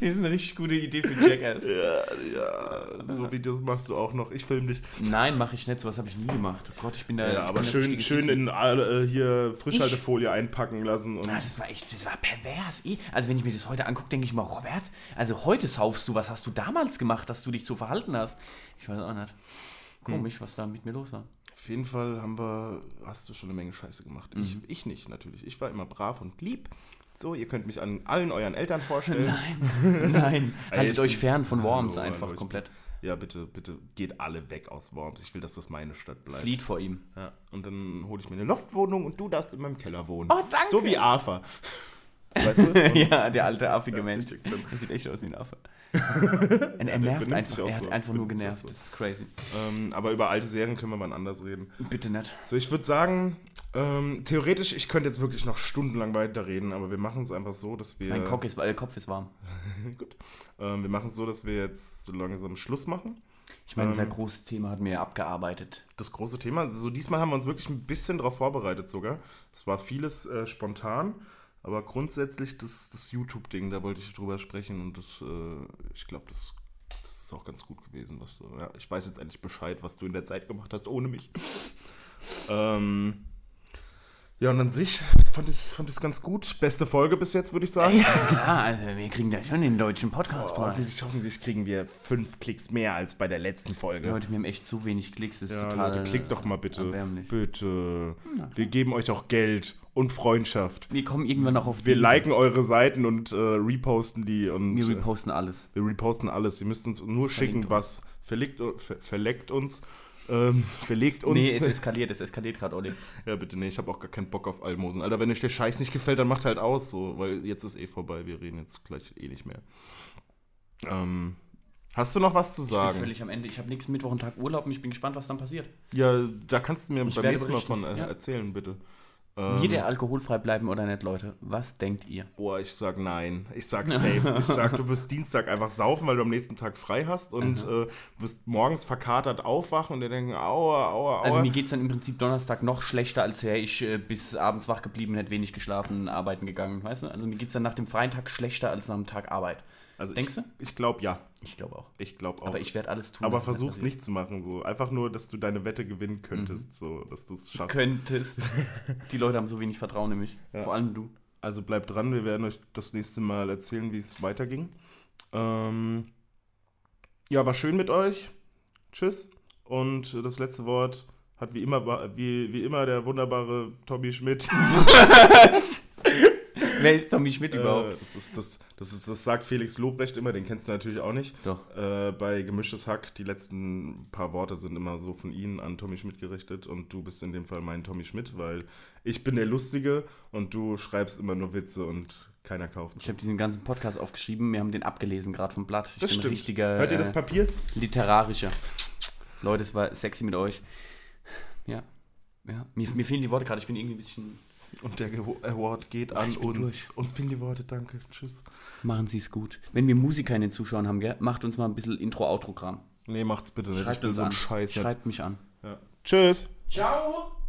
Speaker 2: Das ist eine richtig gute Idee für Jackass.
Speaker 1: Ja, ja. So Videos machst du auch noch. Ich film dich.
Speaker 2: Nein, mache ich nicht. Sowas habe ich nie gemacht. Oh Gott, ich bin da.
Speaker 1: Ja,
Speaker 2: ich
Speaker 1: aber schön, schön in äh, hier Frischhaltefolie einpacken lassen. Und
Speaker 2: Ah, das war echt, das war pervers. eh. Also wenn ich mir das heute angucke, denke ich mal, Robert, also heute saufst du, was hast du damals gemacht, dass du dich so verhalten hast? Ich weiß auch nicht. Komisch, was da mit mir los war.
Speaker 1: Auf jeden Fall haben wir, hast du schon eine Menge Scheiße gemacht. Ich,
Speaker 2: Mhm.
Speaker 1: ich nicht, natürlich. Ich war immer brav und lieb. So, ihr könnt mich an allen euren Eltern vorstellen.
Speaker 2: Nein, nein. Haltet euch
Speaker 1: bin-
Speaker 2: fern von Worms
Speaker 1: Hallo,
Speaker 2: einfach
Speaker 1: hallo,
Speaker 2: komplett.
Speaker 1: Ja, bitte, bitte geht alle weg aus Worms. Ich will, dass das meine Stadt bleibt.
Speaker 2: Flieht vor ihm.
Speaker 1: Ja, und dann hole ich mir eine Loftwohnung und du darfst in meinem Keller wohnen.
Speaker 2: Oh, danke.
Speaker 1: So wie Arthur. Weißt du? Und-
Speaker 2: ja, der alte affige Mensch.
Speaker 1: richtig schlimm.
Speaker 2: Der sieht echt aus wie ein Affe. er, er nervt
Speaker 1: benimmt
Speaker 2: einfach. Er hat
Speaker 1: so.
Speaker 2: einfach nur genervt.
Speaker 1: so.
Speaker 2: Das ist crazy.
Speaker 1: ähm, aber über alte Serien können wir mal anders reden.
Speaker 2: Bitte nicht.
Speaker 1: So, ich würde sagen, ähm, theoretisch, ich könnte jetzt wirklich noch stundenlang weiterreden, aber wir machen es einfach so, dass wir.
Speaker 2: Mein Kopf ist, äh, Kopf ist warm.
Speaker 1: Gut. Ähm, wir machen es so, dass wir jetzt so langsam Schluss machen.
Speaker 2: Ich meine,
Speaker 1: Ähm.
Speaker 2: unser großes Thema hat mir abgearbeitet.
Speaker 1: Das große Thema, also so diesmal haben wir uns wirklich ein bisschen darauf vorbereitet sogar. Es war vieles äh, spontan, aber grundsätzlich das, das YouTube-Ding, da wollte ich drüber sprechen und das, äh, ich glaube, das, das ist auch ganz gut gewesen, was du, ja, ich weiß jetzt endlich Bescheid, was du in der Zeit gemacht hast, ohne mich. ähm, ja, und an sich fand ich es fand ich's ganz gut. Beste Folge bis jetzt, würde ich sagen.
Speaker 2: Ja, klar, also wir kriegen da schon den deutschen Podcast.
Speaker 1: Boah, hoffentlich, hoffentlich kriegen wir fünf Klicks mehr als bei der letzten Folge.
Speaker 2: Leute, wir haben echt zu wenig Klicks. Das ist
Speaker 1: Ja,
Speaker 2: total
Speaker 1: Leute, klickt doch mal bitte.
Speaker 2: erbärmlich.
Speaker 1: Bitte. Wir geben euch auch Geld und Freundschaft.
Speaker 2: Wir kommen irgendwann noch auf
Speaker 1: Wir
Speaker 2: diese.
Speaker 1: liken eure Seiten und äh, reposten die und
Speaker 2: Wir
Speaker 1: äh,
Speaker 2: reposten alles.
Speaker 1: wir reposten alles. Ihr müsst uns nur schicken,
Speaker 2: uns.
Speaker 1: was verlegt, ver, verleckt uns, ähm, verlegt uns.
Speaker 2: Nee, es eskaliert, es eskaliert gerade, Olli.
Speaker 1: ja, bitte, nee, ich habe auch gar keinen Bock auf Almosen. Alter, wenn euch der Scheiß nicht gefällt, dann macht halt aus, so, weil jetzt ist eh vorbei. Wir reden jetzt gleich eh nicht mehr. Ähm, hast du noch was zu
Speaker 2: Ich bin
Speaker 1: sagen?
Speaker 2: völlig am Ende. Ich habe nächsten Mittwoch einen Tag Urlaub und ich bin gespannt, was dann passiert.
Speaker 1: Ja, da kannst du mir
Speaker 2: Ich
Speaker 1: beim nächsten Mal von äh,
Speaker 2: ja.
Speaker 1: erzählen, bitte.
Speaker 2: Wird er alkoholfrei bleiben oder nicht, Leute? Was denkt ihr?
Speaker 1: Boah, ich sag nein. Ich sag safe. Ich sag, du wirst Dienstag einfach saufen, weil du am nächsten Tag frei hast und äh, wirst morgens verkatert aufwachen und dir denken, aua, aua, aua.
Speaker 2: Also mir geht es dann im Prinzip Donnerstag noch schlechter, als wäre ich äh, bis abends wach geblieben, hätte wenig geschlafen, arbeiten gegangen, weißt du? Also mir geht es dann nach dem freien Tag schlechter als nach dem Tag Arbeit.
Speaker 1: also
Speaker 2: denkst
Speaker 1: ich,
Speaker 2: du?
Speaker 1: Ich glaube ja.
Speaker 2: Ich glaube auch.
Speaker 1: Ich glaube auch.
Speaker 2: Aber ich werde alles tun.
Speaker 1: Aber
Speaker 2: dass es
Speaker 1: versuch's nicht zu machen. So. Einfach nur, dass du deine Wette gewinnen könntest, so, dass du es schaffst.
Speaker 2: Könntest. Die Leute haben so wenig Vertrauen in mich. Vor allem du.
Speaker 1: Also bleibt dran, wir werden euch das nächste Mal erzählen, wie es weiterging. Ähm, ja, war schön mit euch. Tschüss. Und das letzte Wort hat wie immer, wie, wie immer der wunderbare Tommy Schmidt.
Speaker 2: Wer ist Tommy Schmidt
Speaker 1: Äh,
Speaker 2: überhaupt?
Speaker 1: das, ist, das, das, ist, das sagt Felix Lobrecht immer, den kennst du natürlich auch nicht.
Speaker 2: Doch.
Speaker 1: Äh, bei Gemischtes Hack, die letzten paar Worte sind immer so von Ihnen an Tommy Schmidt gerichtet und du bist in dem Fall mein Tommy Schmidt, weil ich bin der Lustige und du schreibst immer nur Witze und keiner kauft
Speaker 2: Ich habe diesen ganzen Podcast aufgeschrieben, wir haben den abgelesen, gerade vom Blatt. Ich
Speaker 1: Das
Speaker 2: bin
Speaker 1: stimmt.
Speaker 2: richtiger
Speaker 1: Hört ihr das
Speaker 2: äh,
Speaker 1: Papier?
Speaker 2: literarischer. Leute, es war sexy mit euch. Ja. Ja. Mir, mir fehlen die Worte gerade, ich bin irgendwie ein bisschen.
Speaker 1: Und der Award geht an
Speaker 2: ich bin
Speaker 1: uns.
Speaker 2: durch.
Speaker 1: Uns fehlen die Worte, danke. Tschüss.
Speaker 2: Machen Sie es gut. Wenn wir Musiker in den Zuschauern haben, gell, macht uns mal ein bisschen Intro-Outro-Kram.
Speaker 1: Nee, macht's bitte nicht.
Speaker 2: Schreibt
Speaker 1: ich will
Speaker 2: uns
Speaker 1: so einen
Speaker 2: an.
Speaker 1: Scheiß.
Speaker 2: Schreibt mich an.
Speaker 1: Ja. Tschüss.
Speaker 2: Ciao!